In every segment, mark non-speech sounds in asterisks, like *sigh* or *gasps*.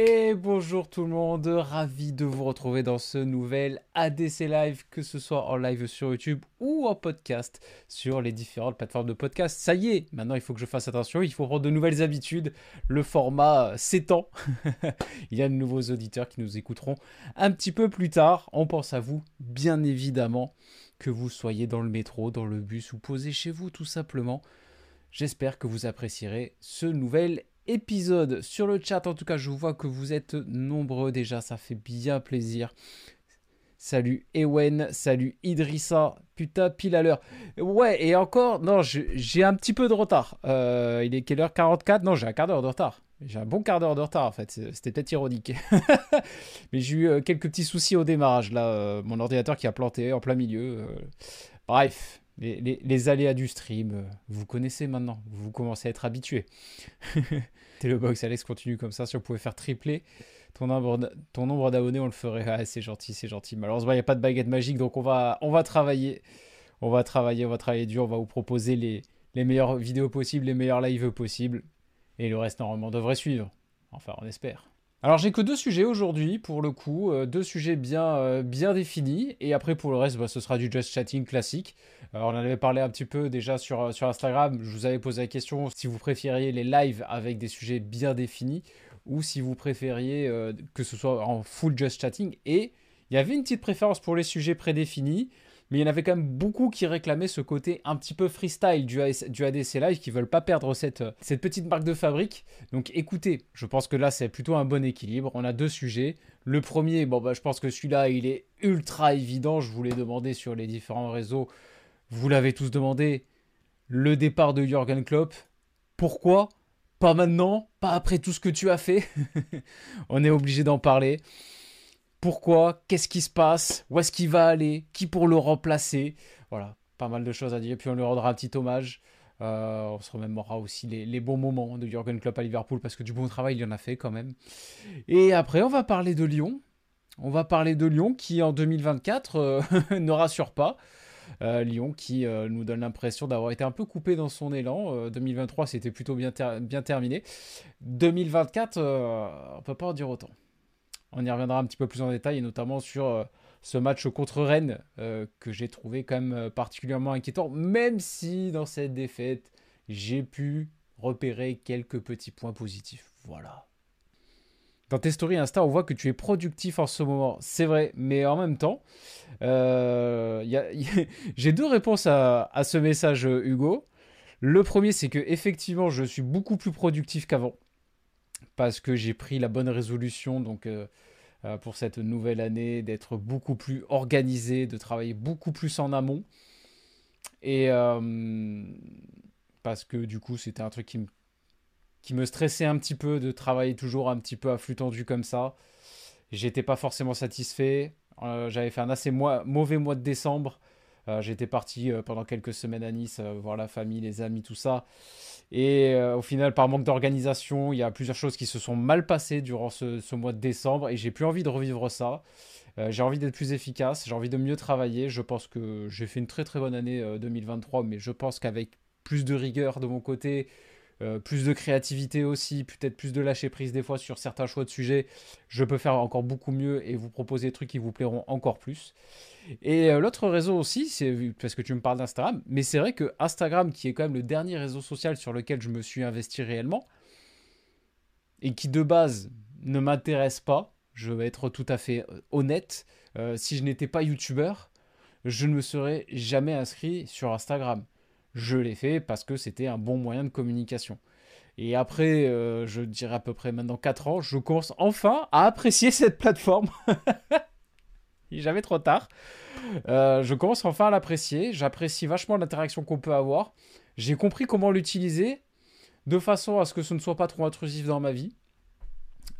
Et bonjour tout le monde, ravi de vous retrouver dans ce nouvel ADC Live, que ce soit en live sur YouTube ou en podcast sur les différentes plateformes de podcast. Ça y est, maintenant il faut que je fasse attention, il faut prendre de nouvelles habitudes. Le format s'étend. *laughs* il y a de nouveaux auditeurs qui nous écouteront un petit peu plus tard. On pense à vous, bien évidemment, que vous soyez dans le métro, dans le bus ou posé chez vous tout simplement. J'espère que vous apprécierez ce nouvel épisode sur le chat. En tout cas, je vois que vous êtes nombreux déjà, ça fait bien plaisir. Salut Ewen, salut Idrissa, putain pile à l'heure. Ouais, et encore, non, j'ai un petit peu de retard. Euh, il est quelle heure? 44 Non, j'ai un quart d'heure de retard. J'ai un bon quart d'heure de retard en fait, c'était peut-être ironique. *laughs* Mais j'ai eu euh, quelques petits soucis au démarrage là, euh, mon ordinateur qui a planté en plein milieu. Bref, les, les, les, aléas du stream, vous connaissez maintenant, vous commencez à être habitué. *laughs* *laughs* Télébox, Alex continue comme ça. Si on pouvait faire tripler ton nombre, ton d'abonnés, on le ferait. Ah, c'est gentil, c'est gentil. Malheureusement, il n'y a pas de baguette magique, donc on va, on va travailler. On va travailler, on va travailler dur. On va vous proposer les, les meilleures vidéos possibles, les meilleurs lives possibles. Et le reste, normalement, devrait suivre. Enfin, on espère. Alors j'ai que deux sujets aujourd'hui pour le coup, euh, deux sujets bien, euh, bien définis et après pour le reste bah, ce sera du just chatting classique. On en avait parlé un petit peu déjà sur, sur Instagram, je vous avais posé la question si vous préfériez les lives avec des sujets bien définis ou si vous préfériez euh, que ce soit en full just chatting. Et il y avait une petite préférence pour les sujets prédéfinis mais il y en avait quand même beaucoup qui réclamaient ce côté un petit peu freestyle du, ADC Live, qui veulent pas perdre cette, cette petite marque de fabrique. Donc écoutez, je pense que là c'est plutôt un bon équilibre. On a deux sujets. Le premier, bon bah je pense que celui-là il est ultra évident. Je vous l'ai demandé sur les différents réseaux. Vous l'avez tous demandé. Le départ de Jürgen Klopp. Pourquoi? Pas maintenant? Pas après tout ce que tu as fait? *laughs* On est obligé d'en parler. Pourquoi Qu'est-ce qui se passe Où est-ce qu'il va aller Qui pour le remplacer Voilà, pas mal de choses à dire. Puis on lui rendra un petit hommage. Euh, on se remémorera aussi les, bons moments de Jürgen Klopp à Liverpool parce que du bon travail il en a fait quand même. Et après on va parler de Lyon. On va parler de Lyon qui en 2024 euh, *laughs* ne rassure pas. Euh, Lyon qui nous donne l'impression d'avoir été un peu coupé dans son élan. 2023 c'était plutôt bien, bien terminé. 2024 on peut pas en dire autant. On y reviendra un petit peu plus en détail, et notamment sur euh, ce match contre Rennes euh, que j'ai trouvé quand même euh, particulièrement inquiétant, même si dans cette défaite, j'ai pu repérer quelques petits points positifs. Voilà. Dans tes stories Insta, on voit que tu es productif en ce moment. C'est vrai, mais en même temps, *laughs* j'ai deux réponses à, à, ce message, Hugo. Le premier, c'est que effectivement, je suis beaucoup plus productif qu'avant parce que j'ai pris la bonne résolution donc euh, euh, pour cette nouvelle année d'être beaucoup plus organisé, de travailler beaucoup plus en amont. Et euh, parce que du coup, c'était un truc qui me, qui me stressait un petit peu de travailler toujours un petit peu à flux tendu comme ça. J'étais pas forcément satisfait. J'avais fait un assez mauvais mois de décembre. J'étais parti pendant quelques semaines à Nice, voir la famille, les amis, tout ça. Et au final, par manque d'organisation, il y a plusieurs choses qui se sont mal passées durant ce, ce mois de décembre et j'ai plus envie de revivre ça. j'ai envie d'être plus efficace, j'ai envie de mieux travailler. Je pense que j'ai fait une très très bonne année 2023, mais je pense qu'avec plus de rigueur de mon côté, euh, plus de créativité aussi, peut-être plus de lâcher prise des fois sur certains choix de sujets, je peux faire encore beaucoup mieux et vous proposer des trucs qui vous plairont encore plus. Et euh, l'autre réseau aussi, c'est parce que tu me parles d'Instagram, mais c'est vrai que Instagram, qui est quand même le dernier réseau social sur lequel je me suis investi réellement, et qui de base ne m'intéresse pas, je vais être tout à fait euh, honnête, si je n'étais pas youtubeur, je ne me serais jamais inscrit sur Instagram je l'ai fait parce que c'était un bon moyen de communication. Et après, euh, je dirais à peu près maintenant 4 ans, je commence enfin à apprécier cette plateforme. *laughs* Il jamais trop tard. Euh, je commence enfin à l'apprécier. J'apprécie vachement l'interaction qu'on peut avoir. J'ai compris comment l'utiliser de façon à ce que ce ne soit pas trop intrusif dans ma vie.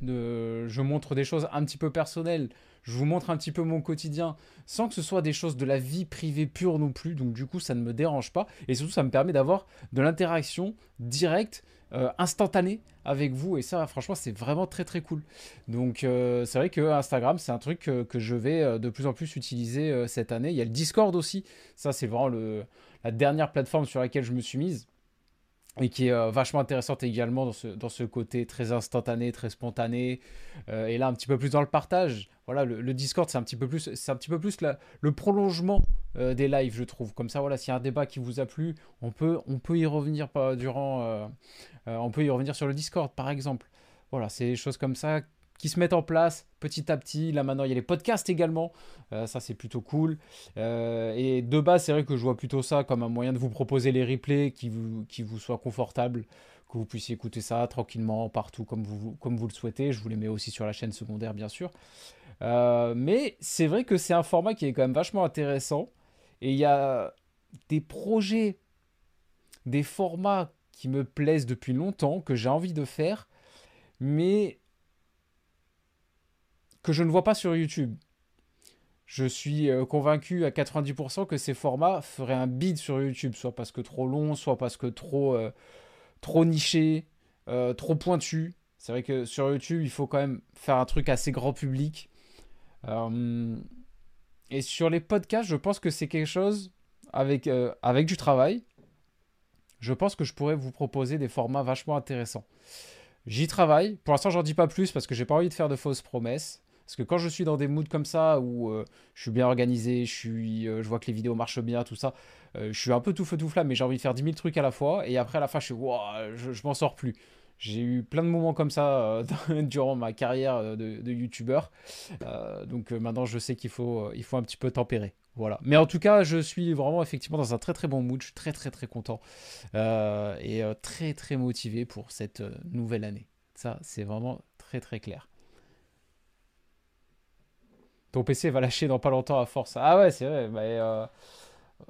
De... Je montre des choses un petit peu personnelles je vous montre un petit peu mon quotidien sans que ce soit des choses de la vie privée pure non plus. Donc du coup, ça ne me dérange pas. Et surtout, ça me permet d'avoir de l'interaction directe, euh, instantanée avec vous. Et ça, franchement, c'est vraiment très très cool. Donc euh, c'est vrai que Instagram, c'est un truc euh, que je vais de plus en plus utiliser cette année. Il y a le Discord aussi. Ça, c'est vraiment la dernière plateforme sur laquelle je me suis mise et qui est euh, vachement intéressante également dans ce, dans ce côté très instantané, très spontané, euh, et là un petit peu plus dans le partage. Voilà, le, Discord c'est un petit peu plus, c'est un petit peu plus le prolongement euh, des lives, je trouve. Comme ça, voilà, s'il y a un débat qui vous a plu, on peut, on peut y revenir on peut y revenir sur le Discord, par exemple. Voilà, c'est des choses comme ça qui se mettent en place petit à petit. Là maintenant, il y a les podcasts également. Euh, ça, c'est plutôt cool. Euh, et de base, c'est vrai que je vois plutôt ça comme un moyen de vous proposer les replays qui vous, qui vous soient confortables, que vous puissiez écouter ça tranquillement, partout, comme vous, comme vous le souhaitez. Je vous les mets aussi sur la chaîne secondaire, bien sûr. Euh, mais c'est vrai que c'est un format qui est quand même vachement intéressant. Et il y a des projets, des formats qui me plaisent depuis longtemps, que j'ai envie de faire. Mais que je ne vois pas sur YouTube. Je suis euh, convaincu à 90% que ces formats feraient un bid sur YouTube, soit parce que trop long, soit parce que trop, euh, trop niché, euh, trop pointu. C'est vrai que sur YouTube, il faut quand même faire un truc assez grand public. et sur les podcasts, je pense que c'est quelque chose avec, avec du travail. Je pense que je pourrais vous proposer des formats vachement intéressants. J'y travaille. Pour l'instant, j'en dis pas plus parce que j'ai pas envie de faire de fausses promesses. Parce que quand je suis dans des moods comme ça, où euh, je suis bien organisé, euh, je vois que les vidéos marchent bien, tout ça, euh, je suis un peu tout feu tout flamme, mais j'ai envie de faire 10 000 trucs à la fois. Et après, à la fin, je suis, wow, je, m'en sors plus. J'ai eu plein de moments comme ça *laughs* durant ma carrière de, youtubeur. donc maintenant, je sais qu'il faut, faut un petit peu tempérer. Voilà. Mais en tout cas, je suis vraiment effectivement dans un très très bon mood. Je suis très très très content et très très motivé pour cette nouvelle année. Ça, c'est vraiment très très clair. Ton PC va lâcher dans pas longtemps à force. Ah ouais, c'est vrai. Mais, euh,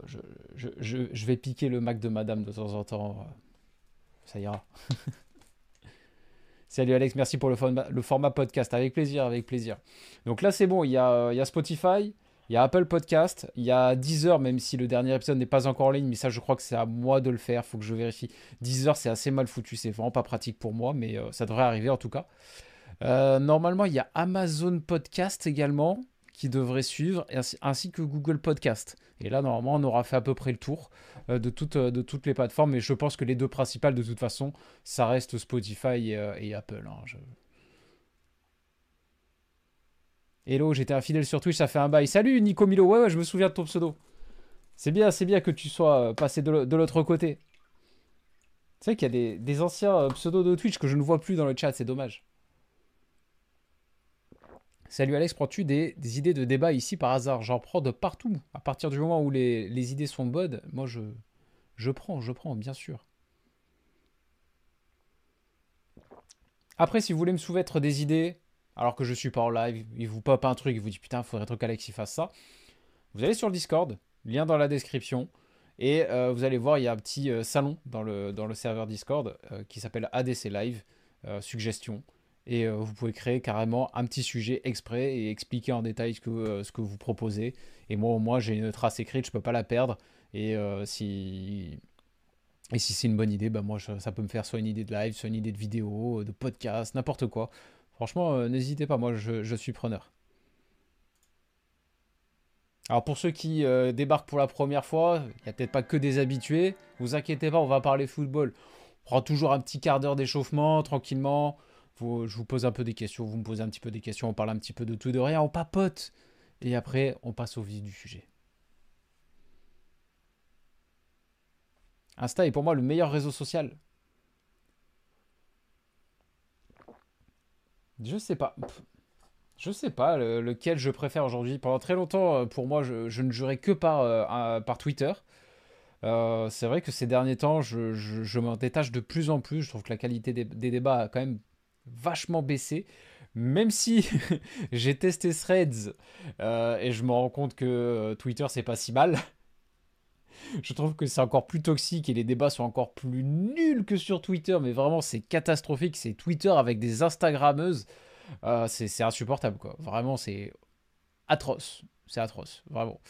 je, je, je, vais piquer le Mac de madame de temps en temps. Ça ira. *laughs* Salut Alex, merci pour le le format, podcast. Avec plaisir, avec plaisir. Donc là, c'est bon. Il y, a, il y a Spotify, il y a Apple Podcast, il y a Deezer, même si le dernier épisode n'est pas encore en ligne. Mais ça, je crois que c'est à moi de le faire. faut que je vérifie. Deezer, c'est assez mal foutu. C'est vraiment pas pratique pour moi, mais euh, ça devrait arriver en tout cas. Euh, normalement, il y a Amazon Podcast également qui devrait suivre, ainsi, que Google Podcast. Et là, normalement, on aura fait à peu près le tour euh, de, toutes, euh, de toutes les plateformes. Mais je pense que les deux principales, de toute façon, ça reste Spotify et, Apple. Hein, Hello, j'étais un fidèle sur Twitch, ça fait un bail. Salut Nico Milo, ouais, ouais, je me souviens de ton pseudo. C'est bien, c'est bien que tu sois passé de l'autre côté. C'est vrai qu'il y a des anciens pseudos de Twitch que je ne vois plus dans le chat, c'est dommage. Salut Alex, prends-tu des, idées de débat ici par hasard? J'en prends de partout. À partir du moment où les, idées sont bonnes, moi je, prends, je prends, bien sûr. Après, si vous voulez me soumettre des idées, alors que je suis pas en live, il vous pop un truc, il vous dit putain, il faudrait trop qu'Alex fasse ça. Vous allez sur le Discord, lien dans la description, et euh, vous allez voir, il y a un petit euh, salon dans le, serveur Discord euh, qui s'appelle ADC Live, suggestion. Et vous pouvez créer carrément un petit sujet exprès et expliquer en détail ce que, ce que vous proposez. Et moi, au moins, j'ai une trace écrite, je ne peux pas la perdre. Et si, et si c'est une bonne idée, bah moi, ça peut me faire soit une idée de live, soit une idée de vidéo, de podcast, n'importe quoi. Franchement, n'hésitez pas, moi, je suis preneur. Alors pour ceux qui euh, débarquent pour la première fois, il n'y a peut-être pas que des habitués. Vous inquiétez pas, on va parler football. On prend toujours un petit quart d'heure d'échauffement, tranquillement. Je vous pose un peu des questions, vous me posez un petit peu des questions, on parle un petit peu de tout, de rien, on papote. Et après, on passe au vif du sujet. Insta est pour moi le meilleur réseau social. Je sais pas. Je sais pas lequel je préfère aujourd'hui. Pendant très longtemps, euh, pour moi, je, ne jurais que par, euh, par Twitter. Euh, c'est vrai que ces derniers temps, je, m'en détache de plus en plus. Je trouve que la qualité des, débats a quand même vachement baissé. Même si *laughs* j'ai testé Threads et je me rends compte que Twitter c'est pas si mal. *laughs* je trouve que c'est encore plus toxique et les débats sont encore plus nuls que sur Twitter. Mais vraiment, c'est catastrophique. C'est Twitter avec des Instagrammeuses. Euh, c'est insupportable, quoi. Vraiment, c'est atroce. C'est atroce, vraiment.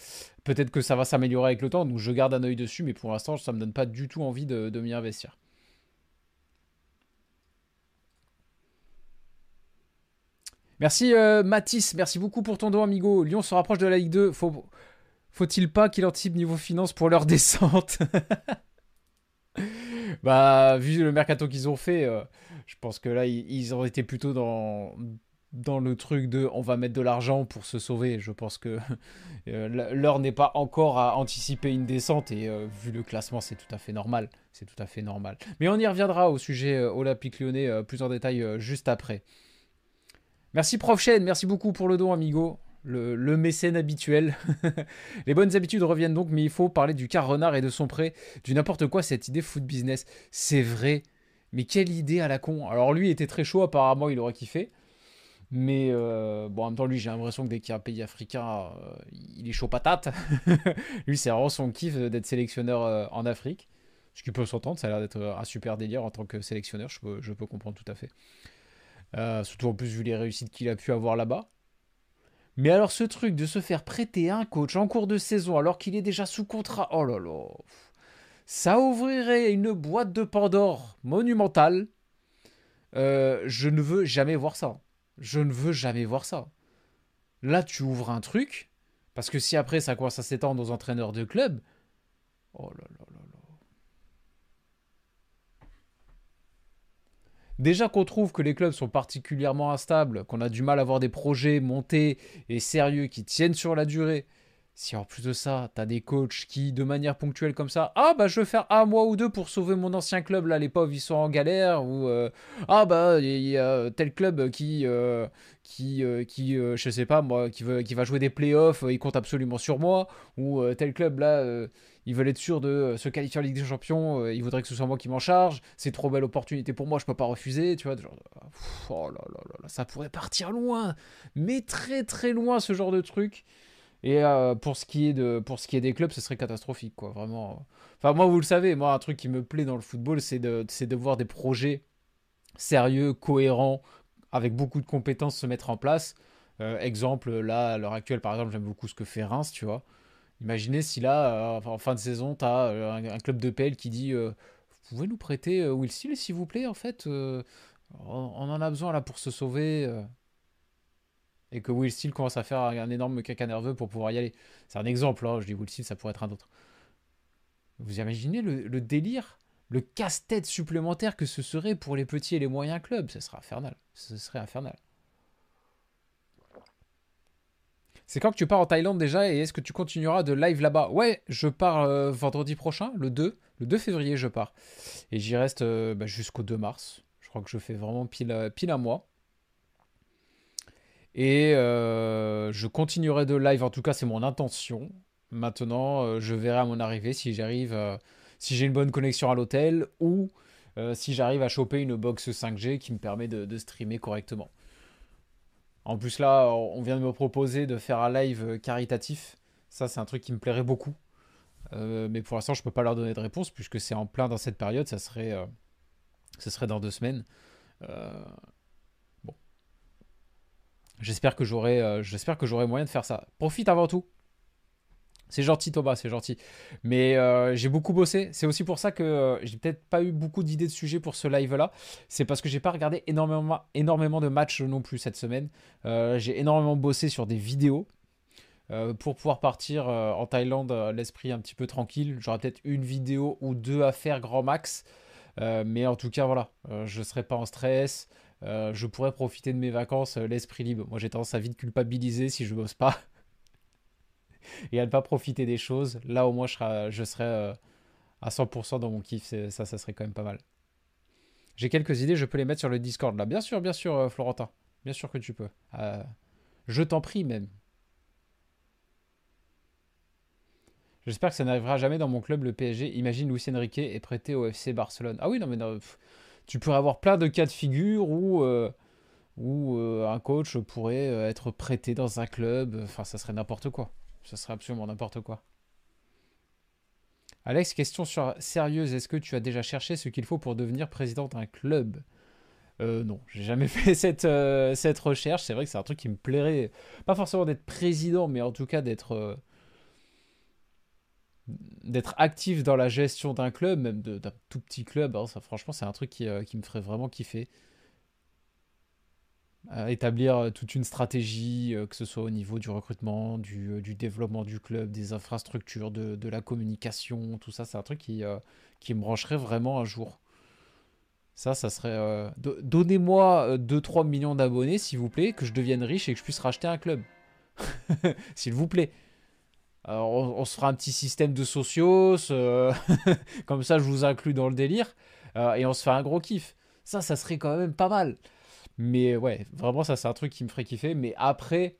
Peut-être que ça va s'améliorer avec le temps, donc je garde un œil dessus, mais pour l'instant, ça me donne pas du tout envie de, m'y investir. Merci euh, Mathis, merci beaucoup pour ton don amigo. Lyon se rapproche de la Ligue 2. Faut, faut-il pas qu'il anticipe niveau finance pour leur *laughs* descente? *laughs* Bah, vu le mercato qu'ils ont fait, euh, je pense que là, ils, ont été plutôt dans, dans le truc de on va mettre de l'argent pour se sauver. Je pense que *laughs* euh, l'heure n'est pas encore à anticiper une descente et euh, vu le classement, c'est tout à fait normal. C'est tout à fait normal. Mais on y reviendra au sujet olympique lyonnais plus en détail juste après. Merci Prof Chen, merci beaucoup pour le don, amigo. Le, mécène habituel. *laughs* Les bonnes habitudes reviennent donc, mais il faut parler du car renard et de son prêt, du n'importe quoi cette idée foot business. C'est vrai, mais quelle idée à la con. Alors lui était très chaud, apparemment il aurait kiffé. Mais euh, bon, en même temps, lui, j'ai l'impression que dès qu'il y a un pays africain, euh, il est chaud patate. *laughs* lui, c'est vraiment son kiff d'être sélectionneur euh, en Afrique. Ce qui peut s'entendre, ça a l'air d'être un super délire en tant que sélectionneur, je peux comprendre tout à fait. Surtout en plus, vu les réussites qu'il a pu avoir là-bas. Mais alors, ce truc de se faire prêter un coach en cours de saison alors qu'il est déjà sous contrat, oh là là ça ouvrirait une boîte de Pandore monumentale. Euh, je ne veux jamais voir ça. Je ne veux jamais voir ça. Là, tu ouvres un truc, parce que si après ça commence à s'étendre aux entraîneurs de club, oh là là là là. Déjà qu'on trouve que les clubs sont particulièrement instables, qu'on a du mal à avoir des projets montés et sérieux qui tiennent sur la durée, si en plus de ça, t'as des coachs qui, de manière ponctuelle comme ça, ah bah je veux faire un mois ou deux pour sauver mon ancien club, là les pauvres ils sont en galère, ou euh, ah bah il y a tel club qui, euh, qui, euh, qui je sais pas moi, qui, veut, qui va jouer des playoffs, il compte absolument sur moi, ou tel club là, ils veulent être sûrs de se qualifier en Ligue des Champions, il voudrait que ce soit moi qui m'en charge, c'est trop belle opportunité pour moi, je peux pas refuser, tu vois, genre, oh là là là ça pourrait partir loin, mais très très loin ce genre de truc. Et euh, pour, ce qui est des clubs, ce serait catastrophique, quoi, vraiment. Enfin, moi, vous le savez, moi, un truc qui me plaît dans le football, c'est de, de voir des projets sérieux, cohérents, avec beaucoup de compétences se mettre en place. Euh, exemple, là, à l'heure actuelle, par exemple, j'aime beaucoup ce que fait Reims, tu vois. Imaginez si là, euh, en fin de saison, tu as un, club de PL qui dit Vous pouvez nous prêter Will Steele, s'il vous plaît, en fait on, en a besoin là pour se sauver et que Will Steele commence à faire un énorme caca nerveux pour pouvoir y aller. C'est un exemple, hein, je dis Will Steele, ça pourrait être un autre. Vous imaginez le, délire, le casse-tête supplémentaire que ce serait pour les petits et les moyens clubs Ce serait infernal. Ce serait infernal. C'est quand que tu pars en Thaïlande déjà et est-ce que tu continueras de live là-bas? Ouais, je pars euh, vendredi prochain, le 2. Le 2 février, je pars. Et j'y reste euh, bah, jusqu'au 2 mars. Je crois que je fais vraiment pile, euh, pile un mois. Et je continuerai de live, en tout cas c'est mon intention. Maintenant, je verrai à mon arrivée si j'arrive, si j'ai une bonne connexion à l'hôtel ou si j'arrive à choper une box 5G qui me permet de, streamer correctement. En plus là, on vient de me proposer de faire un live caritatif. Ça, c'est un truc qui me plairait beaucoup. mais pour l'instant, je ne peux pas leur donner de réponse puisque c'est en plein dans cette période. Ça serait, ce serait dans deux semaines. j'aurai j'espère que j'aurai moyen de faire ça. Profite avant tout. C'est gentil Thomas, c'est gentil. Mais euh, j'ai beaucoup bossé. C'est aussi pour ça que euh, j'ai peut-être pas eu beaucoup d'idées de sujets pour ce live-là. C'est parce que j'ai pas regardé énormément, de matchs non plus cette semaine. Euh, j'ai énormément bossé sur des vidéos. pour pouvoir partir en Thaïlande l'esprit un petit peu tranquille. J'aurai peut-être une vidéo ou deux à faire grand max. mais en tout cas, voilà, je ne serai pas en stress. je pourrais profiter de mes vacances l'esprit libre. Moi, j'ai tendance à vite culpabiliser si je bosse pas. *laughs* et à ne pas profiter des choses. Là, au moins, je serai, je serai euh, à 100% dans mon kiff. Ça, ça serait quand même pas mal. J'ai quelques idées, je peux les mettre sur le Discord là. Bien sûr, bien sûr, euh, Florentin. Bien sûr que tu peux. Euh, je t'en prie même. J'espère que ça n'arrivera jamais dans mon club, le PSG. Imagine Luis Enrique est prêté au FC Barcelone. Ah oui, non, mais non, tu pourrais avoir plein de cas de figure où, où un coach pourrait être prêté dans un club. Enfin, ça serait n'importe quoi. Ça serait absolument n'importe quoi. Alex, question sur, sérieuse. Est-ce que tu as déjà cherché ce qu'il faut pour devenir président d'un club? Euh, non, j'ai jamais *laughs* fait cette, euh, cette recherche. C'est vrai que c'est un truc qui me plairait. Pas forcément d'être président, mais en tout cas d'être euh, actif dans la gestion d'un club, même d'un tout petit club. Hein. franchement, c'est un truc qui, qui, me ferait vraiment kiffer établir euh, toute une stratégie, euh, que ce soit au niveau du recrutement, du, euh, développement du club, des infrastructures, de, la communication, tout ça, c'est un truc qui, qui me brancherait vraiment un jour. Ça, ça serait... Donnez-moi 2-3 millions d'abonnés, s'il vous plaît, que je devienne riche et que je puisse racheter un club. *laughs* s'il vous plaît. On, se fera un petit système de socios, *laughs* comme ça je vous inclus dans le délire, et on se fait un gros kiff. Ça, ça serait quand même pas mal. Mais ouais, vraiment, ça, c'est un truc qui me ferait kiffer. Mais après,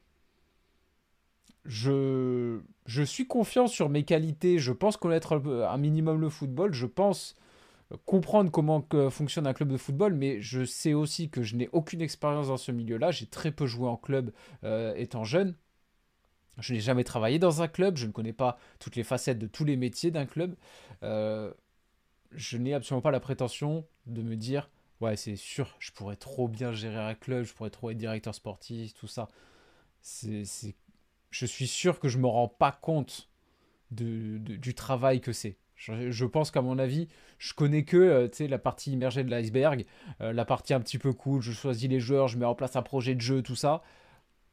je, je suis confiant sur mes qualités. Je pense connaître un minimum le football. Je pense comprendre comment fonctionne un club de football, mais je sais aussi que je n'ai aucune expérience dans ce milieu-là. J'ai très peu joué en club euh, étant jeune. Je n'ai jamais travaillé dans un club. Je ne connais pas toutes les facettes de tous les métiers d'un club. Euh, je n'ai absolument pas la prétention de me dire ouais, c'est sûr, je pourrais trop bien gérer un club, je pourrais trop être directeur sportif, tout ça. Je suis sûr que je me rends pas compte de, du travail que c'est. Je, pense qu'à mon avis, je connais que euh, la partie immergée de l'iceberg, euh, la partie un petit peu cool, je choisis les joueurs, je mets en place un projet de jeu, tout ça.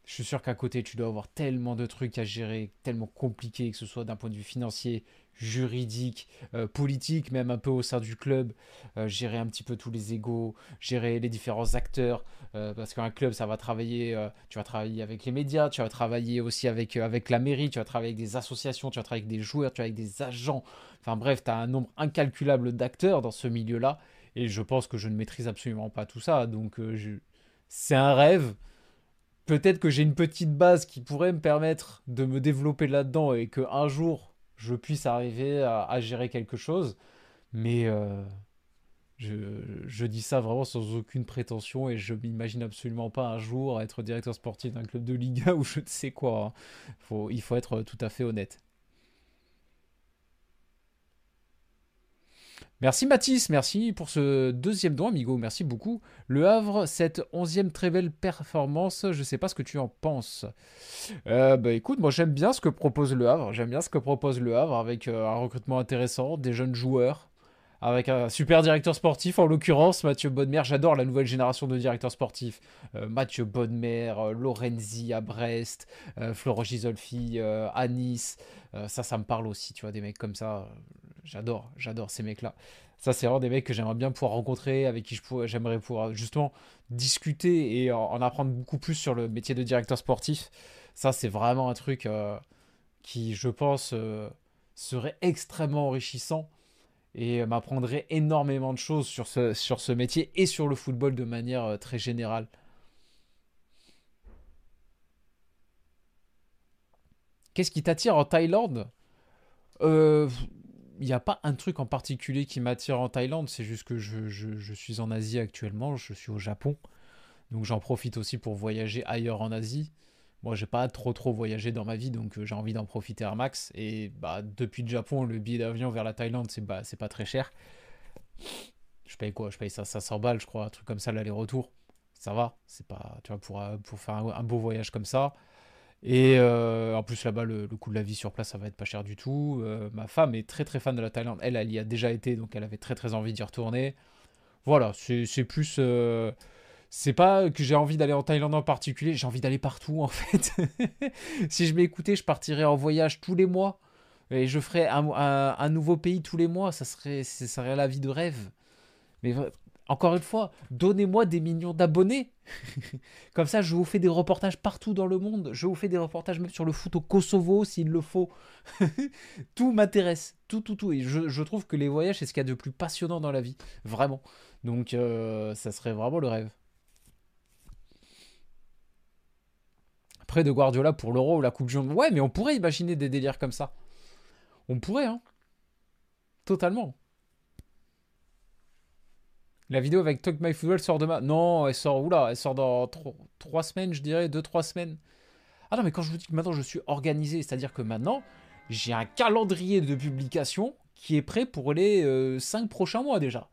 Je suis sûr qu'à côté, tu dois avoir tellement de trucs à gérer, tellement compliqué, que ce soit d'un point de vue financier, juridique, euh, politique, même un peu au sein du club, euh, gérer un petit peu tous les égaux, gérer les différents acteurs, euh, parce qu'un club, ça va travailler, tu vas travailler avec les médias, tu vas travailler aussi avec, avec la mairie, tu vas travailler avec des associations, tu vas travailler avec des joueurs, tu vas avec des agents, enfin bref, tu as un nombre incalculable d'acteurs dans ce milieu-là, et je pense que je ne maîtrise absolument pas tout ça, donc c'est un rêve. Peut-être que j'ai une petite base qui pourrait me permettre de me développer là-dedans et que un jour je puisse arriver à, gérer quelque chose. Mais euh, je, dis ça vraiment sans aucune prétention et je m'imagine absolument pas un jour être directeur sportif d'un club de Liga *laughs* ou je ne sais quoi. Hein. il faut être tout à fait honnête. Merci Mathis, merci pour ce deuxième don, amigo, merci beaucoup. Le Havre, cette onzième très belle performance, je ne sais pas ce que tu en penses. Euh, bah écoute, moi j'aime bien ce que propose le Havre, j'aime bien ce que propose le Havre avec euh, un recrutement intéressant, des jeunes joueurs, avec un super directeur sportif, en l'occurrence Mathieu Bonnemer. J'adore la nouvelle génération de directeurs sportifs. Euh, Mathieu Bonnemer, Lorenzi à Brest, Florent Gisolfi à Nice. ça, ça me parle aussi, tu vois, des mecs comme ça j'adore, j'adore ces mecs-là. Ça, c'est vraiment des mecs que j'aimerais bien pouvoir rencontrer, avec qui j'aimerais pouvoir justement discuter et en, apprendre beaucoup plus sur le métier de directeur sportif. Ça, c'est vraiment un truc euh, qui, je pense, euh, serait extrêmement enrichissant et m'apprendrait énormément de choses sur ce, sur ce métier et sur le football de manière euh, très générale. Qu'est-ce qui t'attire en Thaïlande? Euh, il n'y a pas un truc en particulier qui m'attire en Thaïlande, c'est juste que je, suis en Asie actuellement, je suis au Japon, donc j'en profite aussi pour voyager ailleurs en Asie. Moi, j'ai pas trop trop voyagé dans ma vie, donc euh, j'ai envie d'en profiter un max. Et bah, depuis le Japon, le billet d'avion vers la Thaïlande, c'est bah, pas très cher. Je paye quoi? Je paye ça 500 balles, je crois, un truc comme ça, l'aller-retour. ça va. C'est pas, tu vois, pour, pour faire un, beau voyage comme ça. Et en plus, là-bas, le, coût de la vie sur place, ça va être pas cher du tout. ma femme est très très fan de la Thaïlande. Elle, elle y a déjà été, donc elle avait très très envie d'y retourner. Voilà, c'est plus c'est pas que j'ai envie d'aller en Thaïlande en particulier, j'ai envie d'aller partout en fait. *laughs* si je m'écoutais, je partirais en voyage tous les mois et je ferais un, nouveau pays tous les mois, ça serait, ça serait la vie de rêve. Mais encore une fois, donnez-moi des millions d'abonnés. *laughs* Comme ça, je vous fais des reportages partout dans le monde. Je vous fais des reportages même sur le foot au Kosovo s'il le faut. *laughs* tout m'intéresse. Tout, tout, tout. Et je, trouve que les voyages, c'est ce qu'il y a de plus passionnant dans la vie. Vraiment. Donc, euh, ça serait vraiment le rêve. De Guardiola pour l'Euro ou la Coupe du Monde. Ouais, mais on pourrait imaginer des délires comme ça. On pourrait, hein. Totalement. La vidéo avec Talk My Football sort demain. Non, elle sort, oula, elle sort dans trois semaines, je dirais, deux, trois semaines. Ah non, mais quand je vous dis que maintenant je suis organisé, c'est-à-dire que maintenant, j'ai un calendrier de publication qui est prêt pour les euh, cinq prochains mois déjà.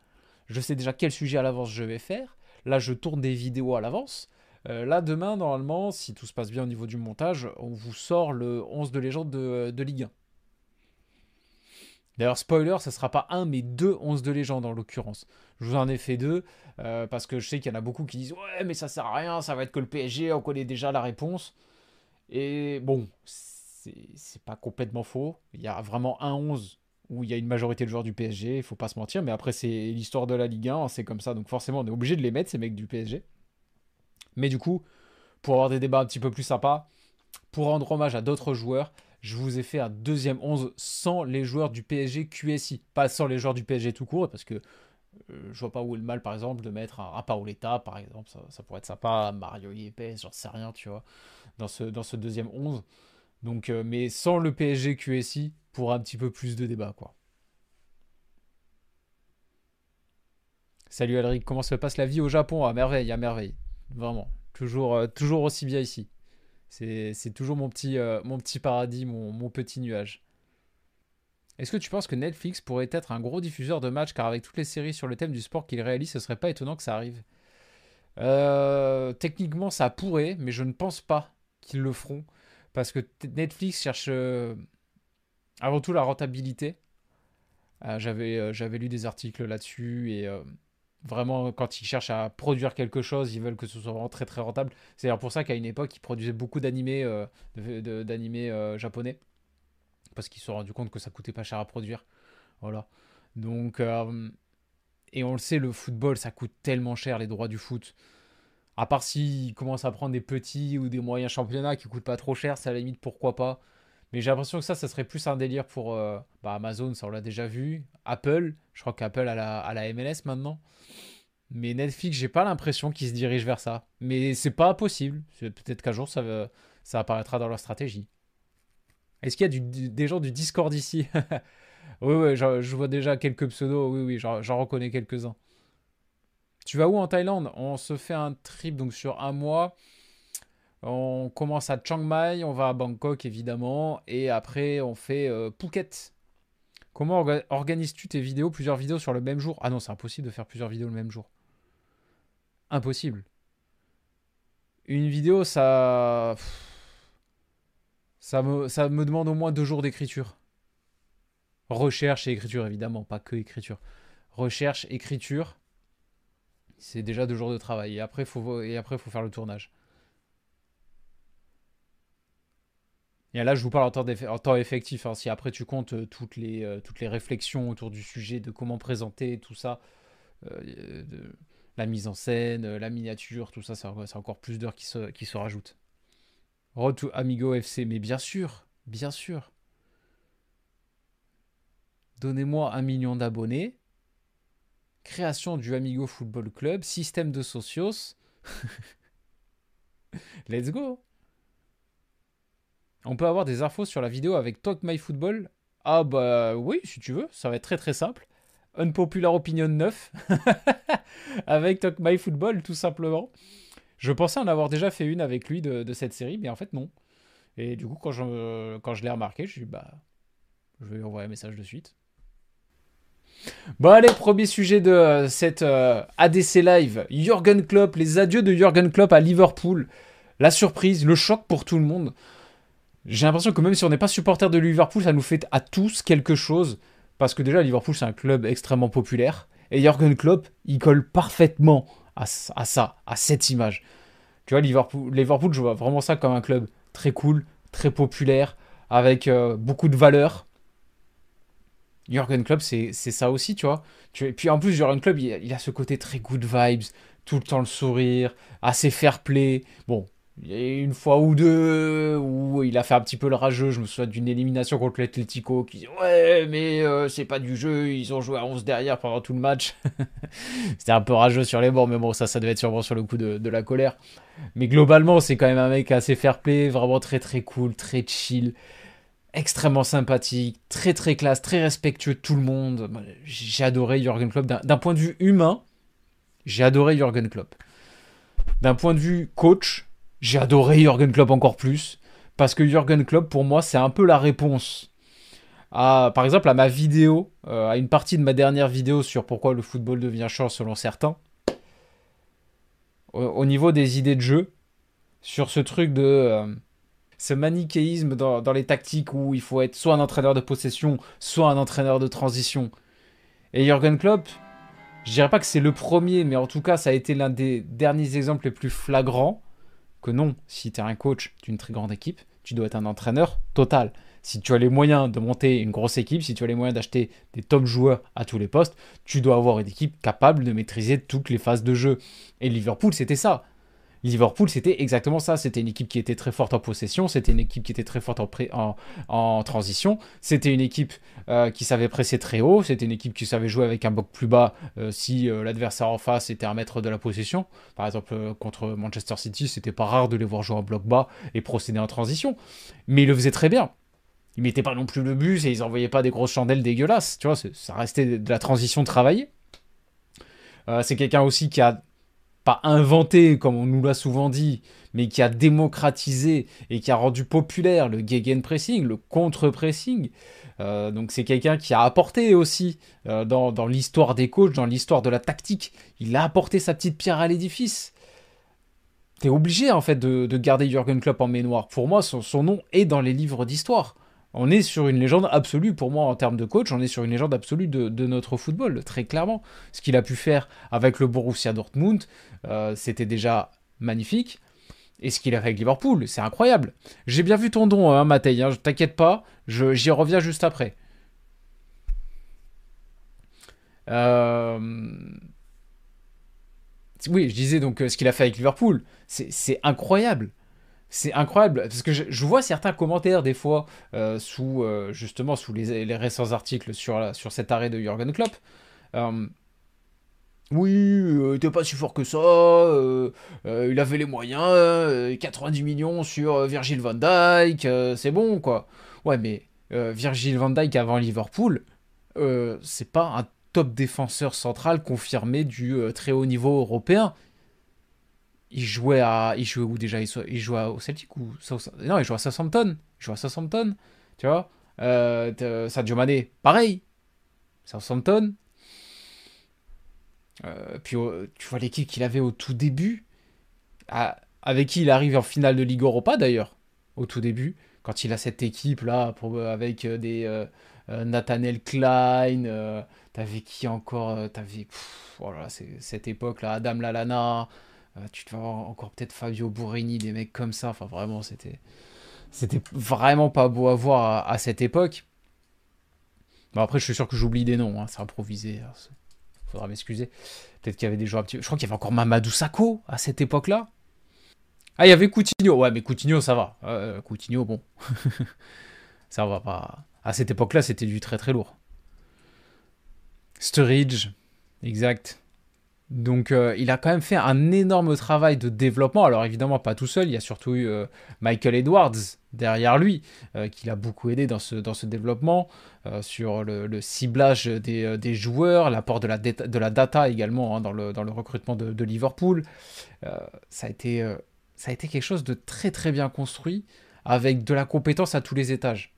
Je sais déjà quel sujet à l'avance je vais faire. Là, je tourne des vidéos à l'avance. Euh, là, demain, normalement, si tout se passe bien au niveau du montage, on vous sort le 11 de légende de, Ligue 1. D'ailleurs, spoiler, ça sera pas un, mais deux 11 de légende en l'occurrence. Je vous en ai fait deux, euh, parce que je sais qu'il y en a beaucoup qui disent Ouais, mais ça sert à rien, ça va être que le PSG, on connaît déjà la réponse. Et bon, c'est pas complètement faux. Il y a vraiment un 11 où il y a une majorité de joueurs du PSG, il faut pas se mentir, mais après, c'est l'histoire de la Ligue 1, c'est comme ça, donc forcément, on est obligé de les mettre, ces mecs du PSG. Mais du coup, pour avoir des débats un petit peu plus sympas, pour rendre hommage à d'autres joueurs, je vous ai fait un deuxième 11 sans les joueurs du PSG QSI. Pas sans les joueurs du PSG tout court, parce que euh, je vois pas où est le mal, par exemple, de mettre un Rapaoleta, par exemple. Ça, pourrait être sympa. Mario Yepes, j'en sais rien, tu vois, dans ce, deuxième 11. Donc, euh, mais sans le PSG QSI, pour un petit peu plus de débat, quoi. Salut Alric, comment se passe la vie au Japon? À merveille, à merveille. Vraiment. Toujours, euh, toujours aussi bien ici. C'est toujours mon petit, euh, mon petit paradis, mon, petit nuage. Est-ce que tu penses que Netflix pourrait être un gros diffuseur de matchs? Car avec toutes les séries sur le thème du sport qu'il réalise, ce serait pas étonnant que ça arrive euh, Techniquement, ça pourrait, mais je ne pense pas qu'ils le feront parce que Netflix cherche avant tout la rentabilité. J'avais lu des articles là-dessus et Vraiment, quand ils cherchent à produire quelque chose, ils veulent que ce soit vraiment très très rentable. C'est d'ailleurs pour ça qu'à une époque, ils produisaient beaucoup d'animés euh, euh, japonais. Parce qu'ils se sont rendus compte que ça coûtait pas cher à produire. Voilà. Donc, euh, et on le sait, le football, ça coûte tellement cher, les droits du foot. À part s'ils commencent à prendre des petits ou des moyens championnats qui coûtent pas trop cher, ça à la limite, pourquoi pas. Mais j'ai l'impression que ça, ça serait plus un délire pour euh, bah, Amazon, ça on l'a déjà vu. Apple, je crois qu'Apple a la, MLS maintenant. Mais Netflix, j'ai pas l'impression qu'ils se dirigent vers ça. Mais c'est pas possible. Peut-être qu'un jour ça, ça apparaîtra dans leur stratégie. Est-ce qu'il y a des gens du Discord ici? *laughs* Oui, oui, je, vois déjà quelques pseudos. Oui, oui, j'en reconnais quelques-uns. Tu vas où en Thaïlande? On se fait un trip donc sur un mois. On commence à Chiang Mai, on va à Bangkok évidemment, et après on fait euh, Phuket. Comment organises-tu tes vidéos, plusieurs vidéos sur le même jour? Ah non, c'est impossible de faire plusieurs vidéos le même jour. Impossible. Une vidéo, ça... Ça me, demande au moins deux jours d'écriture. Recherche et écriture, évidemment, pas que écriture. Recherche, écriture, c'est déjà deux jours de travail. Et après, il faut, faut faire le tournage. Et là, je vous parle en temps, effectif. Hein. Si après tu comptes euh, toutes, les, euh, toutes les réflexions autour du sujet, de comment présenter tout ça, euh, la mise en scène, la miniature, tout ça, c'est encore plus d'heures qui se, qui se rajoutent. Road Amigo FC, mais bien sûr, bien sûr. Donnez-moi un million d'abonnés. Création du Amigo Football Club, système de socios. *laughs* Let's go! On peut avoir des infos sur la vidéo avec Talk My Football Ah bah oui, si tu veux, ça va être très très simple. Unpopular Opinion 9 *laughs* avec Talk My Football tout simplement. Je pensais en avoir déjà fait une avec lui de, cette série, mais en fait non. Et du coup, quand je, l'ai remarqué, je suis bah, je vais lui envoyer un message de suite. Bon allez, premier sujet de euh, cette euh, ADC Live. Jürgen Klopp, les adieux de Jürgen Klopp à Liverpool. La surprise, le choc pour tout le monde. J'ai l'impression que même si on n'est pas supporter de Liverpool, ça nous fait à tous quelque chose. Parce que déjà, Liverpool, c'est un club extrêmement populaire. Et Jürgen Klopp, il colle parfaitement à, à ça, à cette image. Tu vois, Liverpool, Liverpool, je vois vraiment ça comme un club très cool, très populaire, avec euh, beaucoup de valeurs. Jurgen Klopp, c'est ça aussi, tu vois. Et puis en plus, Jurgen Klopp, il, a ce côté très good vibes, tout le temps le sourire, assez fair play. Bon, il y a une fois ou deux où il a fait un petit peu le rageux. Je me souviens d'une élimination contre l'Atletico qui dit Ouais, mais euh, c'est pas du jeu, ils ont joué à 11 derrière pendant tout le match. *laughs* C'était un peu rageux sur les bords, mais bon, ça, ça devait être sûrement sur le coup de, de la colère. Mais globalement, c'est quand même un mec assez fair play, vraiment très très cool, très chill extrêmement sympathique, très très classe, très respectueux de tout le monde. J'ai adoré Jürgen Klopp. D'un point de vue humain, j'ai adoré Jürgen Klopp. D'un point de vue coach, j'ai adoré Jürgen Klopp encore plus. Parce que Jürgen Klopp, pour moi, c'est un peu la réponse à, par exemple, à ma vidéo, euh, à une partie de ma dernière vidéo sur pourquoi le football devient chiant selon certains. Au, niveau des idées de jeu, sur ce truc de. Euh, ce manichéisme dans, les tactiques où il faut être soit un entraîneur de possession, soit un entraîneur de transition. Et Jürgen Klopp, je dirais pas que c'est le premier, mais en tout cas, ça a été l'un des derniers exemples les plus flagrants que non, si tu es un coach d'une très grande équipe, tu dois être un entraîneur total. Si tu as les moyens de monter une grosse équipe, si tu as les moyens d'acheter des top joueurs à tous les postes, tu dois avoir une équipe capable de maîtriser toutes les phases de jeu. Et Liverpool, c'était ça. Liverpool, c'était exactement ça. C'était une équipe qui était très forte en possession, c'était une équipe qui était très forte en, transition, c'était une équipe euh, qui savait presser très haut, c'était une équipe qui savait jouer avec un bloc plus bas euh, si euh, l'adversaire en face était un maître de la possession. Par exemple, contre Manchester City, c'était pas rare de les voir jouer en bloc bas et procéder en transition. Mais ils le faisaient très bien. Ils mettaient pas non plus le bus et ils envoyaient pas des grosses chandelles dégueulasses. Tu vois, ça restait de la transition travaillée. c'est quelqu'un aussi qui a pas inventé comme on nous l'a souvent dit, mais qui a démocratisé et qui a rendu populaire le gegenpressing, le contre-pressing. Euh, donc c'est quelqu'un qui a apporté aussi euh, dans, l'histoire des coachs, dans l'histoire de la tactique. Il a apporté sa petite pierre à l'édifice. T'es obligé en fait de, garder Jürgen Klopp en mémoire. Pour moi, son nom est dans les livres d'histoire on est sur une légende absolue pour moi en termes de coach, on est sur une légende absolue de, notre football, très clairement. Ce qu'il a pu faire avec le Borussia Dortmund, euh, c'était déjà magnifique. Et ce qu'il a fait avec Liverpool, c'est incroyable. J'ai bien vu ton don, hein, Matej, hein, t'inquiète pas, j'y reviens juste après. Euh, oui, je disais donc euh, ce qu'il a fait avec Liverpool, c'est incroyable c'est incroyable parce que je, vois certains commentaires des fois euh, sous euh, justement sous les, récents articles sur, sur cet arrêt de Jürgen Klopp. Euh, oui, il était pas si fort que ça, il avait les moyens, 90 millions sur Virgil van Dijk, c'est bon quoi. Ouais, mais Virgil van Dijk avant Liverpool, c'est pas un top défenseur central confirmé du très haut niveau européen il jouait à il jouait où déjà? Il, jouait au Celtic ou non il jouait à Southampton. Il jouait à Southampton tu vois? Euh, Sadio Mané pareil. Southampton. Euh, puis tu vois l'équipe qu'il avait au tout début avec qui il arrive en finale de Ligue Europa d'ailleurs au tout début quand il a cette équipe là pour, avec euh, des euh, Nathaniel Klein t'avais qui encore t'avais voilà cette époque là Adam Lalana euh, tu te vas encore peut-être Fabio Bourrini, des mecs comme ça. Enfin, vraiment, c'était, c'était vraiment pas beau à voir à, cette époque. Bon, après, je suis sûr que j'oublie des noms. Hein, c'est improvisé. Il faudra m'excuser. Peut-être qu'il y avait des joueurs. Je crois qu'il y avait encore Mamadou Sakho à cette époque-là. Ah, il y avait Coutinho. Ouais, mais Coutinho, ça va. Euh, Coutinho, bon. *laughs* ça va pas. À cette époque-là, c'était du très très lourd. Sturridge, exact. Donc euh, il a quand même fait un énorme travail de développement. Alors évidemment pas tout seul, il y a surtout eu euh, Michael Edwards derrière lui euh, qui l'a beaucoup aidé dans ce, développement, sur le, ciblage des, joueurs, l'apport de la, data également hein, dans, le, recrutement de, Liverpool. ça, a été, quelque chose de très très bien construit avec de la compétence à tous les étages.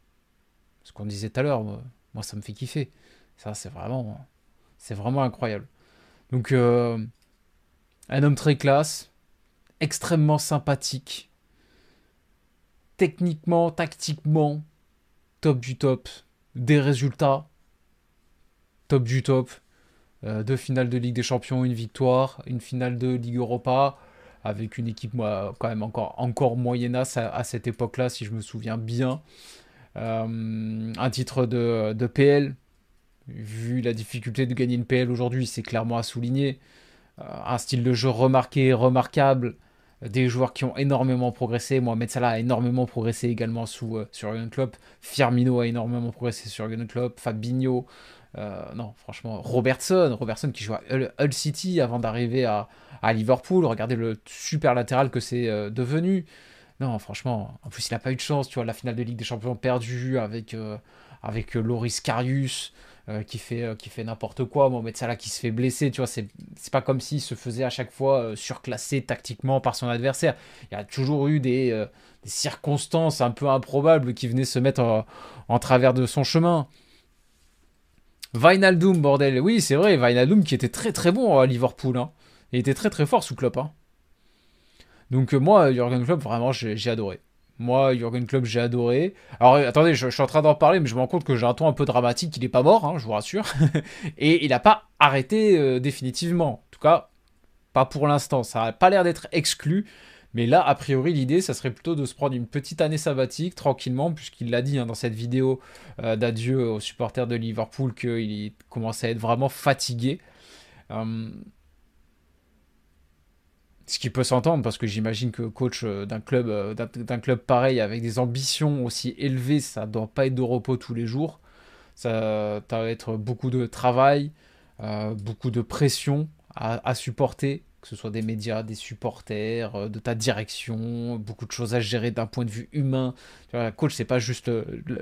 Ce qu'on disait tout à l'heure, moi ça me fait kiffer. Ça, c'est vraiment incroyable. Donc, euh, un homme très classe, extrêmement sympathique, techniquement, tactiquement, top du top, des résultats, top du top. Euh, deux finales de Ligue des Champions, une victoire, une finale de Ligue Europa, avec une équipe moi, quand même encore, encore moyennasse à, cette époque-là, si je me souviens bien. Euh, un titre de, de, PL, vu la difficulté de gagner une PL aujourd'hui, c'est clairement à souligner. Euh, un style de jeu remarqué, remarquable, des joueurs qui ont énormément progressé. Mohamed Salah a énormément progressé également euh, sur Jurgen. Firmino a énormément progressé sur Jurgen Klopp. Fabinho, euh, non, franchement, Robertson, Robertson qui joue à Hull, City avant d'arriver à, Liverpool. Regardez le super latéral que c'est devenu. Non, franchement, en plus il n'a pas eu de chance. Tu vois, la finale de Ligue des Champions perdue avec, avec Loris Karius. Euh, qui fait, euh, fait n'importe quoi, Mohamed Salah qui se fait blesser, tu vois, c'est, pas comme s'il se faisait à chaque fois euh, surclasser tactiquement par son adversaire. Il y a toujours eu des, circonstances un peu improbables qui venaient se mettre en, travers de son chemin. Vinaldoom, bordel, oui, c'est vrai, Vinaldoom qui était très très bon à Liverpool, hein. il était très très fort sous Klopp. Hein. Donc moi, Jurgen Klopp, vraiment, j'ai adoré. Moi, Jurgen Klopp, j'ai adoré. Alors, attendez, je, suis en train d'en parler, mais je me rends compte que j'ai un ton un peu dramatique. Il n'est pas mort, hein, je vous rassure. *laughs* Et il n'a pas arrêté euh, définitivement. En tout cas, pas pour l'instant. Ça n'a pas l'air d'être exclu. Mais là, a priori, l'idée, ça serait plutôt de se prendre une petite année sabbatique, tranquillement, puisqu'il l'a dit hein, dans cette vidéo euh, d'adieu aux supporters de Liverpool qu'il commençait à être vraiment fatigué. Euh, ce qui peut s'entendre parce que j'imagine que coach euh, d'un club, euh, d'un club pareil avec des ambitions aussi élevées, ça doit pas être de repos tous les jours. Ça, va être beaucoup de travail, euh, beaucoup de pression à supporter que ce soit des médias, des supporters, euh, de ta direction, beaucoup de choses à gérer d'un point de vue humain. Tu vois, coach, c'est pas juste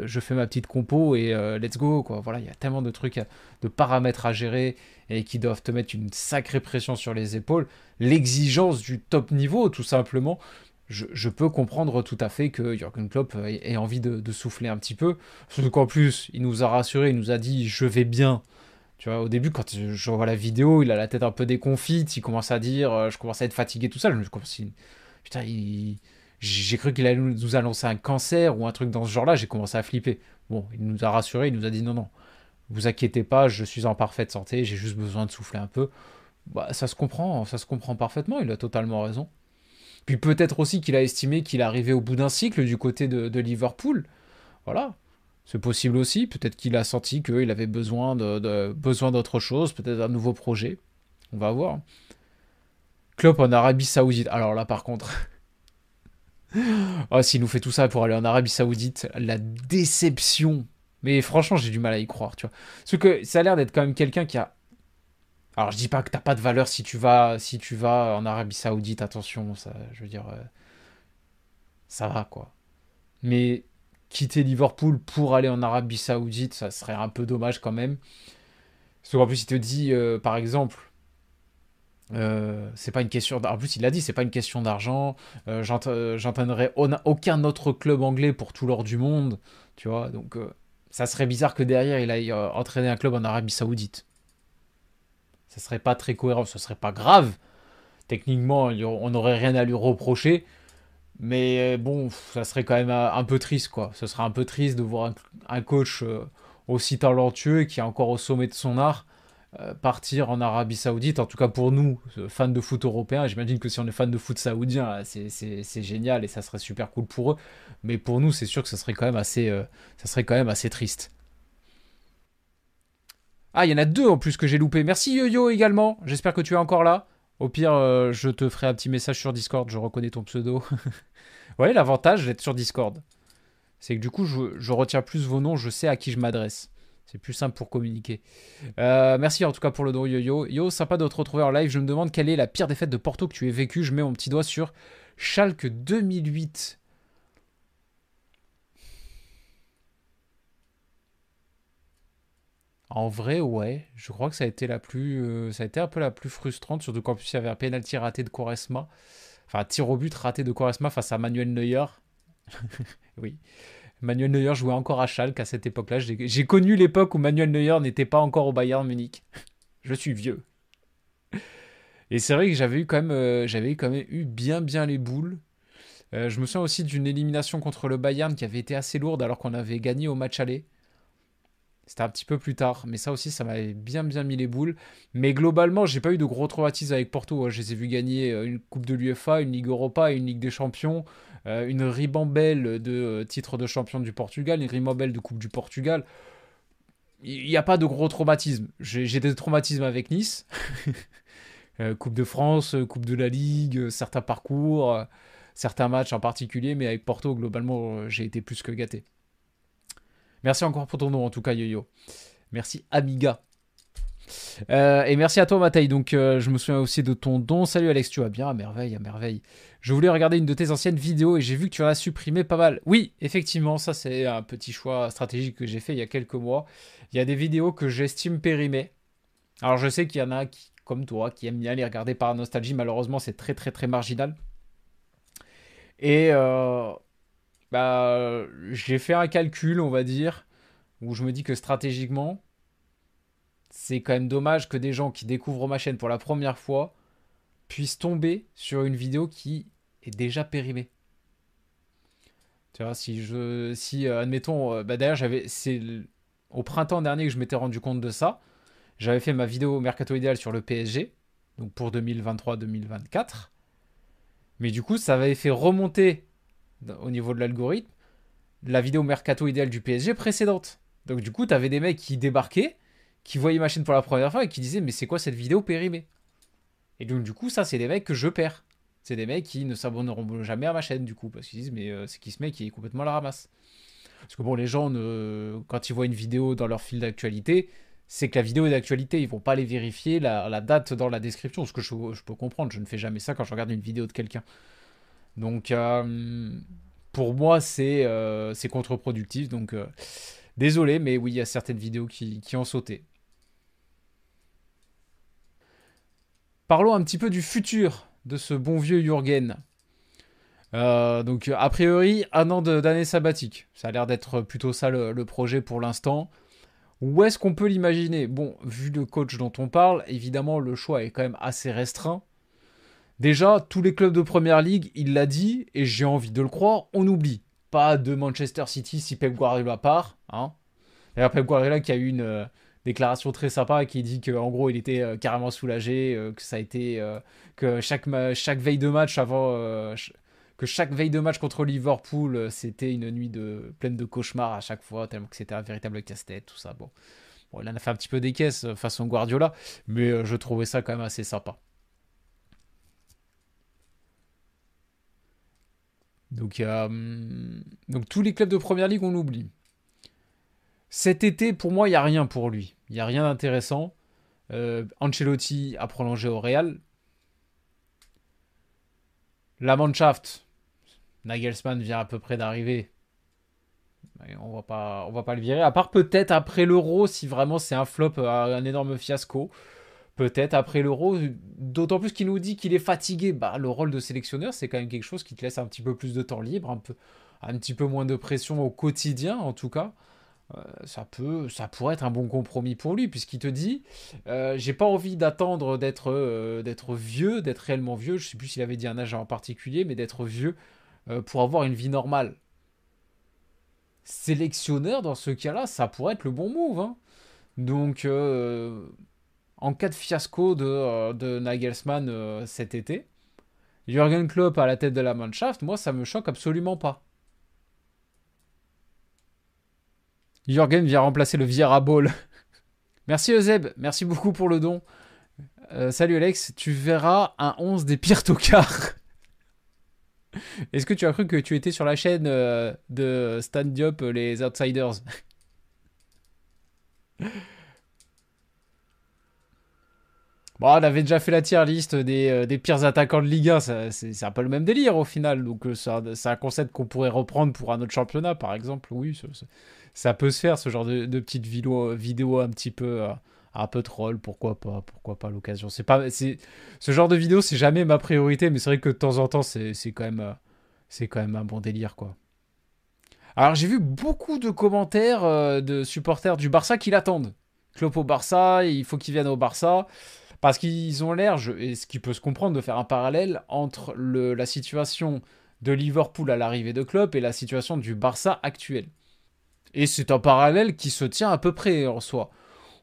je fais ma petite compo et euh, let's go, quoi. Voilà, il y a tellement de trucs, de paramètres à gérer et qui doivent te mettre une sacrée pression sur les épaules. L'exigence du top niveau, tout simplement. Je, peux comprendre tout à fait que Jürgen Klopp ait envie de, de souffler un petit peu. Surtout qu'en plus, il nous a rassuré, il nous a dit je vais bien. Tu vois, au début, quand je vois la vidéo, il a la tête un peu déconfite, il commence à dire, euh, je commence à être fatigué, tout ça. Je me dis, putain, j'ai cru qu'il allait nous annoncer un cancer ou un truc dans ce genre-là, j'ai commencé à flipper. Bon, il nous a rassuré, il nous a dit, non, non, vous inquiétez pas, je suis en parfaite santé, j'ai juste besoin de souffler un peu. Bah, ça se comprend, ça se comprend parfaitement, il a totalement raison. Puis peut-être aussi qu'il a estimé qu'il arrivait au bout d'un cycle du côté de Liverpool. Voilà, c'est possible aussi. Peut-être qu'il a senti qu'il avait besoin de, besoin d'autre chose, peut-être un nouveau projet. On va voir. Klopp en Arabie Saoudite. Alors là, par contre. oh, *laughs* s'il nous fait tout ça pour aller en Arabie Saoudite, la déception. Mais franchement, j'ai du mal à y croire, tu vois. Parce que ça a l'air d'être quand même quelqu'un qui a. Alors, je dis pas que t'as pas de valeur si tu vas, si tu vas en Arabie Saoudite. Attention, ça, je veux dire, euh, ça va quoi. Mais quitter Liverpool pour aller en Arabie Saoudite, ça serait un peu dommage quand même. Parce qu'en plus, il te dit, euh, par exemple, euh, c'est pas une question. En plus, il l'a dit, c'est pas une question d'argent. Euh, J'entraînerai aucun autre club anglais pour tout l'or du monde, tu vois. Donc, ça serait bizarre que derrière, il aille entraîner un club en Arabie Saoudite. Ça serait pas très cohérent, ce serait pas grave. Techniquement, on n'aurait rien à lui reprocher. Mais euh, bon, ça serait quand même euh, un peu triste, quoi. Ce serait un peu triste de voir un, coach euh, aussi talentueux qui est encore au sommet de son art partir en Arabie Saoudite. En tout cas pour nous, fans de foot européens, j'imagine que si on est fan de foot saoudien, c'est génial et ça serait super cool pour eux. Mais pour nous, c'est sûr que ça serait quand même assez, ça serait quand même assez triste. Ah, il y en a deux en plus que j'ai loupé. Merci Yo-Yo également. J'espère que tu es encore là. Au pire, euh, je te ferai un petit message sur Discord, je reconnais ton pseudo. *laughs* ouais, l'avantage d'être sur Discord, c'est que du coup, je, retiens plus vos noms, je sais à qui je m'adresse. C'est plus simple pour communiquer. Euh, merci en tout cas pour le don yo-yo. Yo, sympa de te retrouver en live. Je me demande quelle est la pire défaite de Porto que tu aies vécue. Je mets mon petit doigt sur Schalke 2008. En vrai, ouais. Je crois que ça a été la plus, euh, un peu la plus frustrante, surtout plus il y avait un penalty raté de Quaresma, enfin tir au but raté de Quaresma face à Manuel Neuer. *laughs* oui. Manuel Neuer jouait encore à Schalke à cette époque-là. J'ai connu l'époque où Manuel Neuer n'était pas encore au Bayern Munich. *laughs* Je suis vieux. Et c'est vrai que j'avais eu quand même, euh, j'avais quand eu bien bien les boules. Euh, je me souviens aussi d'une élimination contre le Bayern qui avait été assez lourde alors qu'on avait gagné au match aller. C'était un petit peu plus tard, mais ça aussi, ça m'avait bien bien mis les boules. Mais globalement, j'ai pas eu de gros traumatismes avec Porto. Je les ai vus gagner euh, une Coupe de l'UEFA, une Ligue Europa, une Ligue des Champions, une ribambelle de titres de champion du Portugal, une ribambelle de Coupe du Portugal. Il n'y a pas de gros traumatismes. J'ai des traumatismes avec Nice. *laughs* Euh, coupe de France, euh, Coupe de la Ligue, euh, certains parcours, certains matchs en particulier, mais avec Porto, globalement, j'ai été plus que gâté. Merci encore pour ton nom, en tout cas, Yo-Yo. Merci, Amiga. et merci à toi, Mathaï. Donc, je me souviens aussi de ton don. Salut, Alex, tu vas bien? À merveille, à merveille. Je voulais regarder une de tes anciennes vidéos et j'ai vu que tu en as supprimé pas mal. Oui, effectivement, ça, c'est un petit choix stratégique que j'ai fait il y a quelques mois. Il y a des vidéos que j'estime périmées. Alors, je sais qu'il y en a qui, comme toi, qui aime bien les regarder par nostalgie. Malheureusement, c'est très très très marginal. Et euh, bah, j'ai fait un calcul, on va dire, où je me dis que stratégiquement, c'est quand même dommage que des gens qui découvrent ma chaîne pour la première fois puissent tomber sur une vidéo qui est déjà périmée. Tu vois, si je, si euh, admettons, euh, bah d'ailleurs j'avais, c'est au printemps dernier que je m'étais rendu compte de ça. J'avais fait ma vidéo Mercato idéal sur le PSG, donc pour 2023-2024. Mais du coup, ça avait fait remonter au niveau de l'algorithme la vidéo Mercato idéal du PSG précédente. Donc du coup, tu avais des mecs qui débarquaient, qui voyaient ma chaîne pour la première fois et qui disaient mais c'est quoi cette vidéo périmée? Et donc du coup, ça c'est des mecs que je perds. C'est des mecs qui ne s'abonneront jamais à ma chaîne du coup parce qu'ils disent mais euh, c'est qui ce mec qui est complètement la ramasse? Parce que bon, les gens, quand ils voient une vidéo dans leur fil d'actualité, c'est que la vidéo est d'actualité. Ils vont pas aller vérifier la, date dans la description, ce que je, peux comprendre. Je ne fais jamais ça quand je regarde une vidéo de quelqu'un. Donc, euh, pour moi, euh, c'est contre-productif. Donc, euh, désolé, mais oui, il y a certaines vidéos qui, qui ont sauté. Parlons un petit peu du futur de ce bon vieux Jürgen. donc, a priori, un an d'année sabbatique. Ça a l'air d'être plutôt ça le projet pour l'instant. Où est-ce qu'on peut l'imaginer? Bon, vu le coach dont on parle, évidemment, le choix est quand même assez restreint. Déjà, tous les clubs de première ligue, il l'a dit, et j'ai envie de le croire, on oublie. Pas de Manchester City si Pep Guardiola part. Hein. D'ailleurs, Pep Guardiola qui a eu une euh, déclaration très sympa qui dit qu'en gros, il était euh, carrément soulagé, euh, que ça a été. que chaque, chaque veille de match avant que chaque veille de match contre Liverpool, c'était une nuit de, pleine de cauchemars à chaque fois, tellement que c'était un véritable casse-tête, tout ça. Bon. bon, il en a fait un petit peu des caisses façon Guardiola, mais je trouvais ça quand même assez sympa. Donc, donc tous les clubs de première ligue, on oublie. Cet été, pour moi, il n'y a rien pour lui. Il n'y a rien d'intéressant. Ancelotti a prolongé au Real. La Mannschaft, Nagelsmann vient à peu près d'arriver. On va pas, on va pas le virer. À part peut-être après l'Euro, si vraiment c'est un flop, euh, un énorme fiasco. Peut-être après l'Euro, d'autant plus qu'il nous dit qu'il est fatigué. Bah, le rôle de sélectionneur, c'est quand même quelque chose qui te laisse un petit peu plus de temps libre, un, peu, un petit peu moins de pression au quotidien, en tout cas. Euh, ça peut, ça pourrait être un bon compromis pour lui, puisqu'il te dit, euh, j'ai pas envie d'attendre d'être, d'être vieux, d'être réellement vieux. Je sais plus s'il avait dit un âge en particulier, mais d'être vieux euh, pour avoir une vie normale. Sélectionneur, dans ce cas-là, ça pourrait être le bon move. Hein. Donc, euh, en cas de fiasco de, euh, de Nagelsmann cet été, Jürgen Klopp à la tête de la Mannschaft, moi, ça me choque absolument pas. Jürgen vient remplacer le Vieira Ball. *laughs* merci Euseb, merci beaucoup pour le don. salut Alex, tu verras un 11 des pires tocards. *laughs* Est-ce que tu as cru que tu étais sur la chaîne euh, de Stand Up, euh, les Outsiders? *laughs* Bon, on avait déjà fait la tier liste des, euh, des pires attaquants de Ligue 1, c'est un peu le même délire au final. Donc c'est un concept qu'on pourrait reprendre pour un autre championnat, par exemple. Oui, ça, peut se faire, ce genre de, de petites vidéos, vidéos un petit peu un peu troll, pourquoi pas, pourquoi pas l'occasion. C'est pas, c'est ce genre de vidéo, c'est jamais ma priorité, mais c'est vrai que de temps en temps, c'est quand même, euh, c'est quand même un bon délire quoi. Alors j'ai vu beaucoup de commentaires euh, de supporters du Barça qui l'attendent. Klopp au Barça, il faut qu'il vienne au Barça. Parce qu'ils ont l'air, et ce qui peut se comprendre, de faire un parallèle entre la situation de Liverpool à l'arrivée de Klopp et la situation du Barça actuel. Et c'est un parallèle qui se tient à peu près en soi.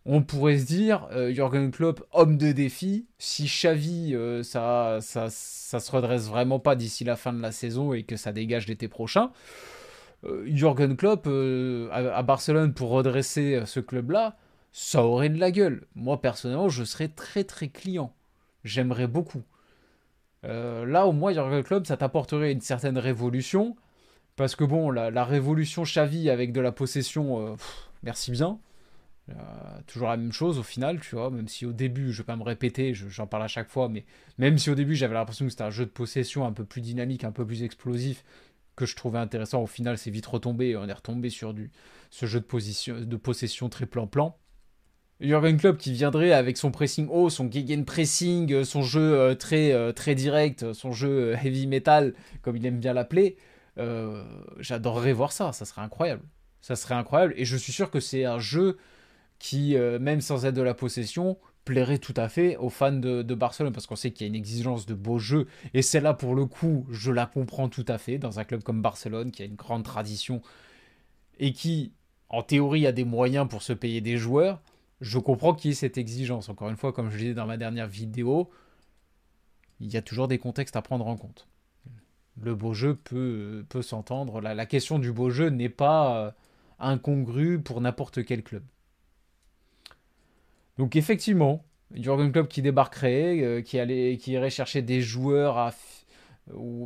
On pourrait se dire, euh, Jürgen Klopp, homme de défi, si Xavi, euh, ça, ça, ça se redresse vraiment pas d'ici la fin de la saison et que ça dégage l'été prochain, euh, Jürgen Klopp à, Barcelone pour redresser ce club-là, ça aurait de la gueule. Moi, personnellement, je serais très très client. J'aimerais beaucoup. là, au moins, Jürgen Klopp, ça t'apporterait une certaine révolution. Parce que bon, la, révolution Xavi avec de la possession, merci bien. Euh, toujours la même chose au final, tu vois, même si au début, je vais pas me répéter, j'en parle à chaque fois, mais même si au début j'avais l'impression que c'était un jeu de possession un peu plus dynamique, un peu plus explosif, que je trouvais intéressant, au final c'est vite retombé, on est retombé sur du, ce jeu de, position, de possession très plan-plan. Jurgen Klopp qui viendrait avec son pressing haut, son gegen pressing, son jeu euh, très, euh, très direct, son jeu heavy metal, comme il aime bien l'appeler, j'adorerais voir ça, ça serait incroyable. Ça serait incroyable, et je suis sûr que c'est un jeu qui, euh, même sans être de la possession, plairait tout à fait aux fans de, Barcelone, parce qu'on sait qu'il y a une exigence de beau jeu, et celle-là, pour le coup, je la comprends tout à fait, dans un club comme Barcelone, qui a une grande tradition, et qui, en théorie, a des moyens pour se payer des joueurs, je comprends qu'il y ait cette exigence. Encore une fois, comme je disais dans ma dernière vidéo, il y a toujours des contextes à prendre en compte. Le beau jeu peut, s'entendre. La, question du beau jeu n'est pas euh, incongrue pour n'importe quel club. Donc effectivement, Jurgen Klopp qui débarquerait, euh, qui, allait, qui irait chercher des joueurs à,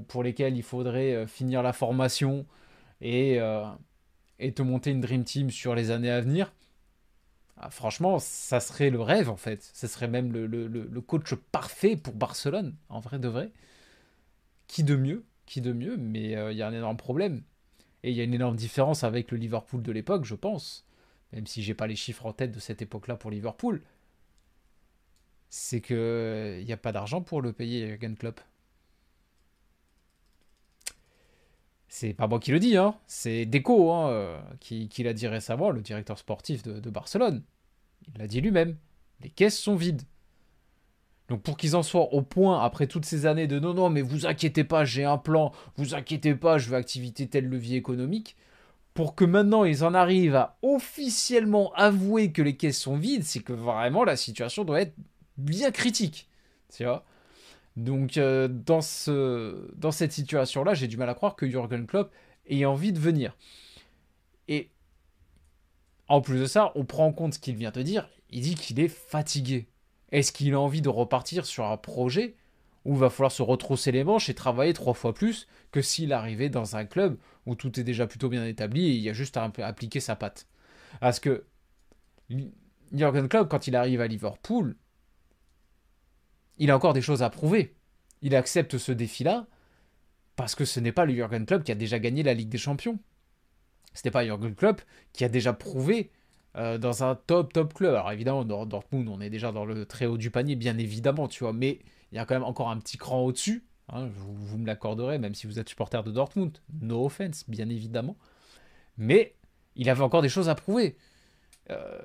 pour lesquels il faudrait euh, finir la formation euh, et te monter une Dream Team sur les années à venir. Ah, franchement, ça serait le rêve en fait. Ce serait même le, coach parfait pour Barcelone, en vrai de vrai. Qui de mieux Qui de mieux Mais il y a un énorme problème. Et il y a une énorme différence avec le Liverpool de l'époque, je pense même si j'ai pas les chiffres en tête de cette époque-là pour Liverpool, c'est que il n'y a pas d'argent pour le payer Jürgen Klopp. C'est pas moi qui le dis, hein. c'est Deco hein, euh, qui, l'a dit récemment, le directeur sportif de, Barcelone. Il l'a dit lui-même. Les caisses sont vides. Donc pour qu'ils en soient au point après toutes ces années de non non mais vous inquiétez pas j'ai un plan, vous inquiétez pas je veux activité tel levier économique, pour que maintenant ils en arrivent à officiellement avouer que les caisses sont vides, c'est que vraiment la situation doit être bien critique. Tu vois? Donc euh, dans, ce, dans cette situation-là, j'ai du mal à croire que Jürgen Klopp ait envie de venir. Et en plus de ça, on prend en compte ce qu'il vient de dire, il dit qu'il est fatigué. Est-ce qu'il a envie de repartir sur un projet où il va falloir se retrousser les manches et travailler trois fois plus que s'il arrivait dans un club où tout est déjà plutôt bien établi et il y a juste à appliquer sa patte? Parce que Jürgen Klopp, quand il arrive à Liverpool, il a encore des choses à prouver. Il accepte ce défi-là parce que ce n'est pas le Jürgen Klopp qui a déjà gagné la Ligue des Champions. Ce n'est pas Jürgen Klopp qui a déjà prouvé euh, dans un top top club. Alors évidemment, dans Dortmund, on est déjà dans le très haut du panier, bien évidemment, tu vois, mais il y a quand même encore un petit cran au-dessus. Hein, vous, me l'accorderez, même si vous êtes supporter de Dortmund. No offense, bien évidemment. Mais il avait encore des choses à prouver. Euh,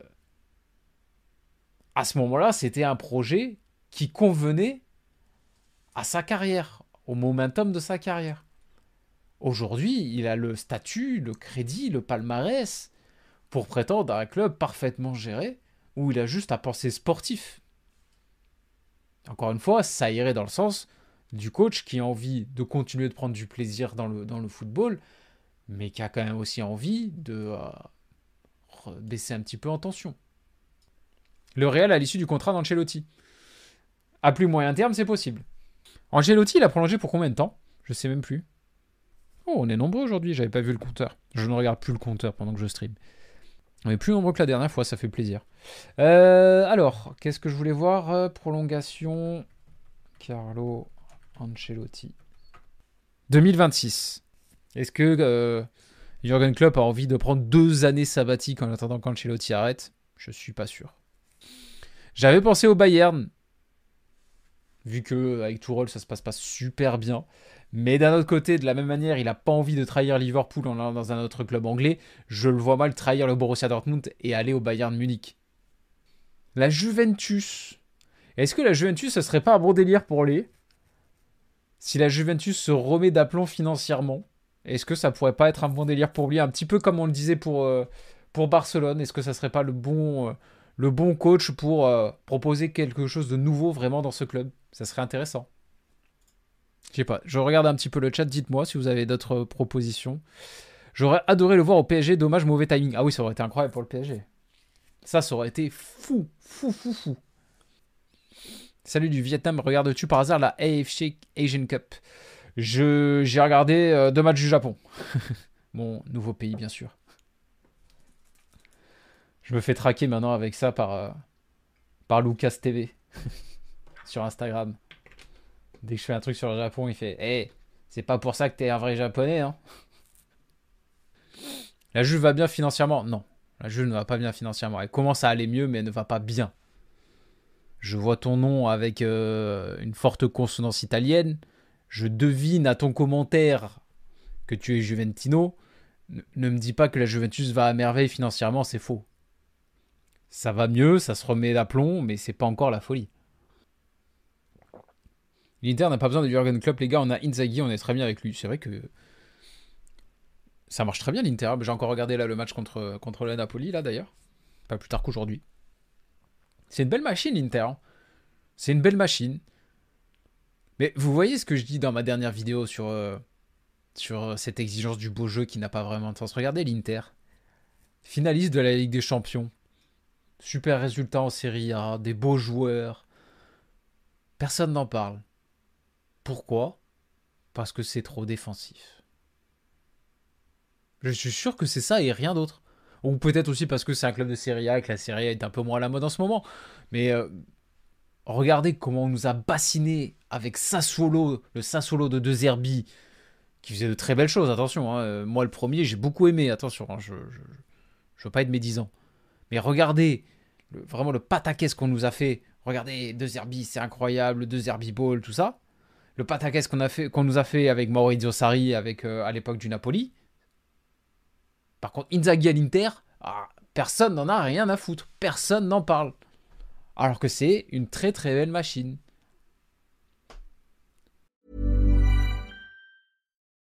à ce moment-là, c'était un projet qui convenait à sa carrière, au momentum de sa carrière. Aujourd'hui, il a le statut, le crédit, le palmarès pour prétendre à un club parfaitement géré où il a juste à penser sportif. Encore une fois, ça irait dans le sens du coach qui a envie de continuer de prendre du plaisir dans le, football, mais qui a quand même aussi envie de euh, baisser un petit peu en tension. Le Real à l'issue du contrat d'Ancelotti. À plus moyen terme, c'est possible. Ancelotti, il a prolongé pour combien de temps? Je sais même plus. Oh, on est nombreux aujourd'hui, j'avais pas vu le compteur. Je ne regarde plus le compteur pendant que je stream. On est plus nombreux que la dernière fois, ça fait plaisir. Euh, alors, qu'est-ce que je voulais voir? Euh, Prolongation. Carlo Ancelotti. 2026. Est-ce que euh, Jürgen Klopp a envie de prendre deux années sabbatiques en attendant qu'Ancelotti arrête? Je suis pas sûr. J'avais pensé au Bayern. Vu que avec Tourelle ça se passe pas super bien. Mais d'un autre côté, de la même manière, il n'a pas envie de trahir Liverpool en allant dans un autre club anglais. Je le vois mal trahir le Borussia Dortmund et aller au Bayern Munich. La Juventus. Est-ce que la Juventus, ce serait pas un bon délire pour lui Si la Juventus se remet d'aplomb financièrement, est-ce que ça pourrait pas être un bon délire pour lui? Un petit peu comme on le disait pour, euh, pour Barcelone. Est-ce que ça serait pas le bon, euh, le bon coach pour euh, proposer quelque chose de nouveau vraiment dans ce club Ça serait intéressant. Je sais pas, je regarde un petit peu le chat, dites-moi si vous avez d'autres propositions. J'aurais adoré le voir au PSG, dommage, mauvais timing. Ah oui, ça aurait été incroyable pour le PSG. Ça, ça aurait été fou, fou, fou, fou. Salut du Vietnam, regardes-tu par hasard la AFC Asian Cup? J'ai regardé euh, deux matchs du Japon. *laughs* Mon nouveau pays, bien sûr. Je me fais traquer maintenant avec ça par, euh, Lucas TV *laughs* sur Instagram. Dès que je fais un truc sur le Japon, il fait Hé, c'est pas pour ça que t'es un vrai japonais, hein La Juve va bien financièrement? Non, la Juve ne va pas bien financièrement. Elle commence à aller mieux, mais elle ne va pas bien. Je vois ton nom avec euh, une forte consonance italienne. Je devine à ton commentaire que tu es Juventino. Ne, me dis pas que la Juventus va à merveille financièrement, c'est faux. Ça va mieux, ça se remet d'aplomb, mais c'est pas encore la folie. L'Inter n'a pas besoin de Jurgen Klopp, les gars. On a Inzaghi, on est très bien avec lui. C'est vrai que ça marche très bien l'Inter. J'ai encore regardé là le match contre, contre Napoli, là d'ailleurs. Pas plus tard qu'aujourd'hui. C'est une belle machine, l'Inter. Hein. C'est une belle machine. Mais vous voyez ce que je dis dans ma dernière vidéo sur, euh, sur cette exigence du beau jeu qui n'a pas vraiment de sens. Regardez l'Inter. Finaliste de la Ligue des Champions. Super résultat en Série A, des beaux joueurs. Personne n'en parle. Pourquoi? Parce que c'est trop défensif. Je suis sûr que c'est ça et rien d'autre. Ou peut-être aussi parce que c'est un club de Serie A et que la Serie A est un peu moins à la mode en ce moment. Mais euh, regardez comment on nous a bassiné avec Sassuolo, le Sassuolo de De Zerbi, qui faisait de très belles choses, attention. Hein. Euh, moi, le premier, j'ai beaucoup aimé, attention, hein. je ne veux pas être médisant. Mais regardez vraiment le pataquès qu'on nous a fait. Regardez, De Zerbi, c'est incroyable, De Zerbi Ball, tout ça le pataquès qu'on qu'on nous a fait avec Maurizio Sarri avec, euh, à l'époque du Napoli. Par contre, Inzaghi à l'Inter, ah, personne n'en a rien à foutre. Personne n'en parle. Alors que c'est une très très belle machine.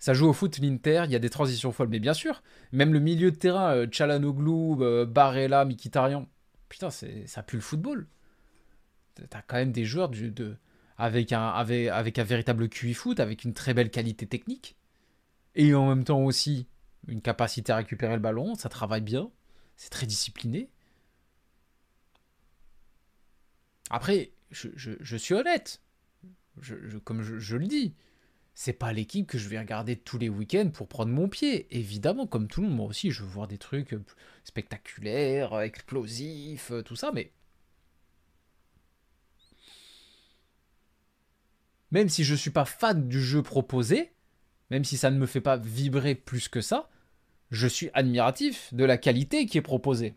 Ça joue au foot, l'Inter, il y a des transitions folles, mais bien sûr, même le milieu de terrain, euh, Chalanoglu, euh, Barella, Mikitarian, putain, ça pue le football. t'as quand même des joueurs de, avec, un, avec, avec un véritable QI foot, avec une très belle qualité technique, et en même temps aussi une capacité à récupérer le ballon, ça travaille bien, c'est très discipliné. Après, je, suis honnête, comme je, le dis, c'est pas l'équipe que je vais regarder tous les week-ends pour prendre mon pied. Évidemment, comme tout le monde, moi aussi, je veux voir des trucs spectaculaires, explosifs, tout ça, mais même si je ne suis pas fan du jeu proposé, même si ça ne me fait pas vibrer plus que ça, je suis admiratif de la qualité qui est proposée.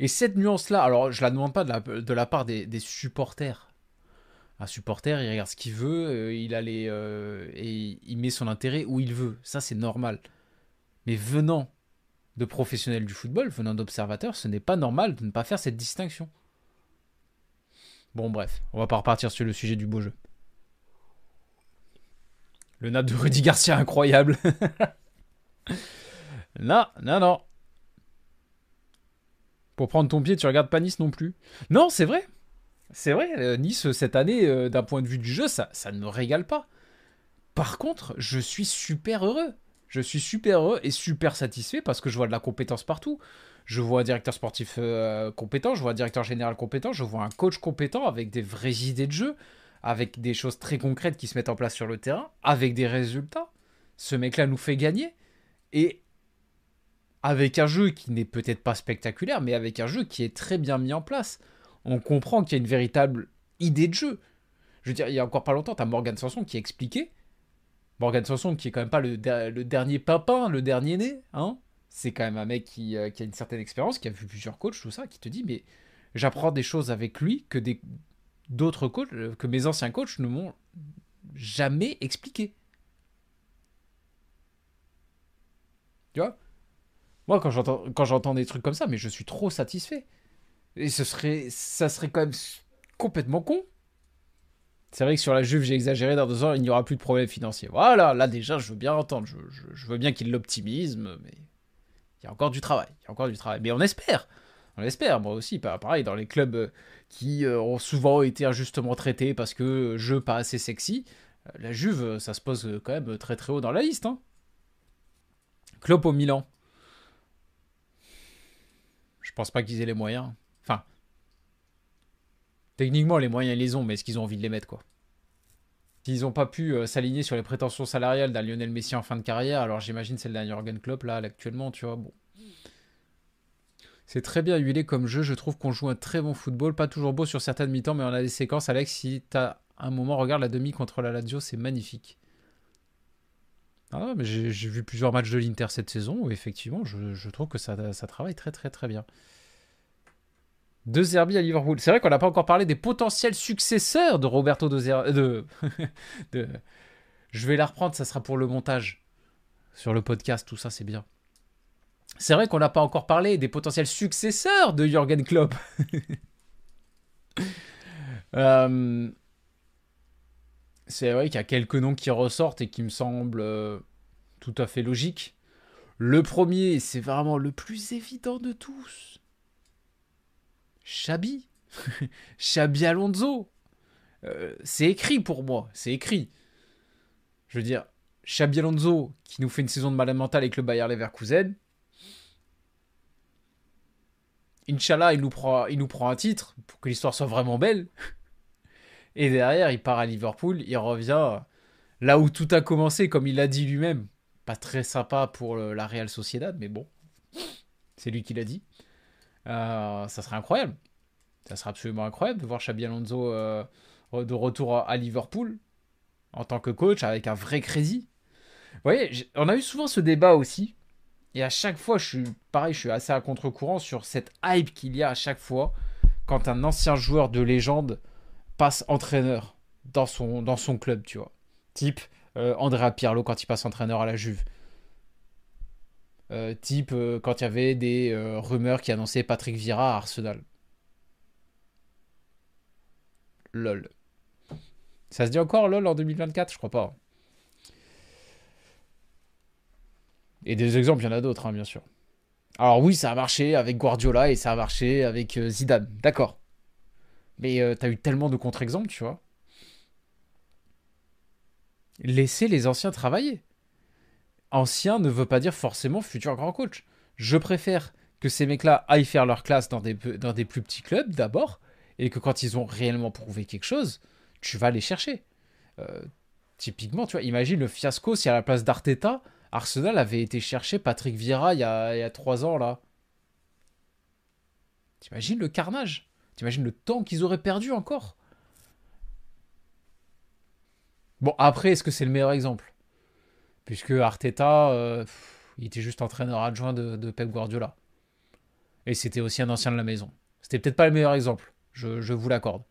Et cette nuance-là, alors je la demande pas de la, part des, supporters. Un supporter, il regarde ce qu'il veut, euh, il a euh, et il met son intérêt où il veut. Ça, c'est normal. Mais venant de professionnels du football, venant d'observateurs, ce n'est pas normal de ne pas faire cette distinction. Bon, bref, on va pas repartir sur le sujet du beau jeu. Le nat de Rudy Garcia, incroyable. *laughs* non, non, non. Pour prendre ton pied, tu regardes pas non plus. Non, c'est vrai. C'est vrai, euh, Nice, cette année, euh, d'un point de vue du jeu, ça, ça ne me régale pas. Par contre, je suis super heureux. Je suis super heureux et super satisfait parce que je vois de la compétence partout. Je vois un directeur sportif euh, compétent, je vois un directeur général compétent, je vois un coach compétent avec des vraies idées de jeu, avec des choses très concrètes qui se mettent en place sur le terrain, avec des résultats. Ce mec-là nous fait gagner. Et avec un jeu qui n'est peut-être pas spectaculaire, mais avec un jeu qui est très bien mis en place. On comprend qu'il y a une véritable idée de jeu. Je veux dire, il y a encore pas longtemps, tu as Morgan Sanson qui expliquait. Morgan Sanson qui est quand même pas le, dernier papin, le dernier né, hein. C'est quand même un mec qui, euh, qui, a une certaine expérience, qui a vu plusieurs coachs, tout ça, qui te dit, mais j'apprends des choses avec lui que d'autres coachs, euh, que mes anciens coachs ne m'ont jamais expliqué. Tu vois? Moi, quand j'entends des trucs comme ça, mais je suis trop satisfait. Et ce serait, ça serait quand même complètement con. C'est vrai que sur la Juve, j'ai exagéré dans deux ans, il n'y aura plus de problème financier. Voilà, là déjà, je veux bien entendre. Je, veux bien qu'il l'optimise, mais il y a encore du travail. Il y a encore du travail. Mais on espère. On espère. Moi aussi, pareil, dans les clubs euh, qui euh, ont souvent été injustement traités parce que jeu pas assez sexy, euh, la Juve, ça se pose quand même très très haut dans la liste. Hein. Klopp au Milan. Je pense pas qu'ils aient les moyens. Techniquement, les moyens, ils les ont, mais est-ce qu'ils ont envie de les mettre, quoi? S'ils n'ont pas pu euh, s'aligner sur les prétentions salariales d'un Lionel Messi en fin de carrière, alors j'imagine celle d'un Jurgen Klopp, là, actuellement, tu vois, bon. C'est très bien huilé comme jeu, je trouve qu'on joue un très bon football, pas toujours beau sur certaines mi-temps, mais on a des séquences. Alex, si t'as un moment, regarde la demi contre la Lazio, c'est magnifique. Ah, mais j'ai vu plusieurs matchs de l'Inter cette saison où effectivement, je, trouve que ça, travaille très très très bien. De Zerbi à Liverpool. C'est vrai qu'on n'a pas encore parlé des potentiels successeurs de Roberto *laughs* De je vais la reprendre, ça sera pour le montage. Sur le podcast, tout ça, c'est bien. C'est vrai qu'on n'a pas encore parlé des potentiels successeurs de Jürgen Klopp. *laughs* euh, c'est vrai qu'il y a quelques noms qui ressortent et qui me semblent euh, tout à fait logiques. Le premier, c'est vraiment le plus évident de tous. Chabi. Chabi *laughs* Alonso. Euh, c'est écrit pour moi, c'est écrit. Je veux dire, Chabi Alonso qui nous fait une saison de malade mental avec le Bayer Leverkusen. Inch'Allah, il nous, prend, il nous prend un titre pour que l'histoire soit vraiment belle. *laughs* Et derrière, il part à Liverpool, il revient là où tout a commencé, comme il l'a dit lui-même. Pas très sympa pour la Real Sociedad, mais bon, c'est lui qui l'a dit. Euh, ça serait incroyable. Ça serait absolument incroyable de voir Xabi Alonso euh, de retour à Liverpool en tant que coach avec un vrai crédit. Vous voyez, on a eu souvent ce débat aussi. Et à chaque fois, je suis pareil, je suis assez à contre-courant sur cette hype qu'il y a à chaque fois quand un ancien joueur de légende passe entraîneur dans son, dans son club, tu vois. Type euh, Andrea Pirlo quand il passe entraîneur à la Juve. Euh, type euh, quand il y avait des rumeurs qui annonçaient Patrick Vieira à Arsenal. LOL. Ça se dit encore LOL en 2024 Je crois pas. Et des exemples, il y en a d'autres, hein, bien sûr. Alors oui, ça a marché avec Guardiola et ça a marché avec Zidane. D'accord. Mais euh, t'as eu tellement de contre-exemples, tu vois. Laissez les anciens travailler. Ancien ne veut pas dire forcément futur grand coach. Je préfère que ces mecs-là aillent faire leur classe dans des, plus petits clubs d'abord, et que quand ils ont réellement prouvé quelque chose, tu vas les chercher. Euh, typiquement, tu vois, imagine le fiasco si à la place d'Arteta, Arsenal avait été chercher Patrick Vieira il il y a trois ans là. T'imagines le carnage T'imagines le temps qu'ils auraient perdu encore Bon, après, est-ce que c'est le meilleur exemple? Puisque Arteta, euh, il était juste entraîneur adjoint de, Pep Guardiola. Et c'était aussi un ancien de la maison. C'était peut-être pas le meilleur exemple, je, vous l'accorde.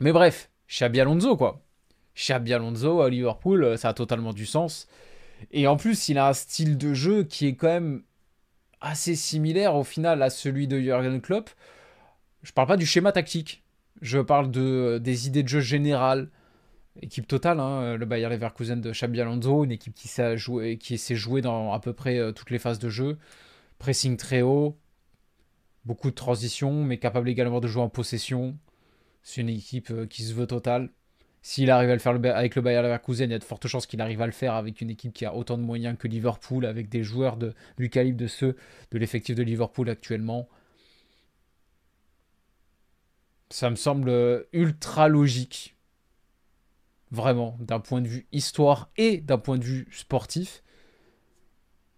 Mais bref, Xabi Alonso, quoi. Xabi Alonso à Liverpool, ça a totalement du sens. Et en plus, il a un style de jeu qui est quand même assez similaire au final à celui de Jürgen Klopp. Je parle pas du schéma tactique, je parle de, des idées de jeu générales. Équipe totale, hein, le Bayer Leverkusen de Xabi Alonso, une équipe qui s'est jouée, qui s'est jouée dans à peu près euh, toutes les phases de jeu. Pressing très haut, beaucoup de transitions, mais capable également de jouer en possession. C'est une équipe euh, qui se veut totale. S'il arrive à le faire avec le Bayer Leverkusen, il y a de fortes chances qu'il arrive à le faire avec une équipe qui a autant de moyens que Liverpool, avec des joueurs du calibre de ceux de l'effectif de Liverpool actuellement. Ça me semble ultra logique. Vraiment, d'un point de vue histoire et d'un point de vue sportif.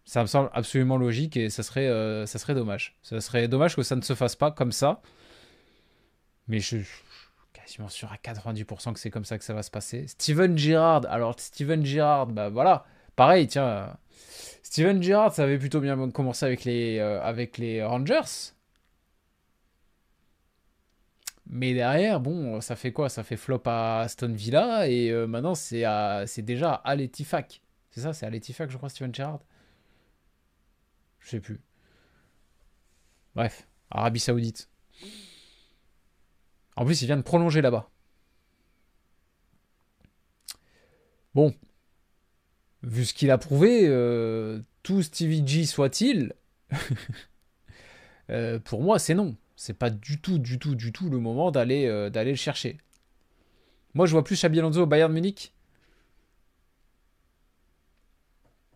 Ça me semble absolument logique et ça serait, euh, ça serait dommage. Ça serait dommage que ça ne se fasse pas comme ça. Mais je, quasiment sûr à 90% que c'est comme ça que ça va se passer. Steven Gerrard, alors Steven Gerrard, bah voilà, pareil, tiens. Steven Gerrard, ça avait plutôt bien commencé avec les, euh, avec les Rangers. Mais derrière, bon, ça fait quoi? Ça fait flop à Aston Villa et euh, maintenant c'est déjà à l'Etifak. C'est ça, c'est à l'Etifak, je crois, Steven Gerrard. Je sais plus. Bref, Arabie Saoudite. En plus, il vient de prolonger là-bas. Bon, vu ce qu'il a prouvé, euh, tout Stevie G soit-il, *laughs* euh, pour moi, c'est non. C'est pas du tout, du tout, du tout le moment d'aller euh, d'aller le chercher. Moi, je vois plus Xabi Alonso au Bayern Munich.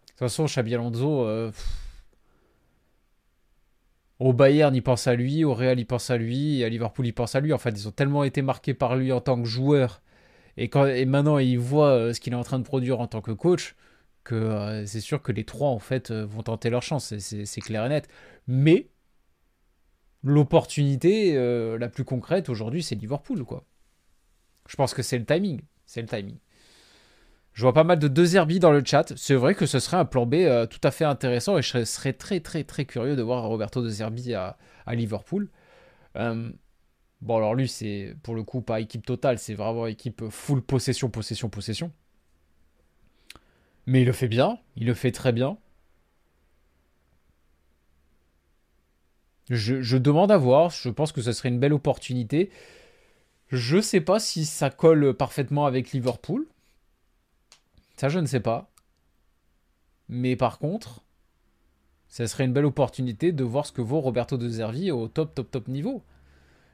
De toute façon, Xabi Alonso, au Bayern, il pense à lui, au Real, il pense à lui, à Liverpool, il pense à lui. En fait, ils ont tellement été marqués par lui en tant que joueur, et, quand, et maintenant ils voient euh, ce qu'il est en train de produire en tant que coach, que euh, c'est sûr que les trois, en fait, euh, vont tenter leur chance, c'est clair et net. Mais l'opportunité la plus concrète aujourd'hui, c'est Liverpool, quoi. Je pense que c'est le timing. C'est le timing. Je vois pas mal de deux Herbie dans le chat. C'est vrai que ce serait un plan B euh, tout à fait intéressant et je serais, très très très curieux de voir Roberto de Zerbi à, Liverpool. Euh, bon alors lui c'est pour le coup pas équipe totale, c'est vraiment équipe full possession, possession, possession. Mais il le fait bien, il le fait très bien. Je, demande à voir, je pense que ce serait une belle opportunité. Je sais pas si ça colle parfaitement avec Liverpool. Ça, je ne sais pas. Mais par contre, ça serait une belle opportunité de voir ce que vaut Roberto De Zerbi au top, top, top niveau.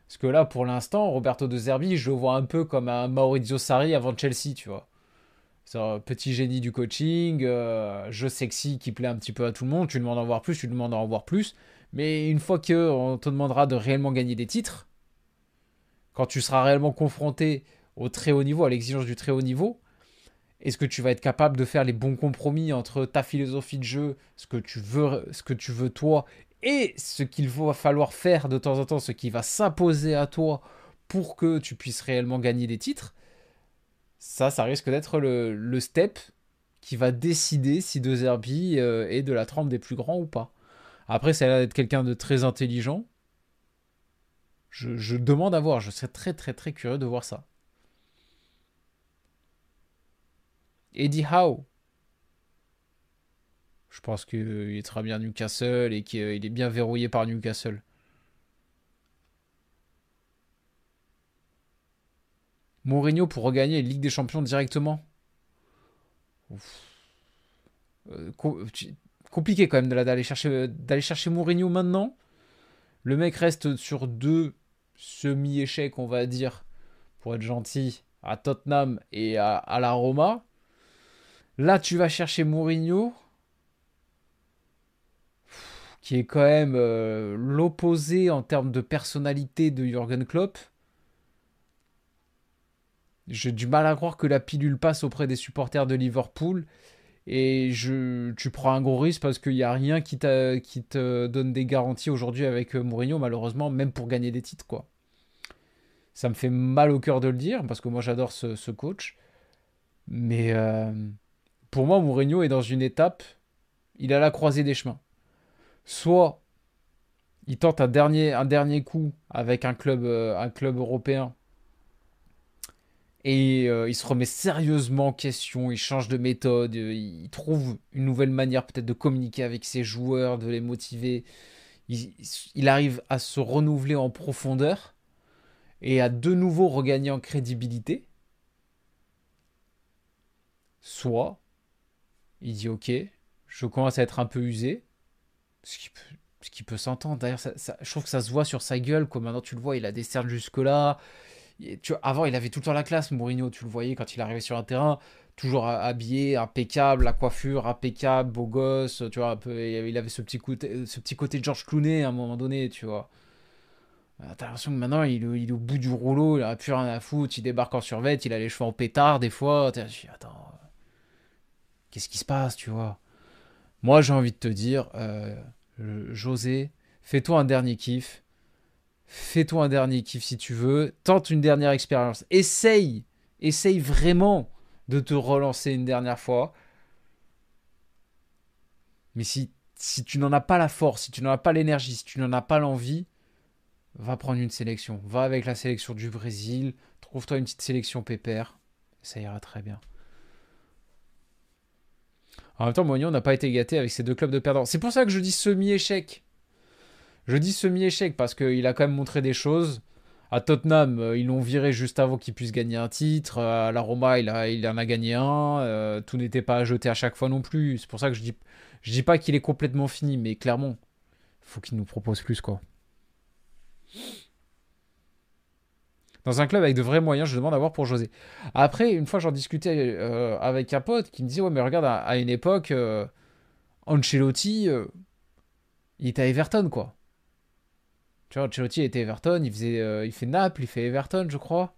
Parce que là, pour l'instant, Roberto De Zerbi, je le vois un peu comme un Maurizio Sarri avant Chelsea, tu vois. Un petit génie du coaching, jeu sexy qui plaît un petit peu à tout le monde. Tu demandes d'en voir plus, tu demandes d'en voir plus. Mais une fois qu'on te demandera de réellement gagner des titres, quand tu seras réellement confronté au très haut niveau, à l'exigence du très haut niveau, est-ce que tu vas être capable de faire les bons compromis entre ta philosophie de jeu, ce que tu veux, toi, et ce qu'il va falloir faire de temps en temps, ce qui va s'imposer à toi pour que tu puisses réellement gagner des titres Ça, ça risque d'être le, step qui va décider si De Zerbi euh, est de la trempe des plus grands ou pas. Après, ça a l'air d'être quelqu'un de très intelligent. Je, demande à voir, je serais très très très curieux de voir ça. Eddie Howe. Je pense qu'il est très bien Newcastle et qu'il est bien verrouillé par Newcastle. Mourinho pour regagner la Ligue des Champions directement. Euh, compliqué quand même d'aller chercher, Mourinho maintenant. Le mec reste sur deux semi-échecs, on va dire, pour être gentil, à Tottenham et à, à la Roma. Là, tu vas chercher Mourinho, qui est quand même euh, l'opposé en termes de personnalité de Jürgen Klopp. J'ai du mal à croire que la pilule passe auprès des supporters de Liverpool. Et je, tu prends un gros risque parce qu'il n'y a rien qui, te donne des garanties aujourd'hui avec euh, Mourinho, malheureusement, même pour gagner des titres. Ça me fait mal au cœur de le dire parce que moi j'adore ce, coach. Mais euh, pour moi, Mourinho est dans une étape, il a la croisée des chemins. Soit il tente un dernier, un dernier coup avec un club, euh, un club européen Et euh, il se remet sérieusement en question, il change de méthode, euh, il trouve une nouvelle manière peut-être de communiquer avec ses joueurs, de les motiver. Il, arrive à se renouveler en profondeur et à de nouveau regagner en crédibilité. Soit il dit ok, je commence à être un peu usé, ce qui peut, ce qui peut s'entendre. D'ailleurs, je trouve que ça se voit sur sa gueule, comme maintenant tu le vois, il a des cernes jusque-là. Avant, il avait tout le temps la classe, Mourinho, tu le voyais quand il arrivait sur un terrain, toujours habillé, impeccable, la coiffure impeccable, beau gosse, tu vois, il avait ce petit côté, de George Clooney à un moment donné, tu vois. Euh, t'as l'impression que maintenant, il, est au bout du rouleau, il a plus rien à foutre, il débarque en survette, il a les cheveux en pétard des fois. T'es attends, qu'est-ce qui se passe, tu vois? Moi, j'ai envie de te dire, euh, José, fais-toi un dernier kiff. Fais-toi un dernier kiff si tu veux. Tente une dernière expérience. Essaye. Essaye vraiment de te relancer une dernière fois. Mais si, si tu n'en as pas la force, si tu n'en as pas l'énergie, si tu n'en as pas l'envie, va prendre une sélection. Va avec la sélection du Brésil. Trouve-toi une petite sélection pépère. Ça ira très bien. En même temps, Moignon n'a pas été gâté avec ses deux clubs de perdants. C'est pour ça que je dis semi-échec. Je dis semi-échec parce qu'il a quand même montré des choses. À Tottenham, euh, ils l'ont viré juste avant qu'il puisse gagner un titre. À la Roma, il, en a gagné un. Euh, tout n'était pas à jeter à chaque fois non plus. C'est pour ça que je dis, dis pas qu'il est complètement fini, mais clairement, il faut qu'il nous propose plus, quoi. Dans un club avec de vrais moyens, je demande à voir pour José. Après, une fois, j'en discutais euh, avec un pote qui me disait Ouais, mais regarde, à, une époque, Ancelotti, il était à Everton, quoi. Tu vois, Ancelotti était Everton, il, faisait, il fait Naples, il fait Everton, je crois.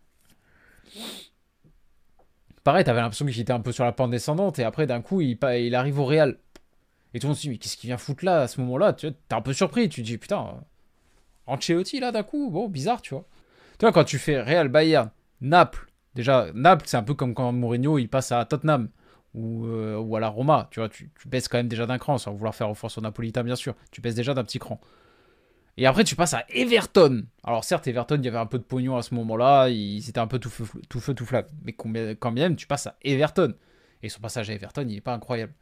Pareil, t'avais l'impression qu'il était un peu sur la pente descendante, et après, d'un coup, il, arrive au Real. Et tout le monde se dit Mais qu'est-ce qu'il vient foutre là, à ce moment-là Tu t'es un peu surpris, tu te dis Putain, Ancelotti, là, d'un coup, bon, bizarre, tu vois. Tu vois, quand tu fais Real Bayern, Naples, déjà, Naples, c'est un peu comme quand Mourinho il passe à Tottenham ou, euh, à la Roma. Tu vois, tu, baisses quand même déjà d'un cran, sans vouloir faire offense au Napolitain, bien sûr. Tu baisses déjà d'un petit cran. Et après, tu passes à Everton. Alors, certes, Everton, il y avait un peu de pognon à ce moment-là. Ils étaient un peu tout feu, tout, feu, flamme. Mais quand même, tu passes à Everton. Et son passage à Everton, il n'est pas incroyable.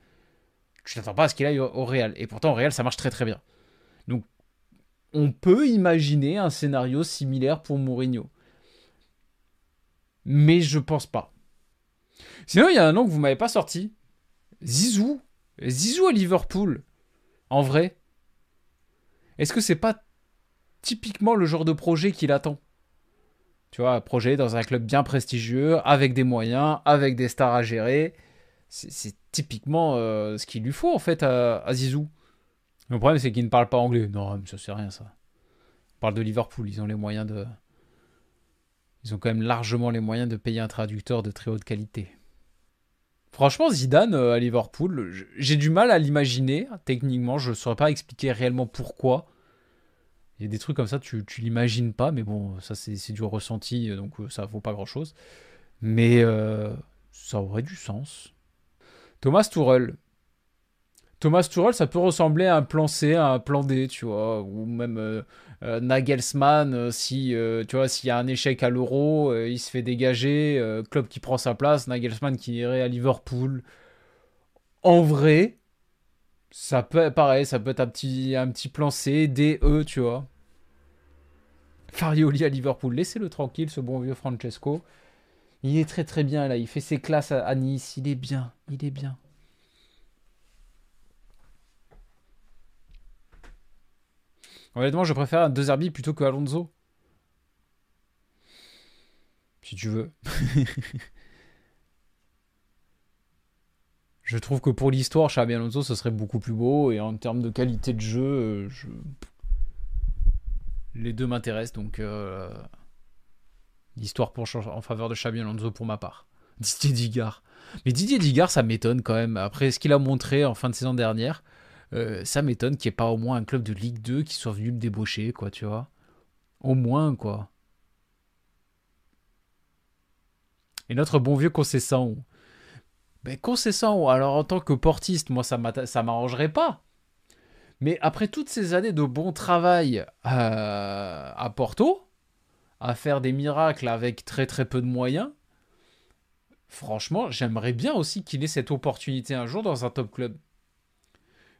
Tu t'attends pas à ce qu'il aille au, au Real. Et pourtant, au Real, ça marche très très bien. Donc, on peut imaginer un scénario similaire pour Mourinho. Mais je pense pas. Sinon, il y a un nom que vous m'avez pas sorti. Zizou. Zizou à Liverpool. En vrai. Est-ce que c'est pas typiquement le genre de projet qu'il attend? Tu vois, projet dans un club bien prestigieux, avec des moyens, avec des stars à gérer. C'est typiquement euh, ce qu'il lui faut en fait à Zizou. Le problème, c'est qu'ils ne parlent pas anglais. Non, ça c'est rien ça. On parle de Liverpool, ils ont les moyens de. Ils ont quand même largement les moyens de payer un traducteur de très haute qualité. Franchement, Zidane euh, à Liverpool, j'ai du mal à l'imaginer. Techniquement, je ne saurais pas expliquer réellement pourquoi. Il y a des trucs comme ça, tu, l'imagines pas, mais bon, ça c'est du ressenti, donc euh, ça vaut pas grand chose. Mais euh, ça aurait du sens. Thomas Tourelle, Thomas Tuchel, ça peut ressembler à un plan C, à un plan D, tu vois, ou même euh, euh, Nagelsmann, euh, si tu vois, s'il y a un échec à l'Euro, il se fait dégager, club qui prend sa place, Nagelsmann qui irait à Liverpool. En vrai, ça peut, pareil, ça peut être un petit, un petit plan C, D, E, tu vois. Farioli à Liverpool, laissez-le tranquille, ce bon vieux Francesco. Il est très très bien là, il fait ses classes à Nice, il est bien, il est bien. Honnêtement, je préfère De Zerbi plutôt que Alonso. Si tu veux. *laughs* je trouve que pour l'histoire, Xabi Alonso, ce serait beaucoup plus beau. Et en termes de qualité de jeu, euh, les deux m'intéressent. Donc, euh, l'histoire en faveur de Xabi Alonso pour ma part. *laughs* Didier Digard. Mais Didier Digard, ça m'étonne quand même. Après ce qu'il a montré en fin de saison dernière, euh, ça m'étonne qu'il n'y ait pas au moins un club de Ligue 2 qui soit venu me débaucher, quoi, tu vois. Au moins, quoi. Et notre bon vieux Concessant. Ben, Concessant, alors en tant que portiste, moi, ça m'arrangerait pas. Mais après toutes ces années de bon travail à Porto, à faire des miracles avec très très peu de moyens, franchement, j'aimerais bien aussi qu'il ait cette opportunité un jour dans un top club.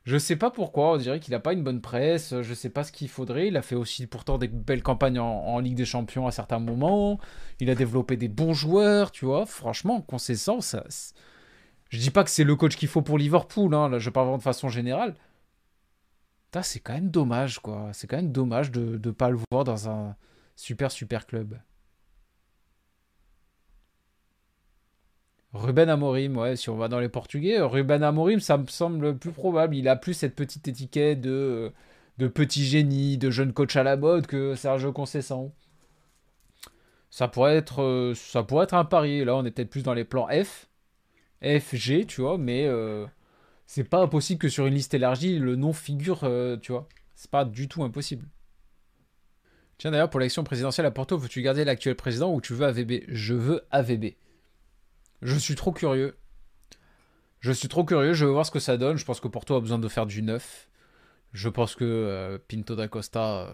Je sais pas pourquoi, on dirait qu'il n'a pas une bonne presse, je sais pas ce qu'il faudrait. Il a fait aussi pourtant des belles campagnes en, Ligue des Champions à certains moments. Il a développé des bons joueurs, tu vois. Franchement, concessant, ça. Je dis pas que c'est le coach qu'il faut pour Liverpool, hein, je parle de façon générale. C'est quand même dommage, quoi. C'est quand même dommage de ne pas le voir dans un super, super club. Ruben Amorim, ouais, si on va dans les Portugais, Ruben Amorim, ça me semble plus probable. Il a plus cette petite étiquette de, de petit génie, de jeune coach à la mode que Sergio Conceição. Ça pourrait être, euh, ça pourrait être un pari. Là, on est peut-être plus dans les plans F, F, G, tu vois, mais euh, c'est pas impossible que sur une liste élargie, le nom figure, euh, tu vois. C'est pas du tout impossible. Tiens, d'ailleurs, pour l'élection présidentielle à Porto, veux-tu garder l'actuel président ou tu veux AVB Je veux AVB. Je suis trop curieux. Je suis trop curieux, je veux voir ce que ça donne. Je pense que Porto a besoin de faire du neuf. Je pense que euh, Pinto da Costa euh,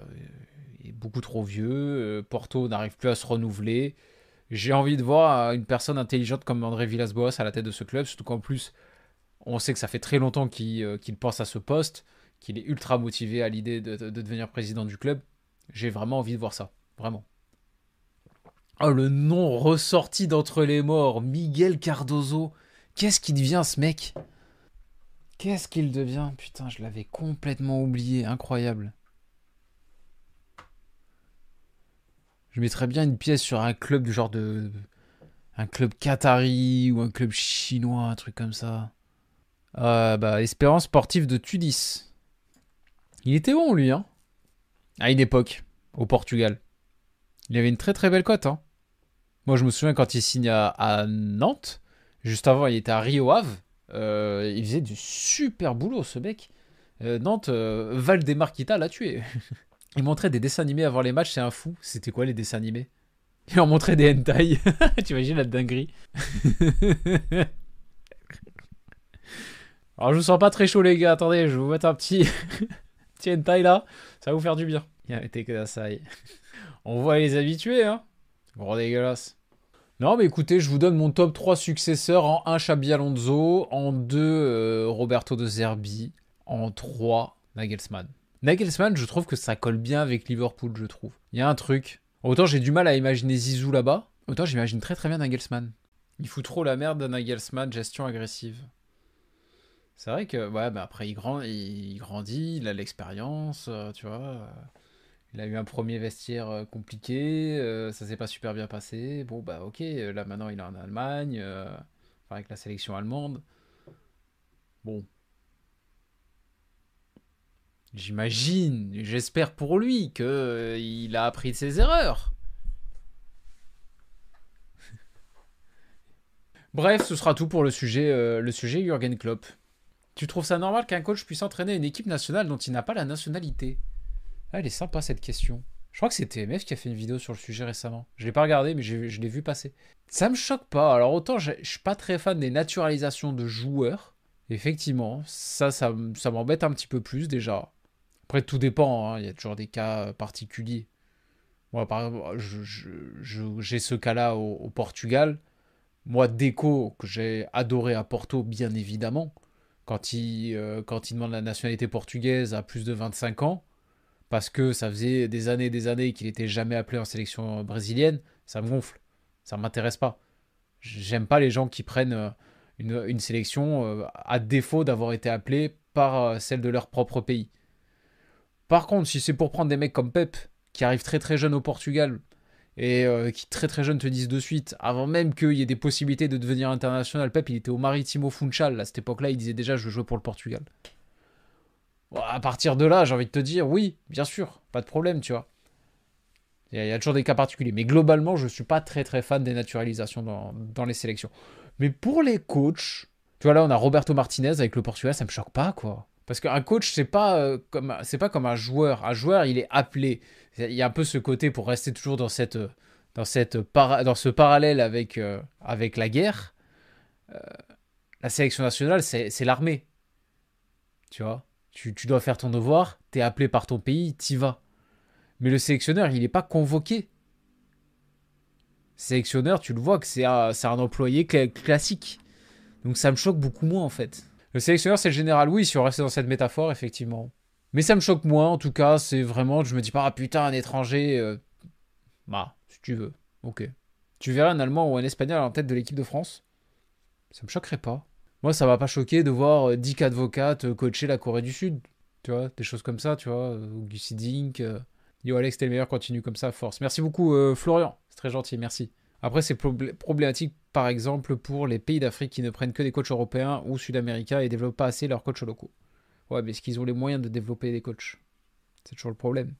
est beaucoup trop vieux. Euh, Porto n'arrive plus à se renouveler. J'ai envie de voir une personne intelligente comme André Villas-Boas à la tête de ce club, surtout qu'en plus, on sait que ça fait très longtemps qu'il pense à ce poste, qu'il est ultra motivé à l'idée de, de devenir président du club. J'ai vraiment envie de voir ça. Vraiment. Oh, le nom ressorti d'entre les morts, Miguel Cardozo. Qu'est-ce qu'il devient ce mec? Qu'est-ce qu'il devient? Putain, je l'avais complètement oublié, incroyable. Je mettrais bien une pièce sur un club du genre de. Un club qatari ou un club chinois, un truc comme ça. Euh, bah, Espérance sportive de Tunis. Il était bon, lui, hein? À une époque, au Portugal. Il avait une très très belle cote, hein moi, je me souviens quand il signe à, Nantes, juste avant, il était à Rio Ave. Euh, il faisait du super boulot, ce mec. Euh, Nantes, euh, Valdemarquita l'a tué. *laughs* il montrait des dessins animés avant les matchs, c'est un fou. C'était quoi les dessins animés? Il en montrait des hentai. *laughs* tu imagines la dinguerie *laughs* Alors, je vous sens pas très chaud, les gars. Attendez, je vais vous mettre un petit, petit hentai là. Ça va vous faire du bien. Que ça. On voit les habitués, hein. Gros dégueulasse. Non, mais écoutez, je vous donne mon top 3 successeurs en 1 Xabi Alonso, en 2 euh, Roberto de Zerbi, en 3 Nagelsmann. Nagelsmann, je trouve que ça colle bien avec Liverpool, je trouve. Il y a un truc. Autant j'ai du mal à imaginer Zizou là-bas, autant j'imagine très très bien Nagelsmann. Il fout trop la merde de Nagelsmann, gestion agressive. C'est vrai que, ouais, bah après il, grand, il grandit, il a l'expérience, euh, tu vois. Il a eu un premier vestiaire euh, compliqué, euh, ça s'est pas super bien passé. Bon, bah ok, euh, là maintenant il est en Allemagne, avec la sélection allemande. Bon. J'imagine, j'espère pour lui qu'il a appris de ses erreurs. *laughs* Bref, ce sera tout pour le sujet, le sujet Jürgen Klopp. Tu trouves ça normal qu'un coach puisse entraîner une équipe nationale dont il n'a pas la nationalité? Ah, elle est sympa cette question. Je crois que c'est TMF qui a fait une vidéo sur le sujet récemment. Je l'ai pas regardé, mais je l'ai vu passer. Ça me choque pas. Alors autant je, suis pas très fan des naturalisations de joueurs. Effectivement, ça, ça, m'embête un petit peu plus déjà. Après, tout dépend. Hein. Il y a toujours des cas particuliers. Moi, par exemple, j'ai ce cas-là au, Portugal. Moi, Deco, que j'ai adoré à Porto, bien évidemment, quand il, euh, quand il demande la nationalité portugaise à plus de 25 ans, parce que ça faisait des années et des années qu'il n'était jamais appelé en sélection brésilienne, ça me gonfle. Ça ne m'intéresse pas. J'aime pas les gens qui prennent euh, une, sélection euh, à défaut d'avoir été appelé par euh, celle de leur propre pays. Par contre, si c'est pour prendre des mecs comme Pep, qui arrivent très très jeunes au Portugal, et qui très très jeunes te disent de suite, avant même qu'il y ait des possibilités de devenir international, Pep il était au Maritimo Funchal, à cette époque-là il disait déjà je veux jouer pour le Portugal à partir de là, j'ai envie de te dire, oui, bien sûr, pas de problème, tu vois. Il y, a toujours des cas particuliers. Mais globalement, je ne suis pas très très fan des naturalisations dans, les sélections. Mais pour les coachs, tu vois, là, on a Roberto Martinez avec le Portugal, ça me choque pas, quoi. Parce qu'un coach, c'est pas, euh, comme, c'est pas comme un joueur. Un joueur, il est appelé. Il y a un peu ce côté pour rester toujours dans, cette, dans, cette dans ce parallèle avec, euh, avec la guerre. Euh, la sélection nationale, c'est l'armée. Tu vois? Tu, dois faire ton devoir, tu es appelé par ton pays, t'y vas. Mais le sélectionneur, il n'est pas convoqué. Sélectionneur, tu le vois que c'est un, un, employé classique. Donc ça me choque beaucoup moins en fait. Le sélectionneur, c'est le général, oui, si on reste dans cette métaphore, effectivement. Mais ça me choque moins, en tout cas, c'est vraiment, je me dis pas, ah putain, un étranger. Euh... Bah, si tu veux, ok. Tu verras un Allemand ou un Espagnol en tête de l'équipe de France? Ça me choquerait pas. Moi, ça va pas choquer de voir Dick Advocat euh, coacher la Corée du Sud. Tu vois, des choses comme ça, tu vois. Ou Gussie Dink. Euh. Yo, Alex, t'es le meilleur, continue comme ça, force. Merci beaucoup, euh, Florian. C'est très gentil, merci. Après, c'est problématique, par exemple, pour les pays d'Afrique qui ne prennent que des coachs européens ou sud-américains et développent pas assez leurs coachs locaux. Ouais, mais est-ce qu'ils ont les moyens de développer des coachs? C'est toujours le problème.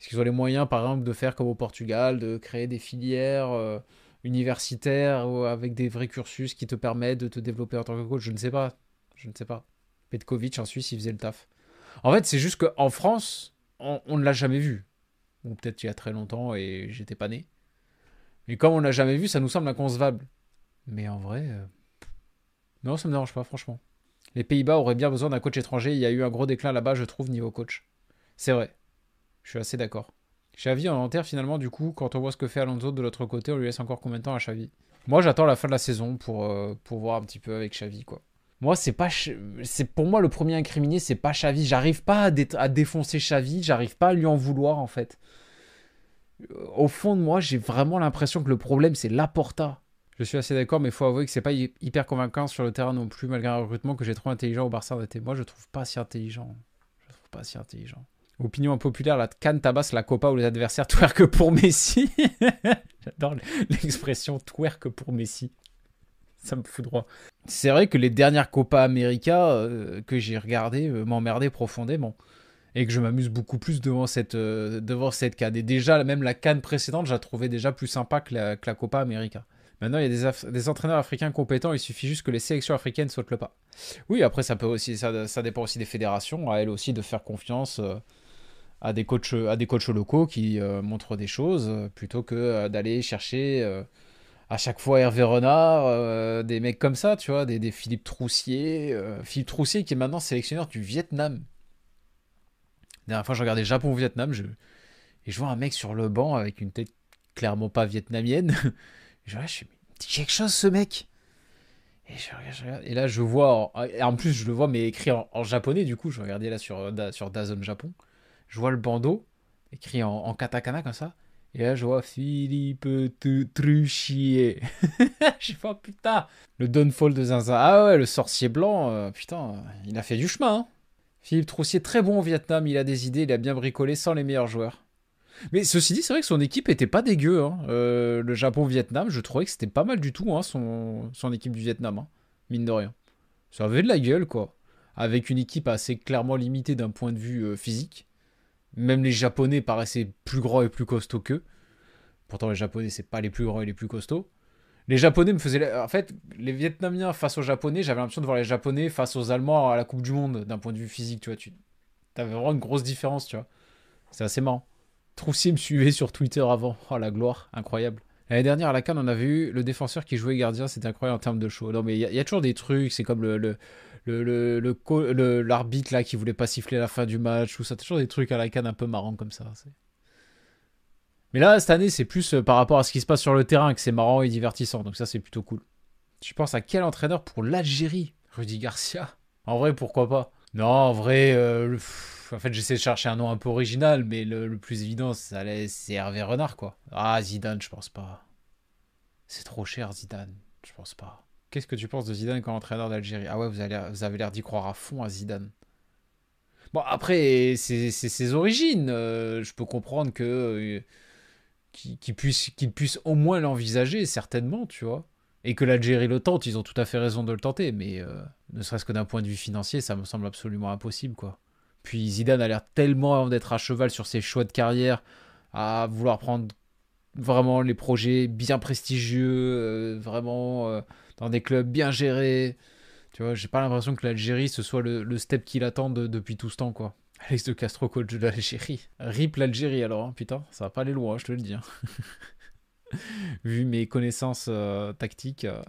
Est-ce qu'ils ont les moyens, par exemple, de faire comme au Portugal, de créer des filières euh, universitaires avec des vrais cursus qui te permettent de te développer en tant que coach Je ne sais pas. Je ne sais pas. Petkovic en Suisse, il faisait le taf. En fait, c'est juste qu'en France, on, ne l'a jamais vu. Ou peut-être il y a très longtemps et j'étais pas né. Mais comme on l'a jamais vu, ça nous semble inconcevable. Mais en vrai, euh, non, ça me dérange pas, franchement. Les Pays-Bas auraient bien besoin d'un coach étranger. Il y a eu un gros déclin là-bas, je trouve, niveau coach. C'est vrai. Je suis assez d'accord. Xavi en enterre finalement, du coup, quand on voit ce que fait Alonso de l'autre côté, on lui laisse encore combien de temps à Xavi? Moi, j'attends la fin de la saison pour, euh, pour voir un petit peu avec Xavi, quoi. Moi, c'est pas. C'est pour moi le premier incriminé, c'est pas Xavi. J'arrive pas à, défoncer Xavi, j'arrive pas à lui en vouloir en fait. Euh, au fond de moi, j'ai vraiment l'impression que le problème c'est Laporta. Je suis assez d'accord, mais il faut avouer que c'est pas hyper convaincant sur le terrain non plus, malgré un recrutement que j'ai trouvé intelligent au Barça. Moi, je trouve pas si intelligent. Je trouve pas si intelligent. Opinion populaire, la canne tabasse la copa où les adversaires twerk pour Messi. *laughs* J'adore l'expression twerk pour Messi. Ça me fout droit. C'est vrai que les dernières Copa América euh, que j'ai regardées euh, m'emmerdaient profondément. Et que je m'amuse beaucoup plus devant cette, euh, devant cette canne. Et déjà, même la canne précédente, je la trouvais déjà plus sympa que la, que la Copa América. Maintenant, il y a des, des, entraîneurs africains compétents, il suffit juste que les sélections africaines sautent le pas. Oui, après, ça, peut aussi, ça, ça dépend aussi des fédérations, à elles aussi de faire confiance à des coachs, à des coachs locaux qui euh, montrent des choses euh, plutôt que euh, d'aller chercher à chaque fois Hervé Renard, des mecs comme ça, tu vois, des, des Philippe Troussier. Philippe Troussier qui est maintenant sélectionneur du Vietnam. Dernière fois, je regardais Japon-Vietnam je... et je vois un mec sur le banc avec une tête clairement pas vietnamienne. *laughs* je je suis quelque chose ce mec. Et, là, je vois, en, plus, je le vois, mais écrit en, japonais, du coup, je regardais là sur, sur Dazon Japon je vois le bandeau écrit en, katakana comme ça. Et là, je vois Philippe Truchier. *laughs* je sais pas, putain. Le Downfall de Zinza. Ah ouais, le sorcier blanc, euh, putain, il a fait du chemin. Hein. Philippe Troussier, très bon au Vietnam, il a des idées, il a bien bricolé sans les meilleurs joueurs. Mais ceci dit, c'est vrai que son équipe était pas dégueu. Hein. Euh, le Japon-Vietnam, je trouvais que c'était pas mal du tout, hein, son, équipe du Vietnam, mine de rien. Ça avait de la gueule, quoi. Avec une équipe assez clairement limitée d'un point de vue euh, physique. Même les Japonais paraissaient plus grands et plus costauds qu'eux. Pourtant, les Japonais, c'est pas les plus grands et les plus costauds. Les Japonais me faisaient. En fait, les Vietnamiens face aux Japonais, j'avais l'impression de voir les Japonais face aux Allemands à la Coupe du Monde d'un point de vue physique, tu vois. Tu avais vraiment une grosse différence, tu vois. C'est assez marrant. Troussier me suivait sur Twitter avant. Oh la gloire, incroyable. L'année dernière à la Cannes, on avait vu le défenseur qui jouait gardien, c'était incroyable en termes de show. Non, mais il y, a toujours des trucs, c'est comme le, l'arbitre là qui voulait pas siffler la fin du match, ou ça, toujours des trucs à la canne un peu marrants comme ça. Mais là, cette année, c'est plus euh, par rapport à ce qui se passe sur le terrain que c'est marrant et divertissant, donc ça, c'est plutôt cool. Tu penses à quel entraîneur pour l'Algérie? Rudy Garcia? En vrai, pourquoi pas? Non, en vrai, euh, en fait, j'essaie de chercher un nom un peu original, mais le, plus évident, c'est Hervé Renard, quoi. Ah, Zidane, je pense pas. C'est trop cher, Zidane. Je pense pas. Qu'est-ce que tu penses de Zidane comme entraîneur d'Algérie? Ah ouais, vous, avez l'air d'y croire à fond à Zidane. Bon, après, c'est ses origines. Euh, je peux comprendre que euh, qu'il puisse, puisse au moins l'envisager, certainement, tu vois. Et que l'Algérie le tente, ils ont tout à fait raison de le tenter, mais euh, ne serait-ce que d'un point de vue financier, ça me semble absolument impossible, quoi. Puis Zidane a l'air tellement d'être à cheval sur ses choix de carrière, à vouloir prendre vraiment les projets bien prestigieux, vraiment dans des clubs bien gérés. Tu vois, j'ai pas l'impression que l'Algérie ce soit le, step qu'il attend depuis tout ce temps, quoi. Alex de Castro, coach de l'Algérie. Rip l'Algérie alors, hein, putain, ça va pas aller loin, je te le dis. Hein. *laughs* Vu mes connaissances euh, tactiques, euh,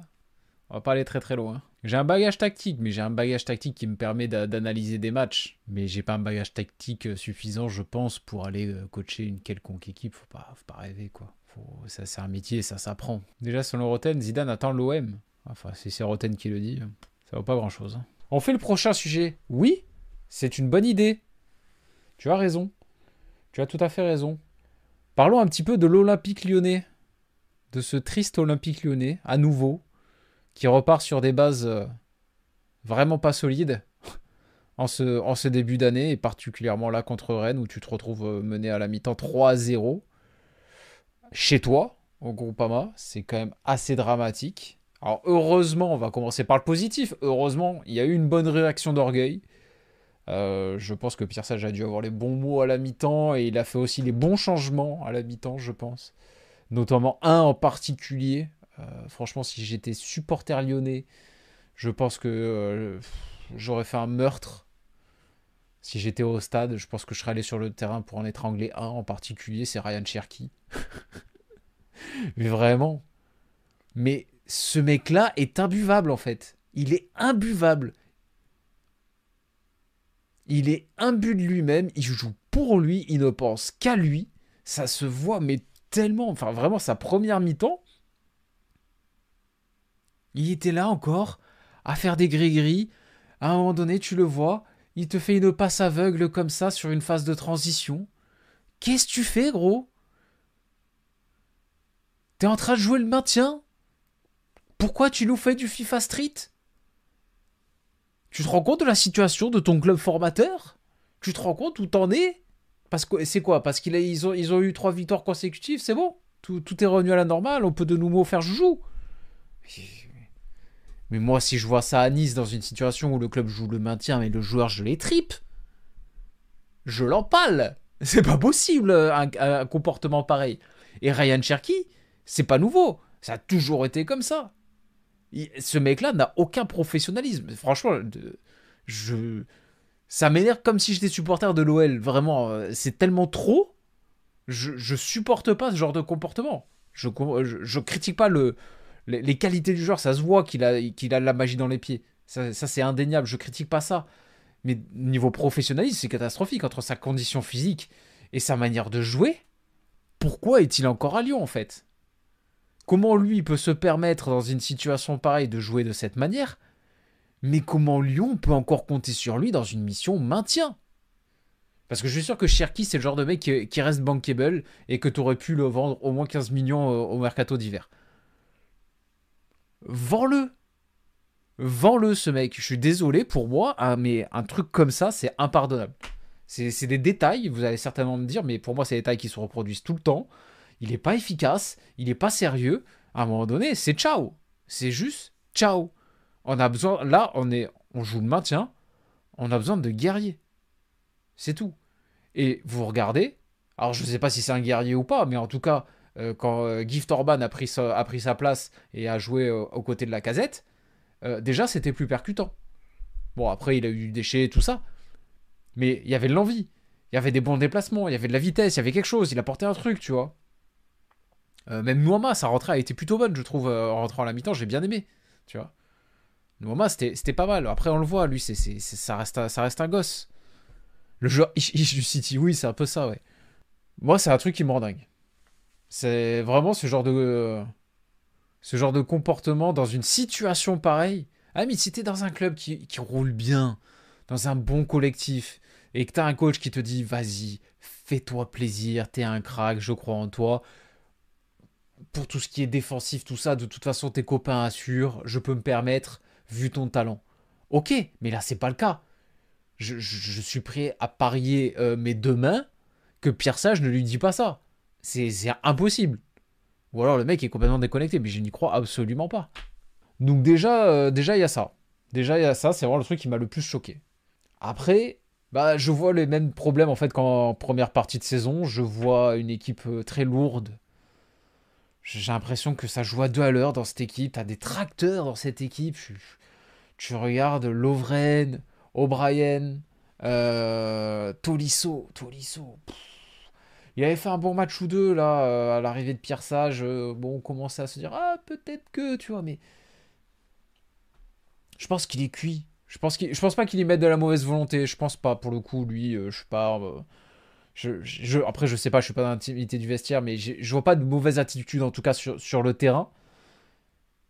On va pas aller très très loin. J'ai un bagage tactique, mais j'ai un bagage tactique qui me permet d'analyser des matchs. Mais j'ai pas un bagage tactique euh, suffisant, je pense, pour aller euh, coacher une quelconque équipe. Faut pas, faut pas rêver, quoi. Ça, c'est un métier, ça s'apprend. Déjà, selon Roten, Zidane attend l'OM. Enfin, si c'est Roten qui le dit, ça vaut pas grand chose. Hein. On fait le prochain sujet. Oui, c'est une bonne idée. Tu as raison. Tu as tout à fait raison. Parlons un petit peu de l'Olympique lyonnais. De ce triste Olympique lyonnais, à nouveau, qui repart sur des bases euh, vraiment pas solides *laughs* en ce, début d'année, et particulièrement là contre Rennes, où tu te retrouves euh, mené à la mi-temps 3-0 chez toi, au Groupama. C'est quand même assez dramatique. Alors heureusement, on va commencer par le positif. Heureusement, il y a eu une bonne réaction d'orgueil. Euh, je pense que Pierre Sage a dû avoir les bons mots à la mi-temps et il a fait aussi les bons changements à la mi-temps, je pense. Notamment un en particulier. Euh, franchement, si j'étais supporter lyonnais, je pense que euh, j'aurais fait un meurtre. Si j'étais au stade, je pense que je serais allé sur le terrain pour en étrangler un en particulier, c'est Ryan Cherky. *laughs* Mais vraiment. Mais ce mec-là est imbuvable en fait. Il est imbuvable. Il est imbu de lui-même, il joue pour lui, il ne pense qu'à lui. Ça se voit, mais tellement. Enfin, vraiment, sa première mi-temps, il était là encore, à faire des gris-gris. À un moment donné, tu le vois, il te fait une passe aveugle comme ça sur une phase de transition. Qu'est-ce que tu fais, gros? T'es en train de jouer le maintien? Pourquoi tu nous fais du FIFA Street? Tu te rends compte de la situation de ton club formateur? Tu te rends compte où t'en es? Parce que c'est quoi? Parce qu'ils ont, eu trois victoires consécutives, c'est bon? Tout, tout, est revenu à la normale, on peut de nouveau faire joujou. Mais moi, si je vois ça à Nice dans une situation où le club joue le maintien, mais le joueur, je les tripe, je l'empale. C'est pas possible un, comportement pareil. Et Ryan Cherky, c'est pas nouveau. Ça a toujours été comme ça ce mec-là n'a aucun professionnalisme. Franchement, je, ça m'énerve comme si j'étais supporter de l'OL. Vraiment, euh, c'est tellement trop. Je, supporte pas ce genre de comportement. Je, critique pas le, les, qualités du joueur. Ça se voit qu'il a, a la magie dans les pieds. Ça, c'est indéniable. Je critique pas ça. Mais niveau professionnalisme, c'est catastrophique entre sa condition physique et sa manière de jouer. Pourquoi est-il encore à Lyon en fait? Comment lui peut se permettre dans une situation pareille de jouer de cette manière? Mais comment Lyon peut encore compter sur lui dans une mission maintien? Parce que je suis sûr que Cherki, c'est le genre de mec qui, reste bankable et que tu aurais pu le vendre au moins 15 millions au mercato d'hiver. Vends-le Vends-le ce mec. Je suis désolé pour moi, hein, mais un truc comme ça, c'est impardonnable. C'est des détails, vous allez certainement me dire, mais pour moi, c'est des détails qui se reproduisent tout le temps il n'est pas efficace, il n'est pas sérieux. À un moment donné, c'est ciao. C'est juste ciao. On a besoin, là, on, est, on joue le maintien, on a besoin de guerriers. C'est tout. Et vous regardez, alors je ne sais pas si c'est un guerrier ou pas, mais en tout cas, euh, quand euh, Gift Orban a pris, sa, place et a joué euh, aux côtés de la casette, déjà c'était plus percutant. Bon, après, il a eu du déchet, tout ça. Mais il y avait de l'envie. Il y avait des bons déplacements, il y avait de la vitesse, il y avait quelque chose, il apportait un truc, tu vois. Même Nouama, sa rentrée a été plutôt bonne, je trouve, en rentrant à la mi-temps, j'ai bien aimé. Tu vois. Nouama, c'était pas mal. Après, on le voit, lui, ça, reste, ça reste un gosse. Le joueur du City, oui, c'est un peu ça, ouais. Moi, c'est un truc qui me rend dingue. C'est vraiment ce genre de. ce genre de comportement dans une situation pareille. Ah, mais si t'es dans un club qui, qui roule bien, dans un bon collectif, et que t'as un coach qui te dit vas-y, fais-toi plaisir, t'es un crack, je crois en toi, pour tout ce qui est défensif, tout ça, de toute façon, tes copains assurent, je peux me permettre, vu ton talent. Ok, mais là, c'est pas le cas. Je, suis prêt à parier euh, mes deux mains que Pierre Sage ne lui dit pas ça. C'est impossible. Ou alors le mec est complètement déconnecté, mais je n'y crois absolument pas. Donc déjà, euh, déjà il y a ça. Déjà il y a ça, c'est vraiment le truc qui m'a le plus choqué. Après, bah je vois les mêmes problèmes en fait qu'en première partie de saison. Je vois une équipe euh, très lourde, j'ai l'impression que ça joue à deux à l'heure dans cette équipe. T'as des tracteurs dans cette équipe. Tu, regardes Lovren, O'Brien, euh, Tolisso. Tolisso. Il avait fait un bon match ou deux là euh, à l'arrivée de Pierre Sage. Euh, bon, on commençait à se dire ah peut-être que tu vois, mais je pense qu'il est cuit. Je pense, qu'il, je pense pas qu'il y mette de la mauvaise volonté. Je pense pas, pour le coup, lui, je suis pas. Je, je, après, je sais pas, je suis pas dans l'intimité du vestiaire, mais je vois pas de mauvaise attitude en tout cas sur, sur le terrain.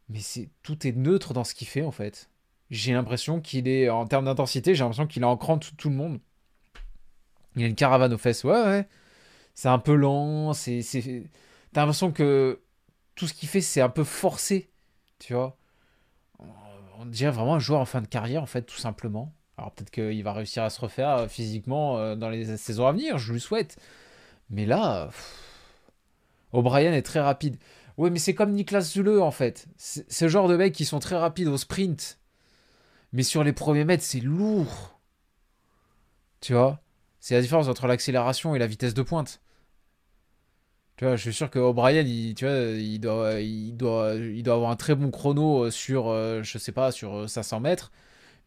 Mais c'est tout est neutre dans ce qu'il fait en fait. J'ai l'impression qu'il est en termes d'intensité, j'ai l'impression qu'il est en cran tout, tout, le monde. Il a une caravane aux fesses, ouais, ouais. C'est un peu lent, c'est, t'as l'impression que tout ce qu'il fait c'est un peu forcé, tu vois. On dirait vraiment un joueur en fin de carrière en fait, tout simplement. Alors peut-être qu'il va réussir à se refaire euh, physiquement euh, dans les saisons à venir, je lui souhaite. Mais là, O'Brien est très rapide. Oui, mais c'est comme Niklas Zule en fait. C'est ce genre de mecs qui sont très rapides au sprint. Mais sur les premiers mètres, c'est lourd. Tu vois? C'est la différence entre l'accélération et la vitesse de pointe. Tu vois, je suis sûr que O'Brien, il, tu vois, il doit, avoir un très bon chrono euh, sur, je sais pas, sur 500 mètres.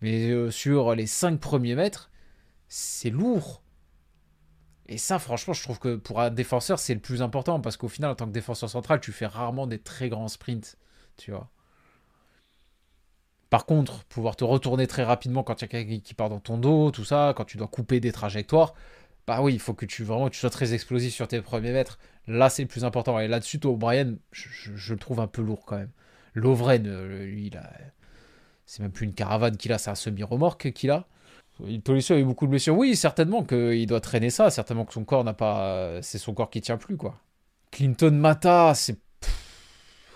Mais euh, sur les 5 premiers mètres, c'est lourd. Et ça, franchement, je trouve que pour un défenseur, c'est le plus important. Parce qu'au final, en tant que défenseur central, tu fais rarement des très grands sprints. Tu vois. Par contre, pouvoir te retourner très rapidement quand il y a quelqu'un qui part dans ton dos, tout ça, quand tu dois couper des trajectoires, bah oui, il faut que tu vraiment tu sois très explosif sur tes premiers mètres. Là, c'est le plus important. Et là-dessus, toi, je, je, le trouve un peu lourd quand même. Lovren, euh, lui, il a, c'est même plus une caravane qu'il a, c'est un semi-remorque qu'il a. Tolisso a eu beaucoup de blessures. Oui, certainement qu'il doit traîner ça. Certainement que son corps n'a pas. C'est son corps qui tient plus, quoi. Clinton Mata, c'est.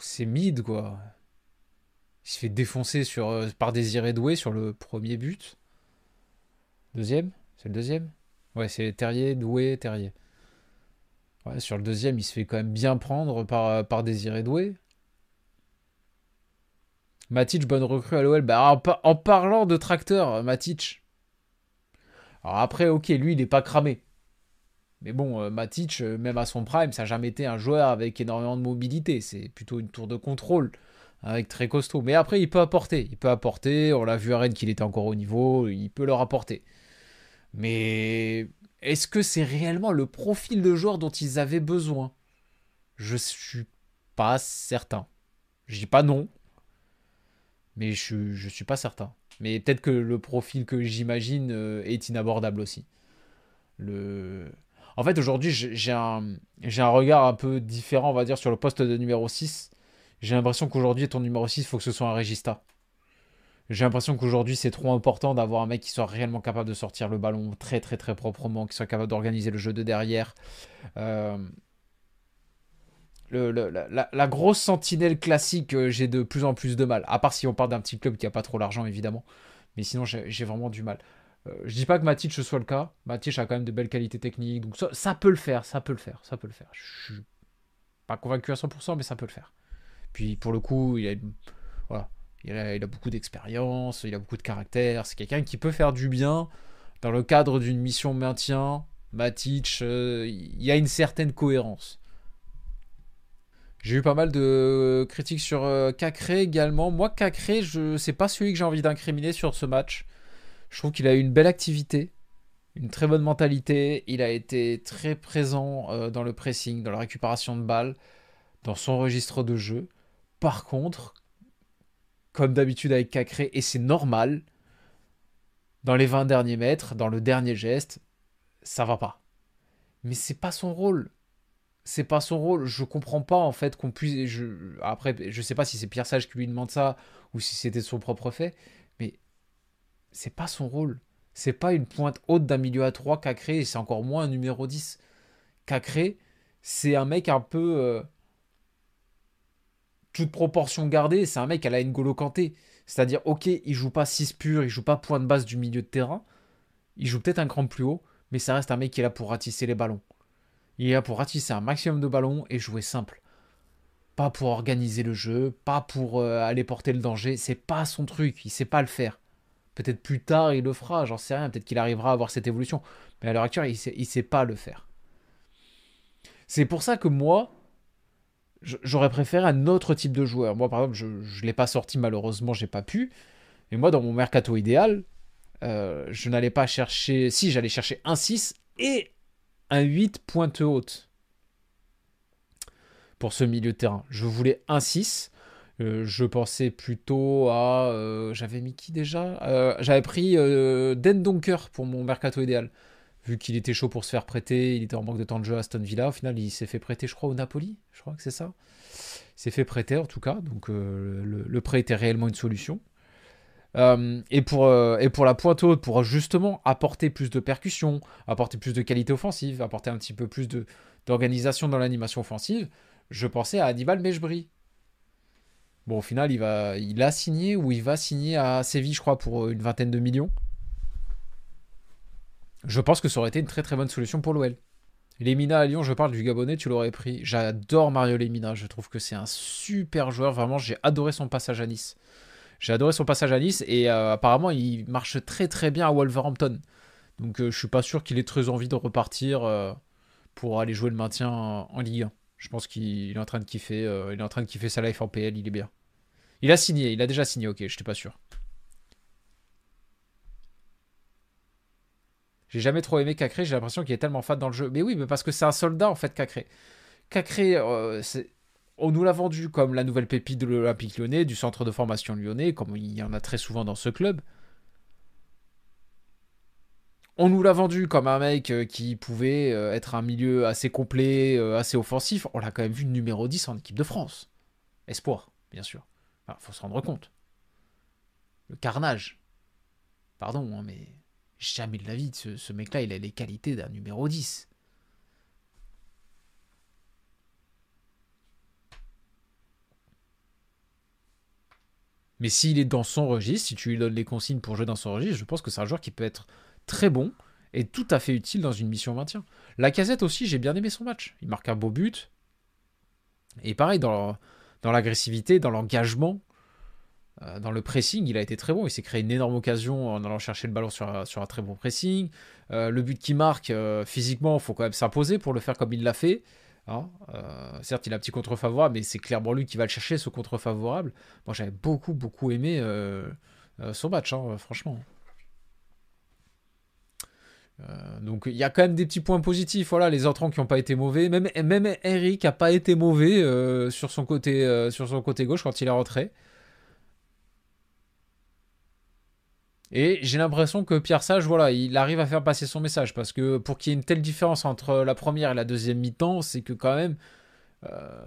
C'est mid, quoi. Il se fait défoncer sur, euh, par Désiré Doué sur le premier but. Deuxième? C'est le deuxième? Ouais, c'est Terrier, Doué, Terrier. Ouais, sur le deuxième, il se fait quand même bien prendre par, par Désiré Doué. Matic, bonne recrue à l'OL. Bah, en, parlant de tracteur, Matic. Alors après, ok, lui, il n'est pas cramé. Mais bon, euh, Matic, euh, même à son prime, ça n'a jamais été un joueur avec énormément de mobilité. C'est plutôt une tour de contrôle avec très costaud. Mais après, il peut apporter. Il peut apporter. On l'a vu à Rennes qu'il était encore au niveau. Il peut leur apporter. Mais est-ce que c'est réellement le profil de joueur dont ils avaient besoin? Je suis pas certain. Je dis pas non, mais je ne suis pas certain. Mais peut-être que le profil que j'imagine euh, est inabordable aussi. Le... En fait, aujourd'hui, j'ai un, un regard un peu différent, on va dire, sur le poste de numéro 6. J'ai l'impression qu'aujourd'hui, ton numéro 6, il faut que ce soit un régista. J'ai l'impression qu'aujourd'hui, c'est trop important d'avoir un mec qui soit réellement capable de sortir le ballon très, très, très proprement, qui soit capable d'organiser le jeu de derrière. Euh, la, grosse sentinelle classique, euh, j'ai de plus en plus de mal. À part si on parle d'un petit club qui a pas trop l'argent, évidemment. Mais sinon, j'ai vraiment du mal. Euh, je dis pas que Matic soit le cas. Matic a quand même de belles qualités techniques. Donc ça, peut le faire, ça peut le faire, ça peut le faire. Je suis pas convaincu à 100%, mais ça peut le faire. Puis pour le coup, il a, voilà, il a, beaucoup d'expérience, il a beaucoup de caractère. C'est quelqu'un qui peut faire du bien dans le cadre d'une mission maintien. Matic, euh, il y a une certaine cohérence. J'ai eu pas mal de critiques sur euh, Cacré également. Moi, Cacré, je c'est pas celui que j'ai envie d'incriminer sur ce match. Je trouve qu'il a eu une belle activité, une très bonne mentalité. Il a été très présent euh, dans le pressing, dans la récupération de balles, dans son registre de jeu. Par contre, comme d'habitude avec Cacré, et c'est normal, dans les 20 derniers mètres, dans le dernier geste, ça va pas. Mais c'est pas son rôle c'est pas son rôle. Je comprends pas en fait qu'on puisse. Je, après, je sais pas si c'est Pierre Sage qui lui demande ça ou si c'était son propre fait, mais c'est pas son rôle. C'est pas une pointe haute d'un milieu à 3 Cacré et c'est encore moins un numéro 10. Cacré, c'est un mec un peu. Euh, toute proportion gardée, c'est un mec à la N'Golo Kanté. C'est-à-dire, ok, il joue pas 6 pur, il joue pas point de base du milieu de terrain, il joue peut-être un cran plus haut, mais ça reste un mec qui est là pour ratisser les ballons. Il est là pour ratisser un maximum de ballons et jouer simple. Pas pour organiser le jeu, pas pour euh, aller porter le danger. C'est pas son truc, il sait pas le faire. Peut-être plus tard il le fera, j'en sais rien. Peut-être qu'il arrivera à avoir cette évolution. Mais à l'heure actuelle, il sait, sait pas le faire. C'est pour ça que moi, j'aurais préféré un autre type de joueur. Moi, par exemple, je ne l'ai pas sorti, malheureusement, j'ai pas pu. Mais moi, dans mon mercato idéal, euh, je n'allais pas chercher. Si, j'allais chercher un 6 et un 8 pointe haute pour ce milieu de terrain. Je voulais un 6. Euh, je pensais plutôt à. euh, J'avais mis déjà? J'avais pris Den Donker pour mon mercato idéal. Vu qu'il était chaud pour se faire prêter, il était en manque de temps de jeu à Aston Villa. Au final, il s'est fait prêter, je crois, au Napoli. Je crois que c'est ça. Il s'est fait prêter en tout cas. Donc euh, le, prêt était réellement une solution. Euh, et, pour, euh, et pour la pointe haute, pour justement apporter plus de percussion, apporter plus de qualité offensive, apporter un petit peu plus d'organisation dans l'animation offensive, je pensais à Hannibal Mejbri. Bon, au final, il, va, il a signé ou il va signer à Séville, je crois, pour une vingtaine de millions. Je pense que ça aurait été une très très bonne solution pour l'OL. Lemina à Lyon, je parle du Gabonais, tu l'aurais pris. J'adore Mario Lemina, je trouve que c'est un super joueur. Vraiment, j'ai adoré son passage à Nice. J'ai adoré son passage à Nice et euh, apparemment il marche très très bien à Wolverhampton. Donc euh, je suis pas sûr qu'il ait très envie de repartir euh, pour aller jouer le maintien en, Ligue 1. Je pense qu'il est en train de kiffer, euh, il est en train de kiffer sa life en PL, il est bien. Il a signé, il a déjà signé, ok, j'étais pas sûr. J'ai jamais trop aimé Cacré, j'ai l'impression qu'il est tellement fat dans le jeu. Mais oui, mais parce que c'est un soldat en fait, Cacré. Cacré, euh, on nous l'a vendu comme la nouvelle pépite de l'Olympique lyonnais, du centre de formation lyonnais, comme il y en a très souvent dans ce club. On nous l'a vendu comme un mec euh, qui pouvait euh, être un milieu assez complet, assez offensif. On l'a quand même vu numéro 10 en équipe de France. Espoir, bien sûr. Enfin, faut se rendre compte. Le carnage. Pardon, hein, mais jamais de la vie, ce, ce mec-là, il a les qualités d'un numéro 10. Mais s'il est dans son registre, si tu lui donnes les consignes pour jouer dans son registre, je pense que c'est un joueur qui peut être très bon et tout à fait utile dans une mission maintien. La casette aussi, j'ai bien aimé son match. Il marque un beau but. Et pareil, dans, l'agressivité, dans l'engagement, dans le pressing, il a été très bon. Il s'est créé une énorme occasion en allant chercher le ballon sur un, très bon pressing. Euh, le but qu'il marque, euh, physiquement, il faut quand même s'imposer pour le faire comme il l'a fait. Hein. Euh, certes, il a un petit contre favorable, mais c'est clairement lui qui va le chercher, ce contre favorable. Moi, j'avais beaucoup, beaucoup aimé euh, euh, son match, hein, franchement. Euh, donc il y a quand même des petits points positifs. Voilà, les entrants qui n'ont pas été mauvais. Même, même Eric n'a pas été mauvais euh, sur, son côté, euh, sur son côté gauche quand il est rentré. Et j'ai l'impression que Pierre Sage, voilà, il arrive à faire passer son message. Parce que pour qu'il y ait une telle différence entre la première et la deuxième mi-temps, c'est que quand même, euh,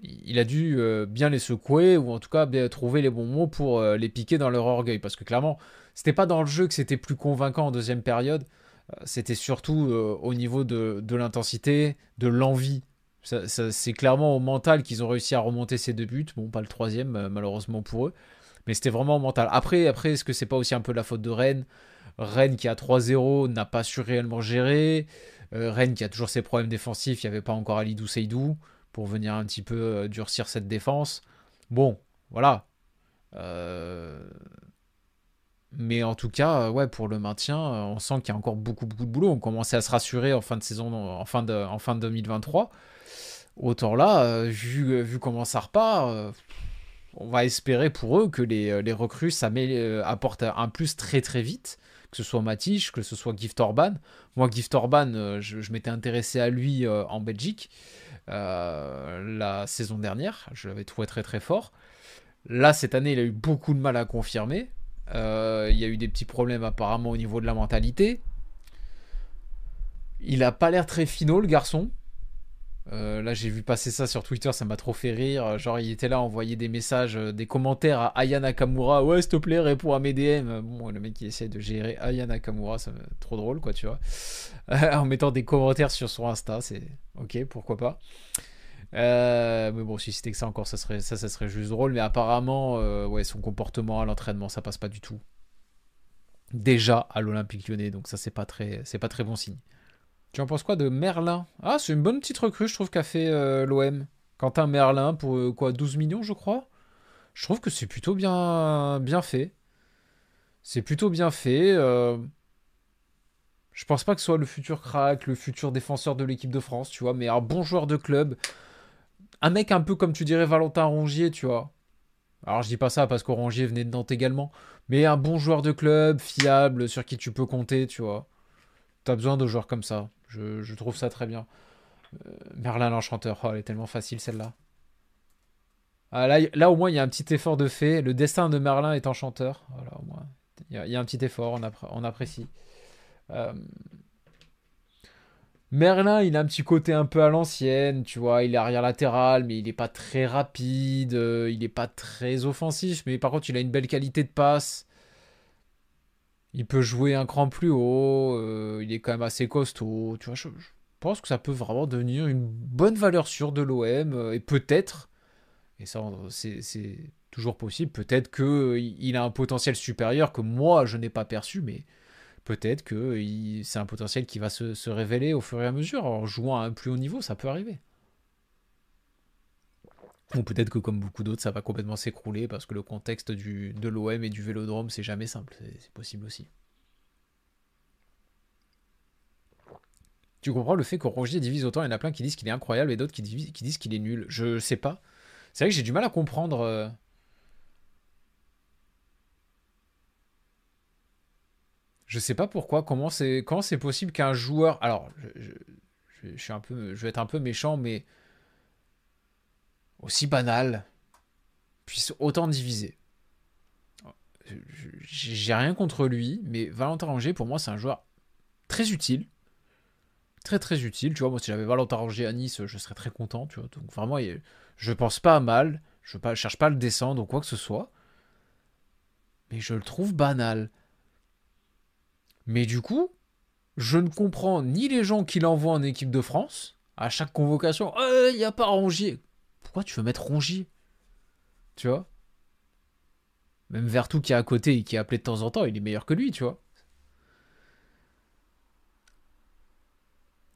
il a dû euh, bien les secouer, ou en tout cas bien trouver les bons mots pour euh, les piquer dans leur orgueil. Parce que clairement, c'était pas dans le jeu que c'était plus convaincant en deuxième période. C'était surtout au niveau de, l'intensité, de l'envie. C'est clairement au mental qu'ils ont réussi à remonter ces deux buts. Bon, pas le troisième, malheureusement pour eux. Mais c'était vraiment mental. Après, après est-ce que c'est pas aussi un peu la faute de Rennes? Rennes qui a 3-0 n'a pas su réellement gérer. Euh, Rennes qui a toujours ses problèmes défensifs. Il n'y avait pas encore Alidou Seydou pour venir un petit peu euh, durcir cette défense. Bon, voilà. Euh, Mais en tout cas, ouais, pour le maintien, on sent qu'il y a encore beaucoup, beaucoup de boulot. On commençait à se rassurer en fin de saison, en fin de, en fin de 2023. Autant là, vu, comment ça repart, on va espérer pour eux que les, les recrues euh, apportent un plus très très vite, que ce soit Matich, que ce soit Gift Orban. Moi, Gift Orban, euh, je, m'étais intéressé à lui euh, en Belgique euh, la saison dernière. Je l'avais trouvé très très fort. Là, cette année, il a eu beaucoup de mal à confirmer. Euh, il y a eu des petits problèmes apparemment au niveau de la mentalité. Il a pas l'air très finaux, le garçon. Euh, là, j'ai vu passer ça sur Twitter, ça m'a trop fait rire. Genre, il était là envoyer des messages, euh, des commentaires à Aya Nakamura. Ouais, s'il te plaît, réponds à mes DM. Bon, le mec, il essaie de gérer Aya Nakamura, ça me... trop drôle, quoi, tu vois. *laughs* en mettant des commentaires sur son Insta, c'est ok, pourquoi pas. Euh, mais bon, si c'était que ça encore, ça serait, ça, serait juste drôle. Mais apparemment, ouais, son comportement à l'entraînement, ça passe pas du tout. Déjà à l'Olympique lyonnais, donc ça, c'est c'est pas très bon signe. Tu en penses quoi de Merlin? Ah, c'est une bonne petite recrue, je trouve, qu'a fait euh, l'OM. Quentin Merlin pour euh, quoi 12 millions, je crois? Je trouve que c'est plutôt bien, fait. C'est plutôt bien fait. euh, Je pense pas que ce soit le futur crack, le futur défenseur de l'équipe de France, tu vois, mais un bon joueur de club. Un mec un peu comme tu dirais Valentin Rongier, tu vois. Alors je dis pas ça parce qu'Orangier venait de Nantes également, mais un bon joueur de club, fiable, sur qui tu peux compter, tu vois. T'as besoin de joueurs comme ça. Je, trouve ça très bien. Euh, Merlin l'Enchanteur, oh, elle est tellement facile celle-là. Ah, là, là, au moins, il y a un petit effort de fait. Le destin de Merlin est enchanteur. Voilà, au moins. Il y, a, un petit effort, on, apprécie. Euh, Merlin, il a un petit côté un peu à l'ancienne, tu vois. Il est arrière latéral, mais il n'est pas très rapide. Euh, il n'est pas très offensif, mais par contre, il a une belle qualité de passe. Il peut jouer un cran plus haut. Euh, il est quand même assez costaud. Tu vois, je, pense que ça peut vraiment devenir une bonne valeur sûre de l'OM. et peut-être et ça, c'est toujours possible. Peut-être qu'il a un potentiel supérieur que moi, je n'ai pas perçu, mais peut-être que c'est un potentiel qui va se, révéler au fur et à mesure. En jouant à un plus haut niveau, ça peut arriver. Ou peut-être que comme beaucoup d'autres, ça va complètement s'écrouler parce que le contexte de l'OM et du Vélodrome, c'est jamais simple. C'est possible aussi. Tu comprends le fait que Rongier divise autant, il y en a plein qui disent qu'il est incroyable et d'autres qui, disent qu'il est nul. Je sais pas. C'est vrai que j'ai du mal à comprendre. Euh, je sais pas pourquoi, comment c'est comment c'est possible qu'un joueur. Alors, je, suis un peu, je vais être un peu méchant, mais aussi banal puisse autant diviser. J'ai rien contre lui, mais Valentin Ranger, pour moi, c'est un joueur très utile. Très très utile. Tu vois, moi, si j'avais Valentin Ranger à Nice, je serais très content. Tu vois, donc vraiment, je pense pas à mal, je ne cherche pas à le descendre ou quoi que ce soit, mais je le trouve banal. Mais du coup, je ne comprends ni les gens qui l'envoient en équipe de France, à chaque convocation, il n'y a pas Rongier. Pourquoi tu veux mettre Rongier Tu vois? Même Vertou qui est à côté et qui est appelé de temps en temps, il est meilleur que lui, tu vois.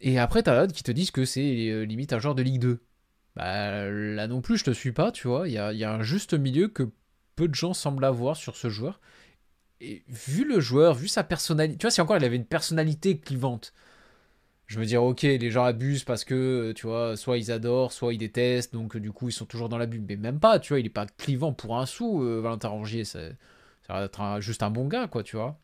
Et après, t'as d'autres qui te disent que c'est euh, limite un joueur de Ligue 2. Bah, là non plus, je te suis pas, tu vois. Il y a, un juste milieu que peu de gens semblent avoir sur ce joueur. Et vu le joueur, vu sa personnalité, tu vois, si encore il avait une personnalité clivante, je veux dire, ok, les gens abusent parce que, tu vois, soit ils adorent, soit ils détestent, donc du coup ils sont toujours dans la bulle. Mais même pas, tu vois, il est pas clivant pour un sou, euh, Valentin Rangier, ça, va être juste un bon gars, quoi, tu vois.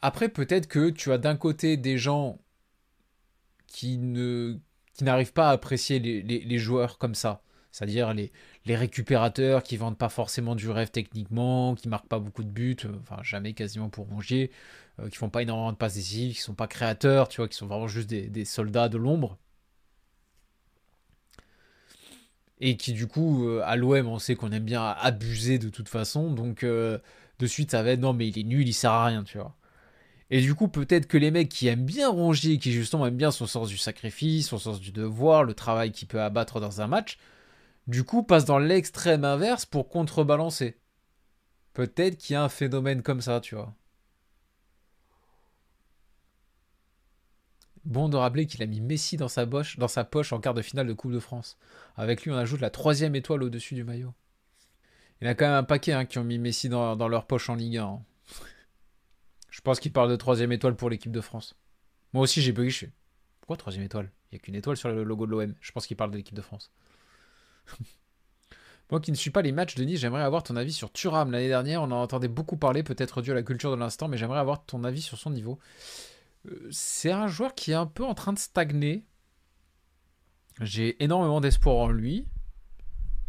Après, peut-être que tu as d'un côté des gens qui ne qui n'arrivent pas à apprécier les, joueurs comme ça. C'est-à-dire les, les récupérateurs qui vendent pas forcément du rêve techniquement, qui marquent pas beaucoup de buts, euh, enfin jamais quasiment pour Rongier, euh, qui font pas énormément de passes décisives, qui sont pas créateurs, tu vois, qui sont vraiment juste des, soldats de l'ombre. Et qui du coup, euh, à l'OM, on sait qu'on aime bien abuser de toute façon, donc de suite ça va être non mais il est nul, il sert à rien, tu vois. Et du coup, peut-être que les mecs qui aiment bien Rongier, qui justement aiment bien son sens du sacrifice, son sens du devoir, le travail qu'il peut abattre dans un match, du coup passent dans l'extrême inverse pour contrebalancer. Peut-être qu'il y a un phénomène comme ça, tu vois. Bon de rappeler qu'il a mis Messi dans sa, poche, en quart de finale de Coupe de France. Avec lui, on ajoute la troisième étoile au-dessus du maillot. Il y a quand même un paquet hein, qui ont mis Messi dans, leur poche en Ligue 1. Je pense qu'il parle de troisième étoile pour l'équipe de France. Moi aussi, j'ai bugué. Pourquoi troisième étoile? Il n'y a qu'une étoile sur le logo de l'OM. Je pense qu'il parle de l'équipe de France. *laughs* Moi qui ne suis pas les matchs de Nice, j'aimerais avoir ton avis sur Thuram. L'année dernière, on en entendait beaucoup parler, peut-être dû à la culture de l'instant, mais j'aimerais avoir ton avis sur son niveau. Euh, c'est un joueur qui est un peu en train de stagner. J'ai énormément d'espoir en lui.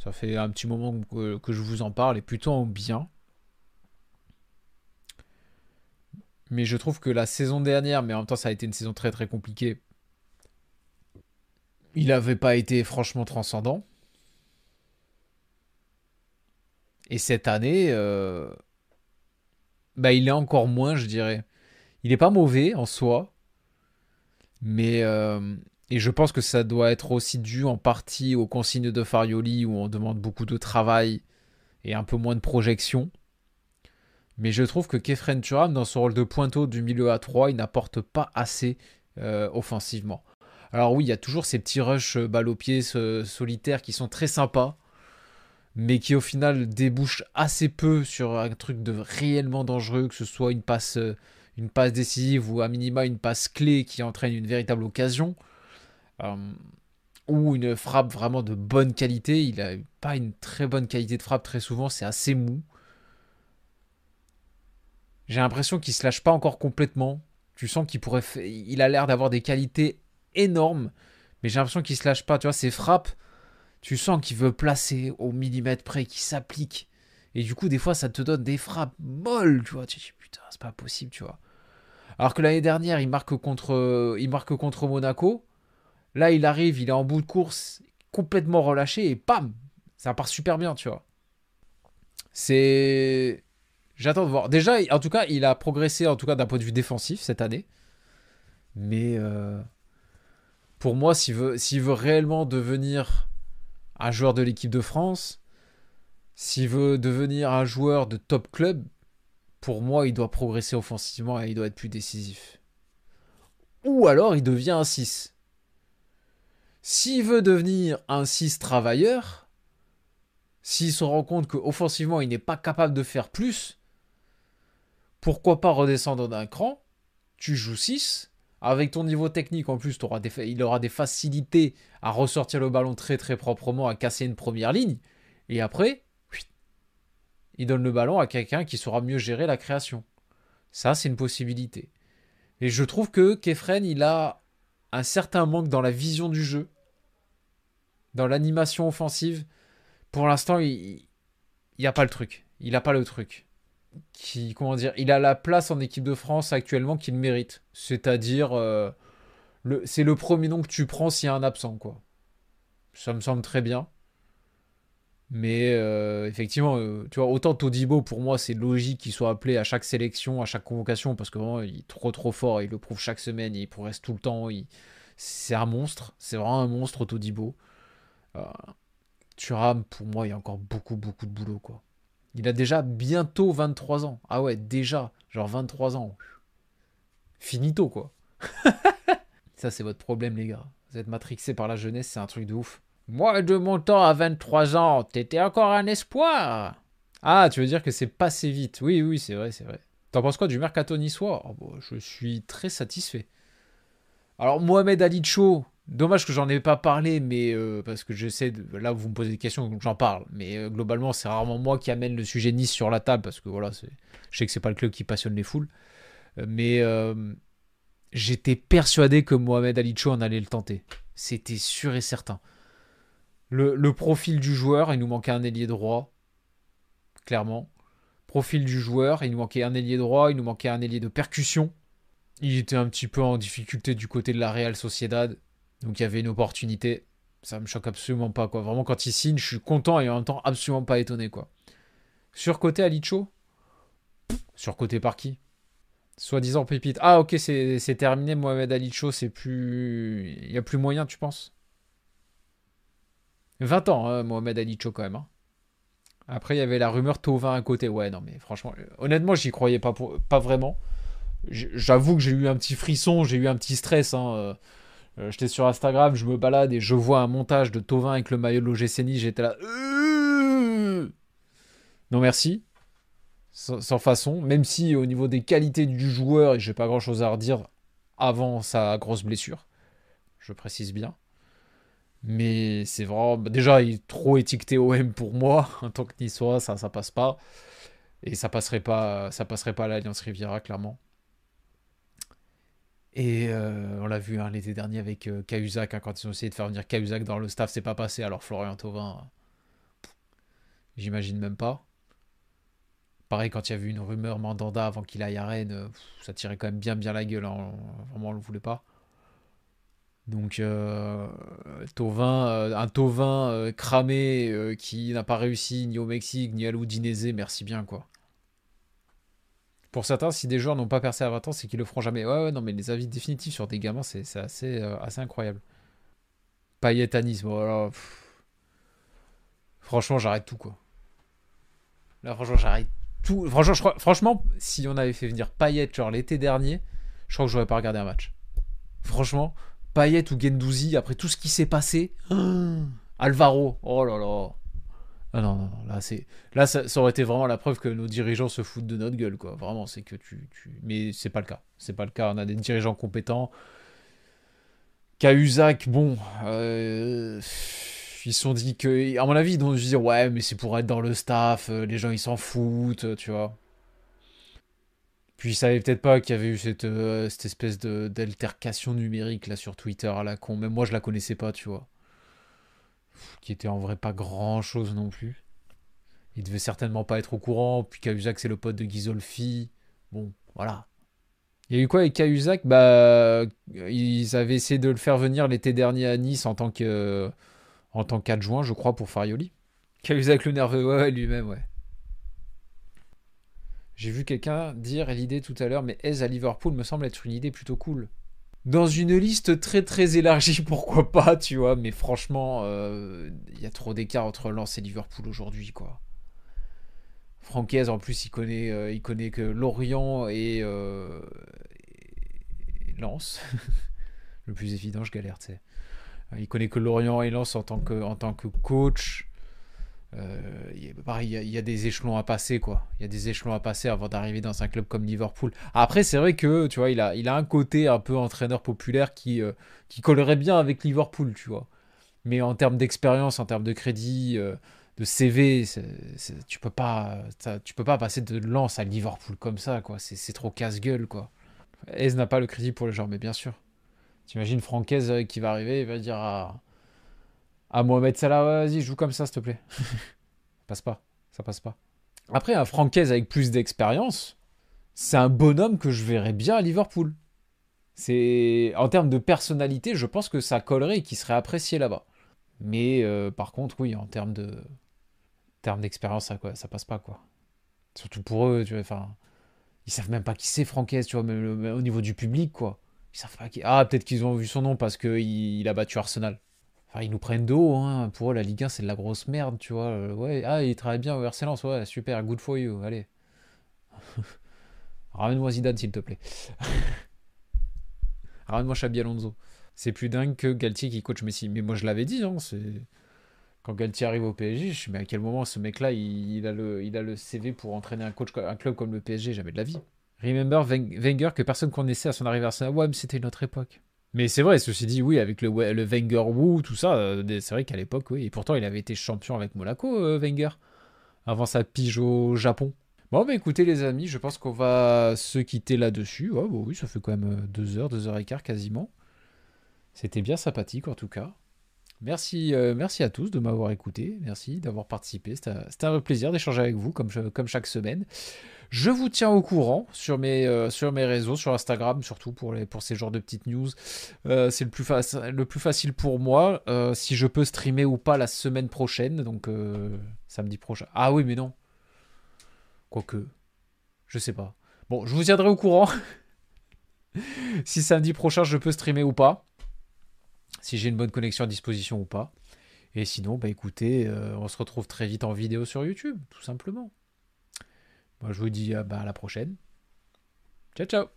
Ça fait un petit moment que, que je vous en parle et plutôt en bien. Mais je trouve que la saison dernière, mais en même temps ça a été une saison très très compliquée, il n'avait pas été franchement transcendant. Et cette année, euh, bah, il est encore moins, je dirais. Il n'est pas mauvais en soi, mais euh, et je pense que ça doit être aussi dû en partie aux consignes de Farioli où on demande beaucoup de travail et un peu moins de projection. Mais je trouve que Kefren Turam, dans son rôle de pointeau du milieu à 3, il n'apporte pas assez euh, offensivement. Alors oui, il y a toujours ces petits rushs balle au pied solitaires qui sont très sympas, mais qui au final débouchent assez peu sur un truc de réellement dangereux, que ce soit une passe, euh, décisive ou à minima une passe clé qui entraîne une véritable occasion. ou une frappe vraiment de bonne qualité. Il n'a pas une très bonne qualité de frappe très souvent, c'est assez mou. J'ai l'impression qu'il se lâche pas encore complètement. Tu sens qu'il pourrait. Il a l'air d'avoir des qualités énormes, mais j'ai l'impression qu'il se lâche pas. Tu vois, ses frappes, tu sens qu'il veut placer au millimètre près, qu'il s'applique. Et du coup, des fois, ça te donne des frappes molles, tu vois. Tu dis, putain, c'est pas possible, tu vois. Alors que l'année dernière, il marque, contre, il contre Monaco. Là, il arrive, il est en bout de course, complètement relâché, et pam Ça part super bien, tu vois. C'est. J'attends de voir. Déjà, en tout cas, il a progressé, en tout cas d'un point de vue défensif cette année. Mais euh, pour moi, s'il veut, s'il veut réellement devenir un joueur de l'équipe de France, s'il veut devenir un joueur de top club, pour moi, il doit progresser offensivement et il doit être plus décisif. Ou alors, il devient un 6. S'il veut devenir un 6 travailleur, s'il se rend compte qu'offensivement, il n'est pas capable de faire plus, pourquoi pas redescendre d'un cran Tu joues 6. Avec ton niveau technique, en plus, il aura des facilités à ressortir le ballon très très proprement, à casser une première ligne. Et après, il donne le ballon à quelqu'un qui saura mieux gérer la création. Ça, c'est une possibilité. Et je trouve que Kefren, il a un certain manque dans la vision du jeu, dans l'animation offensive. Pour l'instant, il n'y a pas le truc. Il n'a pas le truc. Il a la place en équipe de France actuellement qu'il mérite. C'est-à-dire, euh, c'est le premier nom que tu prends s'il y a un absent, quoi. Ça me semble très bien. Mais euh, effectivement, euh, tu vois, autant Todibo, pour moi, c'est logique qu'il soit appelé à chaque sélection, à chaque convocation, parce que il est trop trop fort, il le prouve chaque semaine, il progresse tout le temps. C'est un monstre, c'est vraiment un monstre, Todibo. Thuram, pour moi, il y a encore beaucoup beaucoup de boulot, quoi. Il a déjà bientôt 23 ans. Ah ouais, déjà, genre 23 ans. Finito, quoi. *laughs* Ça, c'est votre problème, les gars. Vous êtes matrixé par la jeunesse, c'est un truc de ouf. Moi, de mon temps à 23 ans, t'étais encore un espoir. Ah, tu veux dire que c'est passé vite. Oui, oui, c'est vrai, c'est vrai. T'en penses quoi du mercato niçois? Oh, bon, Je suis très satisfait. Alors, Mohamed Ali Cho, dommage que j'en ai pas parlé, mais euh, parce que j'essaie de. Là, vous me posez des questions, donc j'en parle. Mais euh, globalement, c'est rarement moi qui amène le sujet Nice sur la table, parce que voilà, je sais que c'est pas le club qui passionne les foules. Euh, mais j'étais persuadé que Mohamed Ali Cho en allait le tenter. C'était sûr et certain le, profil du joueur, il nous manquait un ailier droit, clairement. Profil du joueur, il nous manquait un ailier droit, il nous manquait un ailier de percussion. Il était un petit peu en difficulté du côté de la Real Sociedad, donc il y avait une opportunité. Ça me choque absolument pas, quoi. Vraiment, quand il signe, je suis content et en même temps absolument pas étonné, quoi. Surcoté Alicho Surcoté par qui? Soi-disant pépite. Ah, ok, c'est terminé, Mohamed Alicho, c'est plus. Il n'y a plus moyen, tu penses? 20 ans, hein, Mohamed Ali Cho quand même. Hein. Après, il y avait la rumeur Tovin à côté. Ouais, non, mais franchement, euh, honnêtement, j'y croyais pas, pas vraiment. J'avoue que j'ai eu un petit frisson, j'ai eu un petit stress. Hein. Euh, euh, j'étais sur Instagram, je me balade et je vois un montage de Tovin avec le maillot de l'OGC J'étais là. non, merci. Sans, façon. Même si au niveau des qualités du joueur, j'ai pas grand chose à redire avant sa grosse blessure. Je précise bien. Mais c'est vraiment. Bah, déjà, il est trop étiqueté OM pour moi. En tant que Niçois, ça, ça passe pas. Et ça passerait pas, ça passerait pas à l'Alliance Riviera, clairement. Et euh, on l'a vu hein, l'été dernier avec euh, Cahuzac, hein, quand ils ont essayé de faire venir Cahuzac dans le staff, c'est pas passé. Alors Florian Thauvin, j'imagine même pas. Pareil, quand il y avait une rumeur Mandanda avant qu'il aille à Rennes, euh, ça tirait quand même bien bien la gueule. Hein. Vraiment, on le voulait pas. Donc, euh, euh, un euh, cramé qui n'a pas réussi ni au Mexique ni à l'Udinese, merci bien quoi. Pour certains, si des joueurs n'ont pas percé à 20 ans, c'est qu'ils le feront jamais. Ouais, ouais, non, mais les avis définitifs sur des gamins, c'est assez, assez incroyable. Payetanisme, voilà. Franchement, j'arrête tout quoi. Là, franchement, j'arrête tout. Franchement, franchement, si on avait fait venir Payet genre l'été dernier, je crois que j'aurais pas regardé un match. Franchement, Payet ou Gendouzi, après tout ce qui s'est passé. *gasps* Alvaro, oh là là. Ah non, non, là, c'est, là ça, aurait été vraiment la preuve que nos dirigeants se foutent de notre gueule, quoi. Vraiment, c'est que tu, tu... Mais c'est pas le cas. C'est pas le cas. On a des dirigeants compétents. Cahuzac, bon, euh, ils se sont dit que, à mon avis, ils ont dû dire, ouais, mais c'est pour être dans le staff, euh, les gens ils s'en foutent, tu vois. Puis il savait peut-être pas qu'il y avait eu cette, euh, cette espèce d'altercation numérique là sur Twitter à la con. Même moi je la connaissais pas, tu vois. Qui était en vrai pas grand chose non plus. Il devait certainement pas être au courant. Puis Cahuzac c'est le pote de Ghisolfi. Bon, voilà. Il y a eu quoi avec Cahuzac? Bah, ils avaient essayé de le faire venir l'été dernier à Nice en tant que, en tant qu'adjoint, je crois, pour Farioli. Cahuzac le nerveux, ouais, lui-même, ouais. J'ai vu quelqu'un dire l'idée tout à l'heure, mais Aise à Liverpool me semble être une idée plutôt cool. Dans une liste très très élargie, *laughs* pourquoi pas, tu vois, mais franchement, il euh, y a trop d'écart entre Lens et Liverpool aujourd'hui, quoi. Francaise, en plus, il connaît, euh, il connaît que Lorient et, euh, Lens. *laughs* Le plus évident, je galère, tu sais. Il connaît que Lorient et Lens en tant que, en tant que coach. Euh, il y, a, des échelons à passer, quoi. Il y a des échelons à passer avant d'arriver dans un club comme Liverpool. Après, c'est vrai que, tu vois, il a, il a un côté un peu entraîneur populaire qui, euh, qui collerait bien avec Liverpool, tu vois. Mais en termes d'expérience, en termes de crédit, euh, de CV, tu peux pas, tu peux pas passer de lance à Liverpool comme ça, quoi. C'est trop casse-gueule, quoi. Ez n'a pas le crédit pour le genre, mais bien sûr. T'imagines Francaise qui va arriver, il va dire Mohamed Salah, vas-y, joue comme ça, s'il te plaît. ça *laughs* passe pas. Ça passe pas. Après, un Francaise avec plus d'expérience, c'est un bonhomme que je verrais bien à Liverpool. C'est en termes de personnalité, je pense que ça collerait et qu'il serait apprécié là-bas. Mais euh, par contre, oui, en termes de termes d'expérience, ça, quoi, ça passe pas quoi. Surtout pour eux, tu vois. Enfin, ils savent même pas qui c'est Francaise, tu vois, même, au niveau du public, quoi. Ils savent pas qui. Ah, peut-être qu'ils ont vu son nom parce qu'il il a battu Arsenal. Enfin, ils nous prennent d'eau, hein. Pour eux, la Ligue 1, c'est de la grosse merde, tu vois. Euh, ouais, ah, il travaille bien au RC ouais, super, good for you, allez. *laughs* Ramène-moi Zidane, s'il te plaît. *laughs* Ramène-moi Xabi Alonso. C'est plus dingue que Galtier qui coach Messi. Mais moi, je l'avais dit, hein. Quand Galtier arrive au PSG, je me mais à quel moment ce mec-là, il, a le, CV pour entraîner un, club comme le PSG Jamais de la vie. Remember Wenger que personne connaissait à son arrivée à Arsenal. Ouais, mais c'était une autre époque. Mais c'est vrai, ceci dit, oui, avec le, Wenger Wu, tout ça, euh, c'est vrai qu'à l'époque, oui. Et pourtant, il avait été champion avec Monaco, euh, Wenger, avant sa pige au Japon. Bon, bah écoutez, les amis, je pense qu'on va se quitter là-dessus. Oh, bah oui, ça fait quand même euh, deux heures, deux heures et quart quasiment. C'était bien sympathique en tout cas. Merci, merci à tous de m'avoir écouté. Merci d'avoir participé. C'était un, plaisir d'échanger avec vous comme, chaque semaine. Je vous tiens au courant sur mes, euh, réseaux, sur Instagram, surtout pour, ces genres de petites news. Euh, c'est le, plus le plus facile pour moi. Euh, si je peux streamer ou pas la semaine prochaine, donc samedi prochain. Ah oui, mais non. Quoique, je sais pas. Bon, je vous tiendrai au courant. *laughs* si samedi prochain je peux streamer ou pas. Si j'ai une bonne connexion à disposition ou pas. Et sinon, bah écoutez, on se retrouve très vite en vidéo sur YouTube, tout simplement. Moi, je vous dis euh, bah, à la prochaine. Ciao, ciao.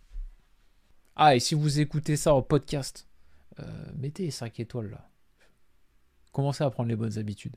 Ah, et si vous écoutez ça en podcast, euh, mettez 5 étoiles là. Commencez à prendre les bonnes habitudes.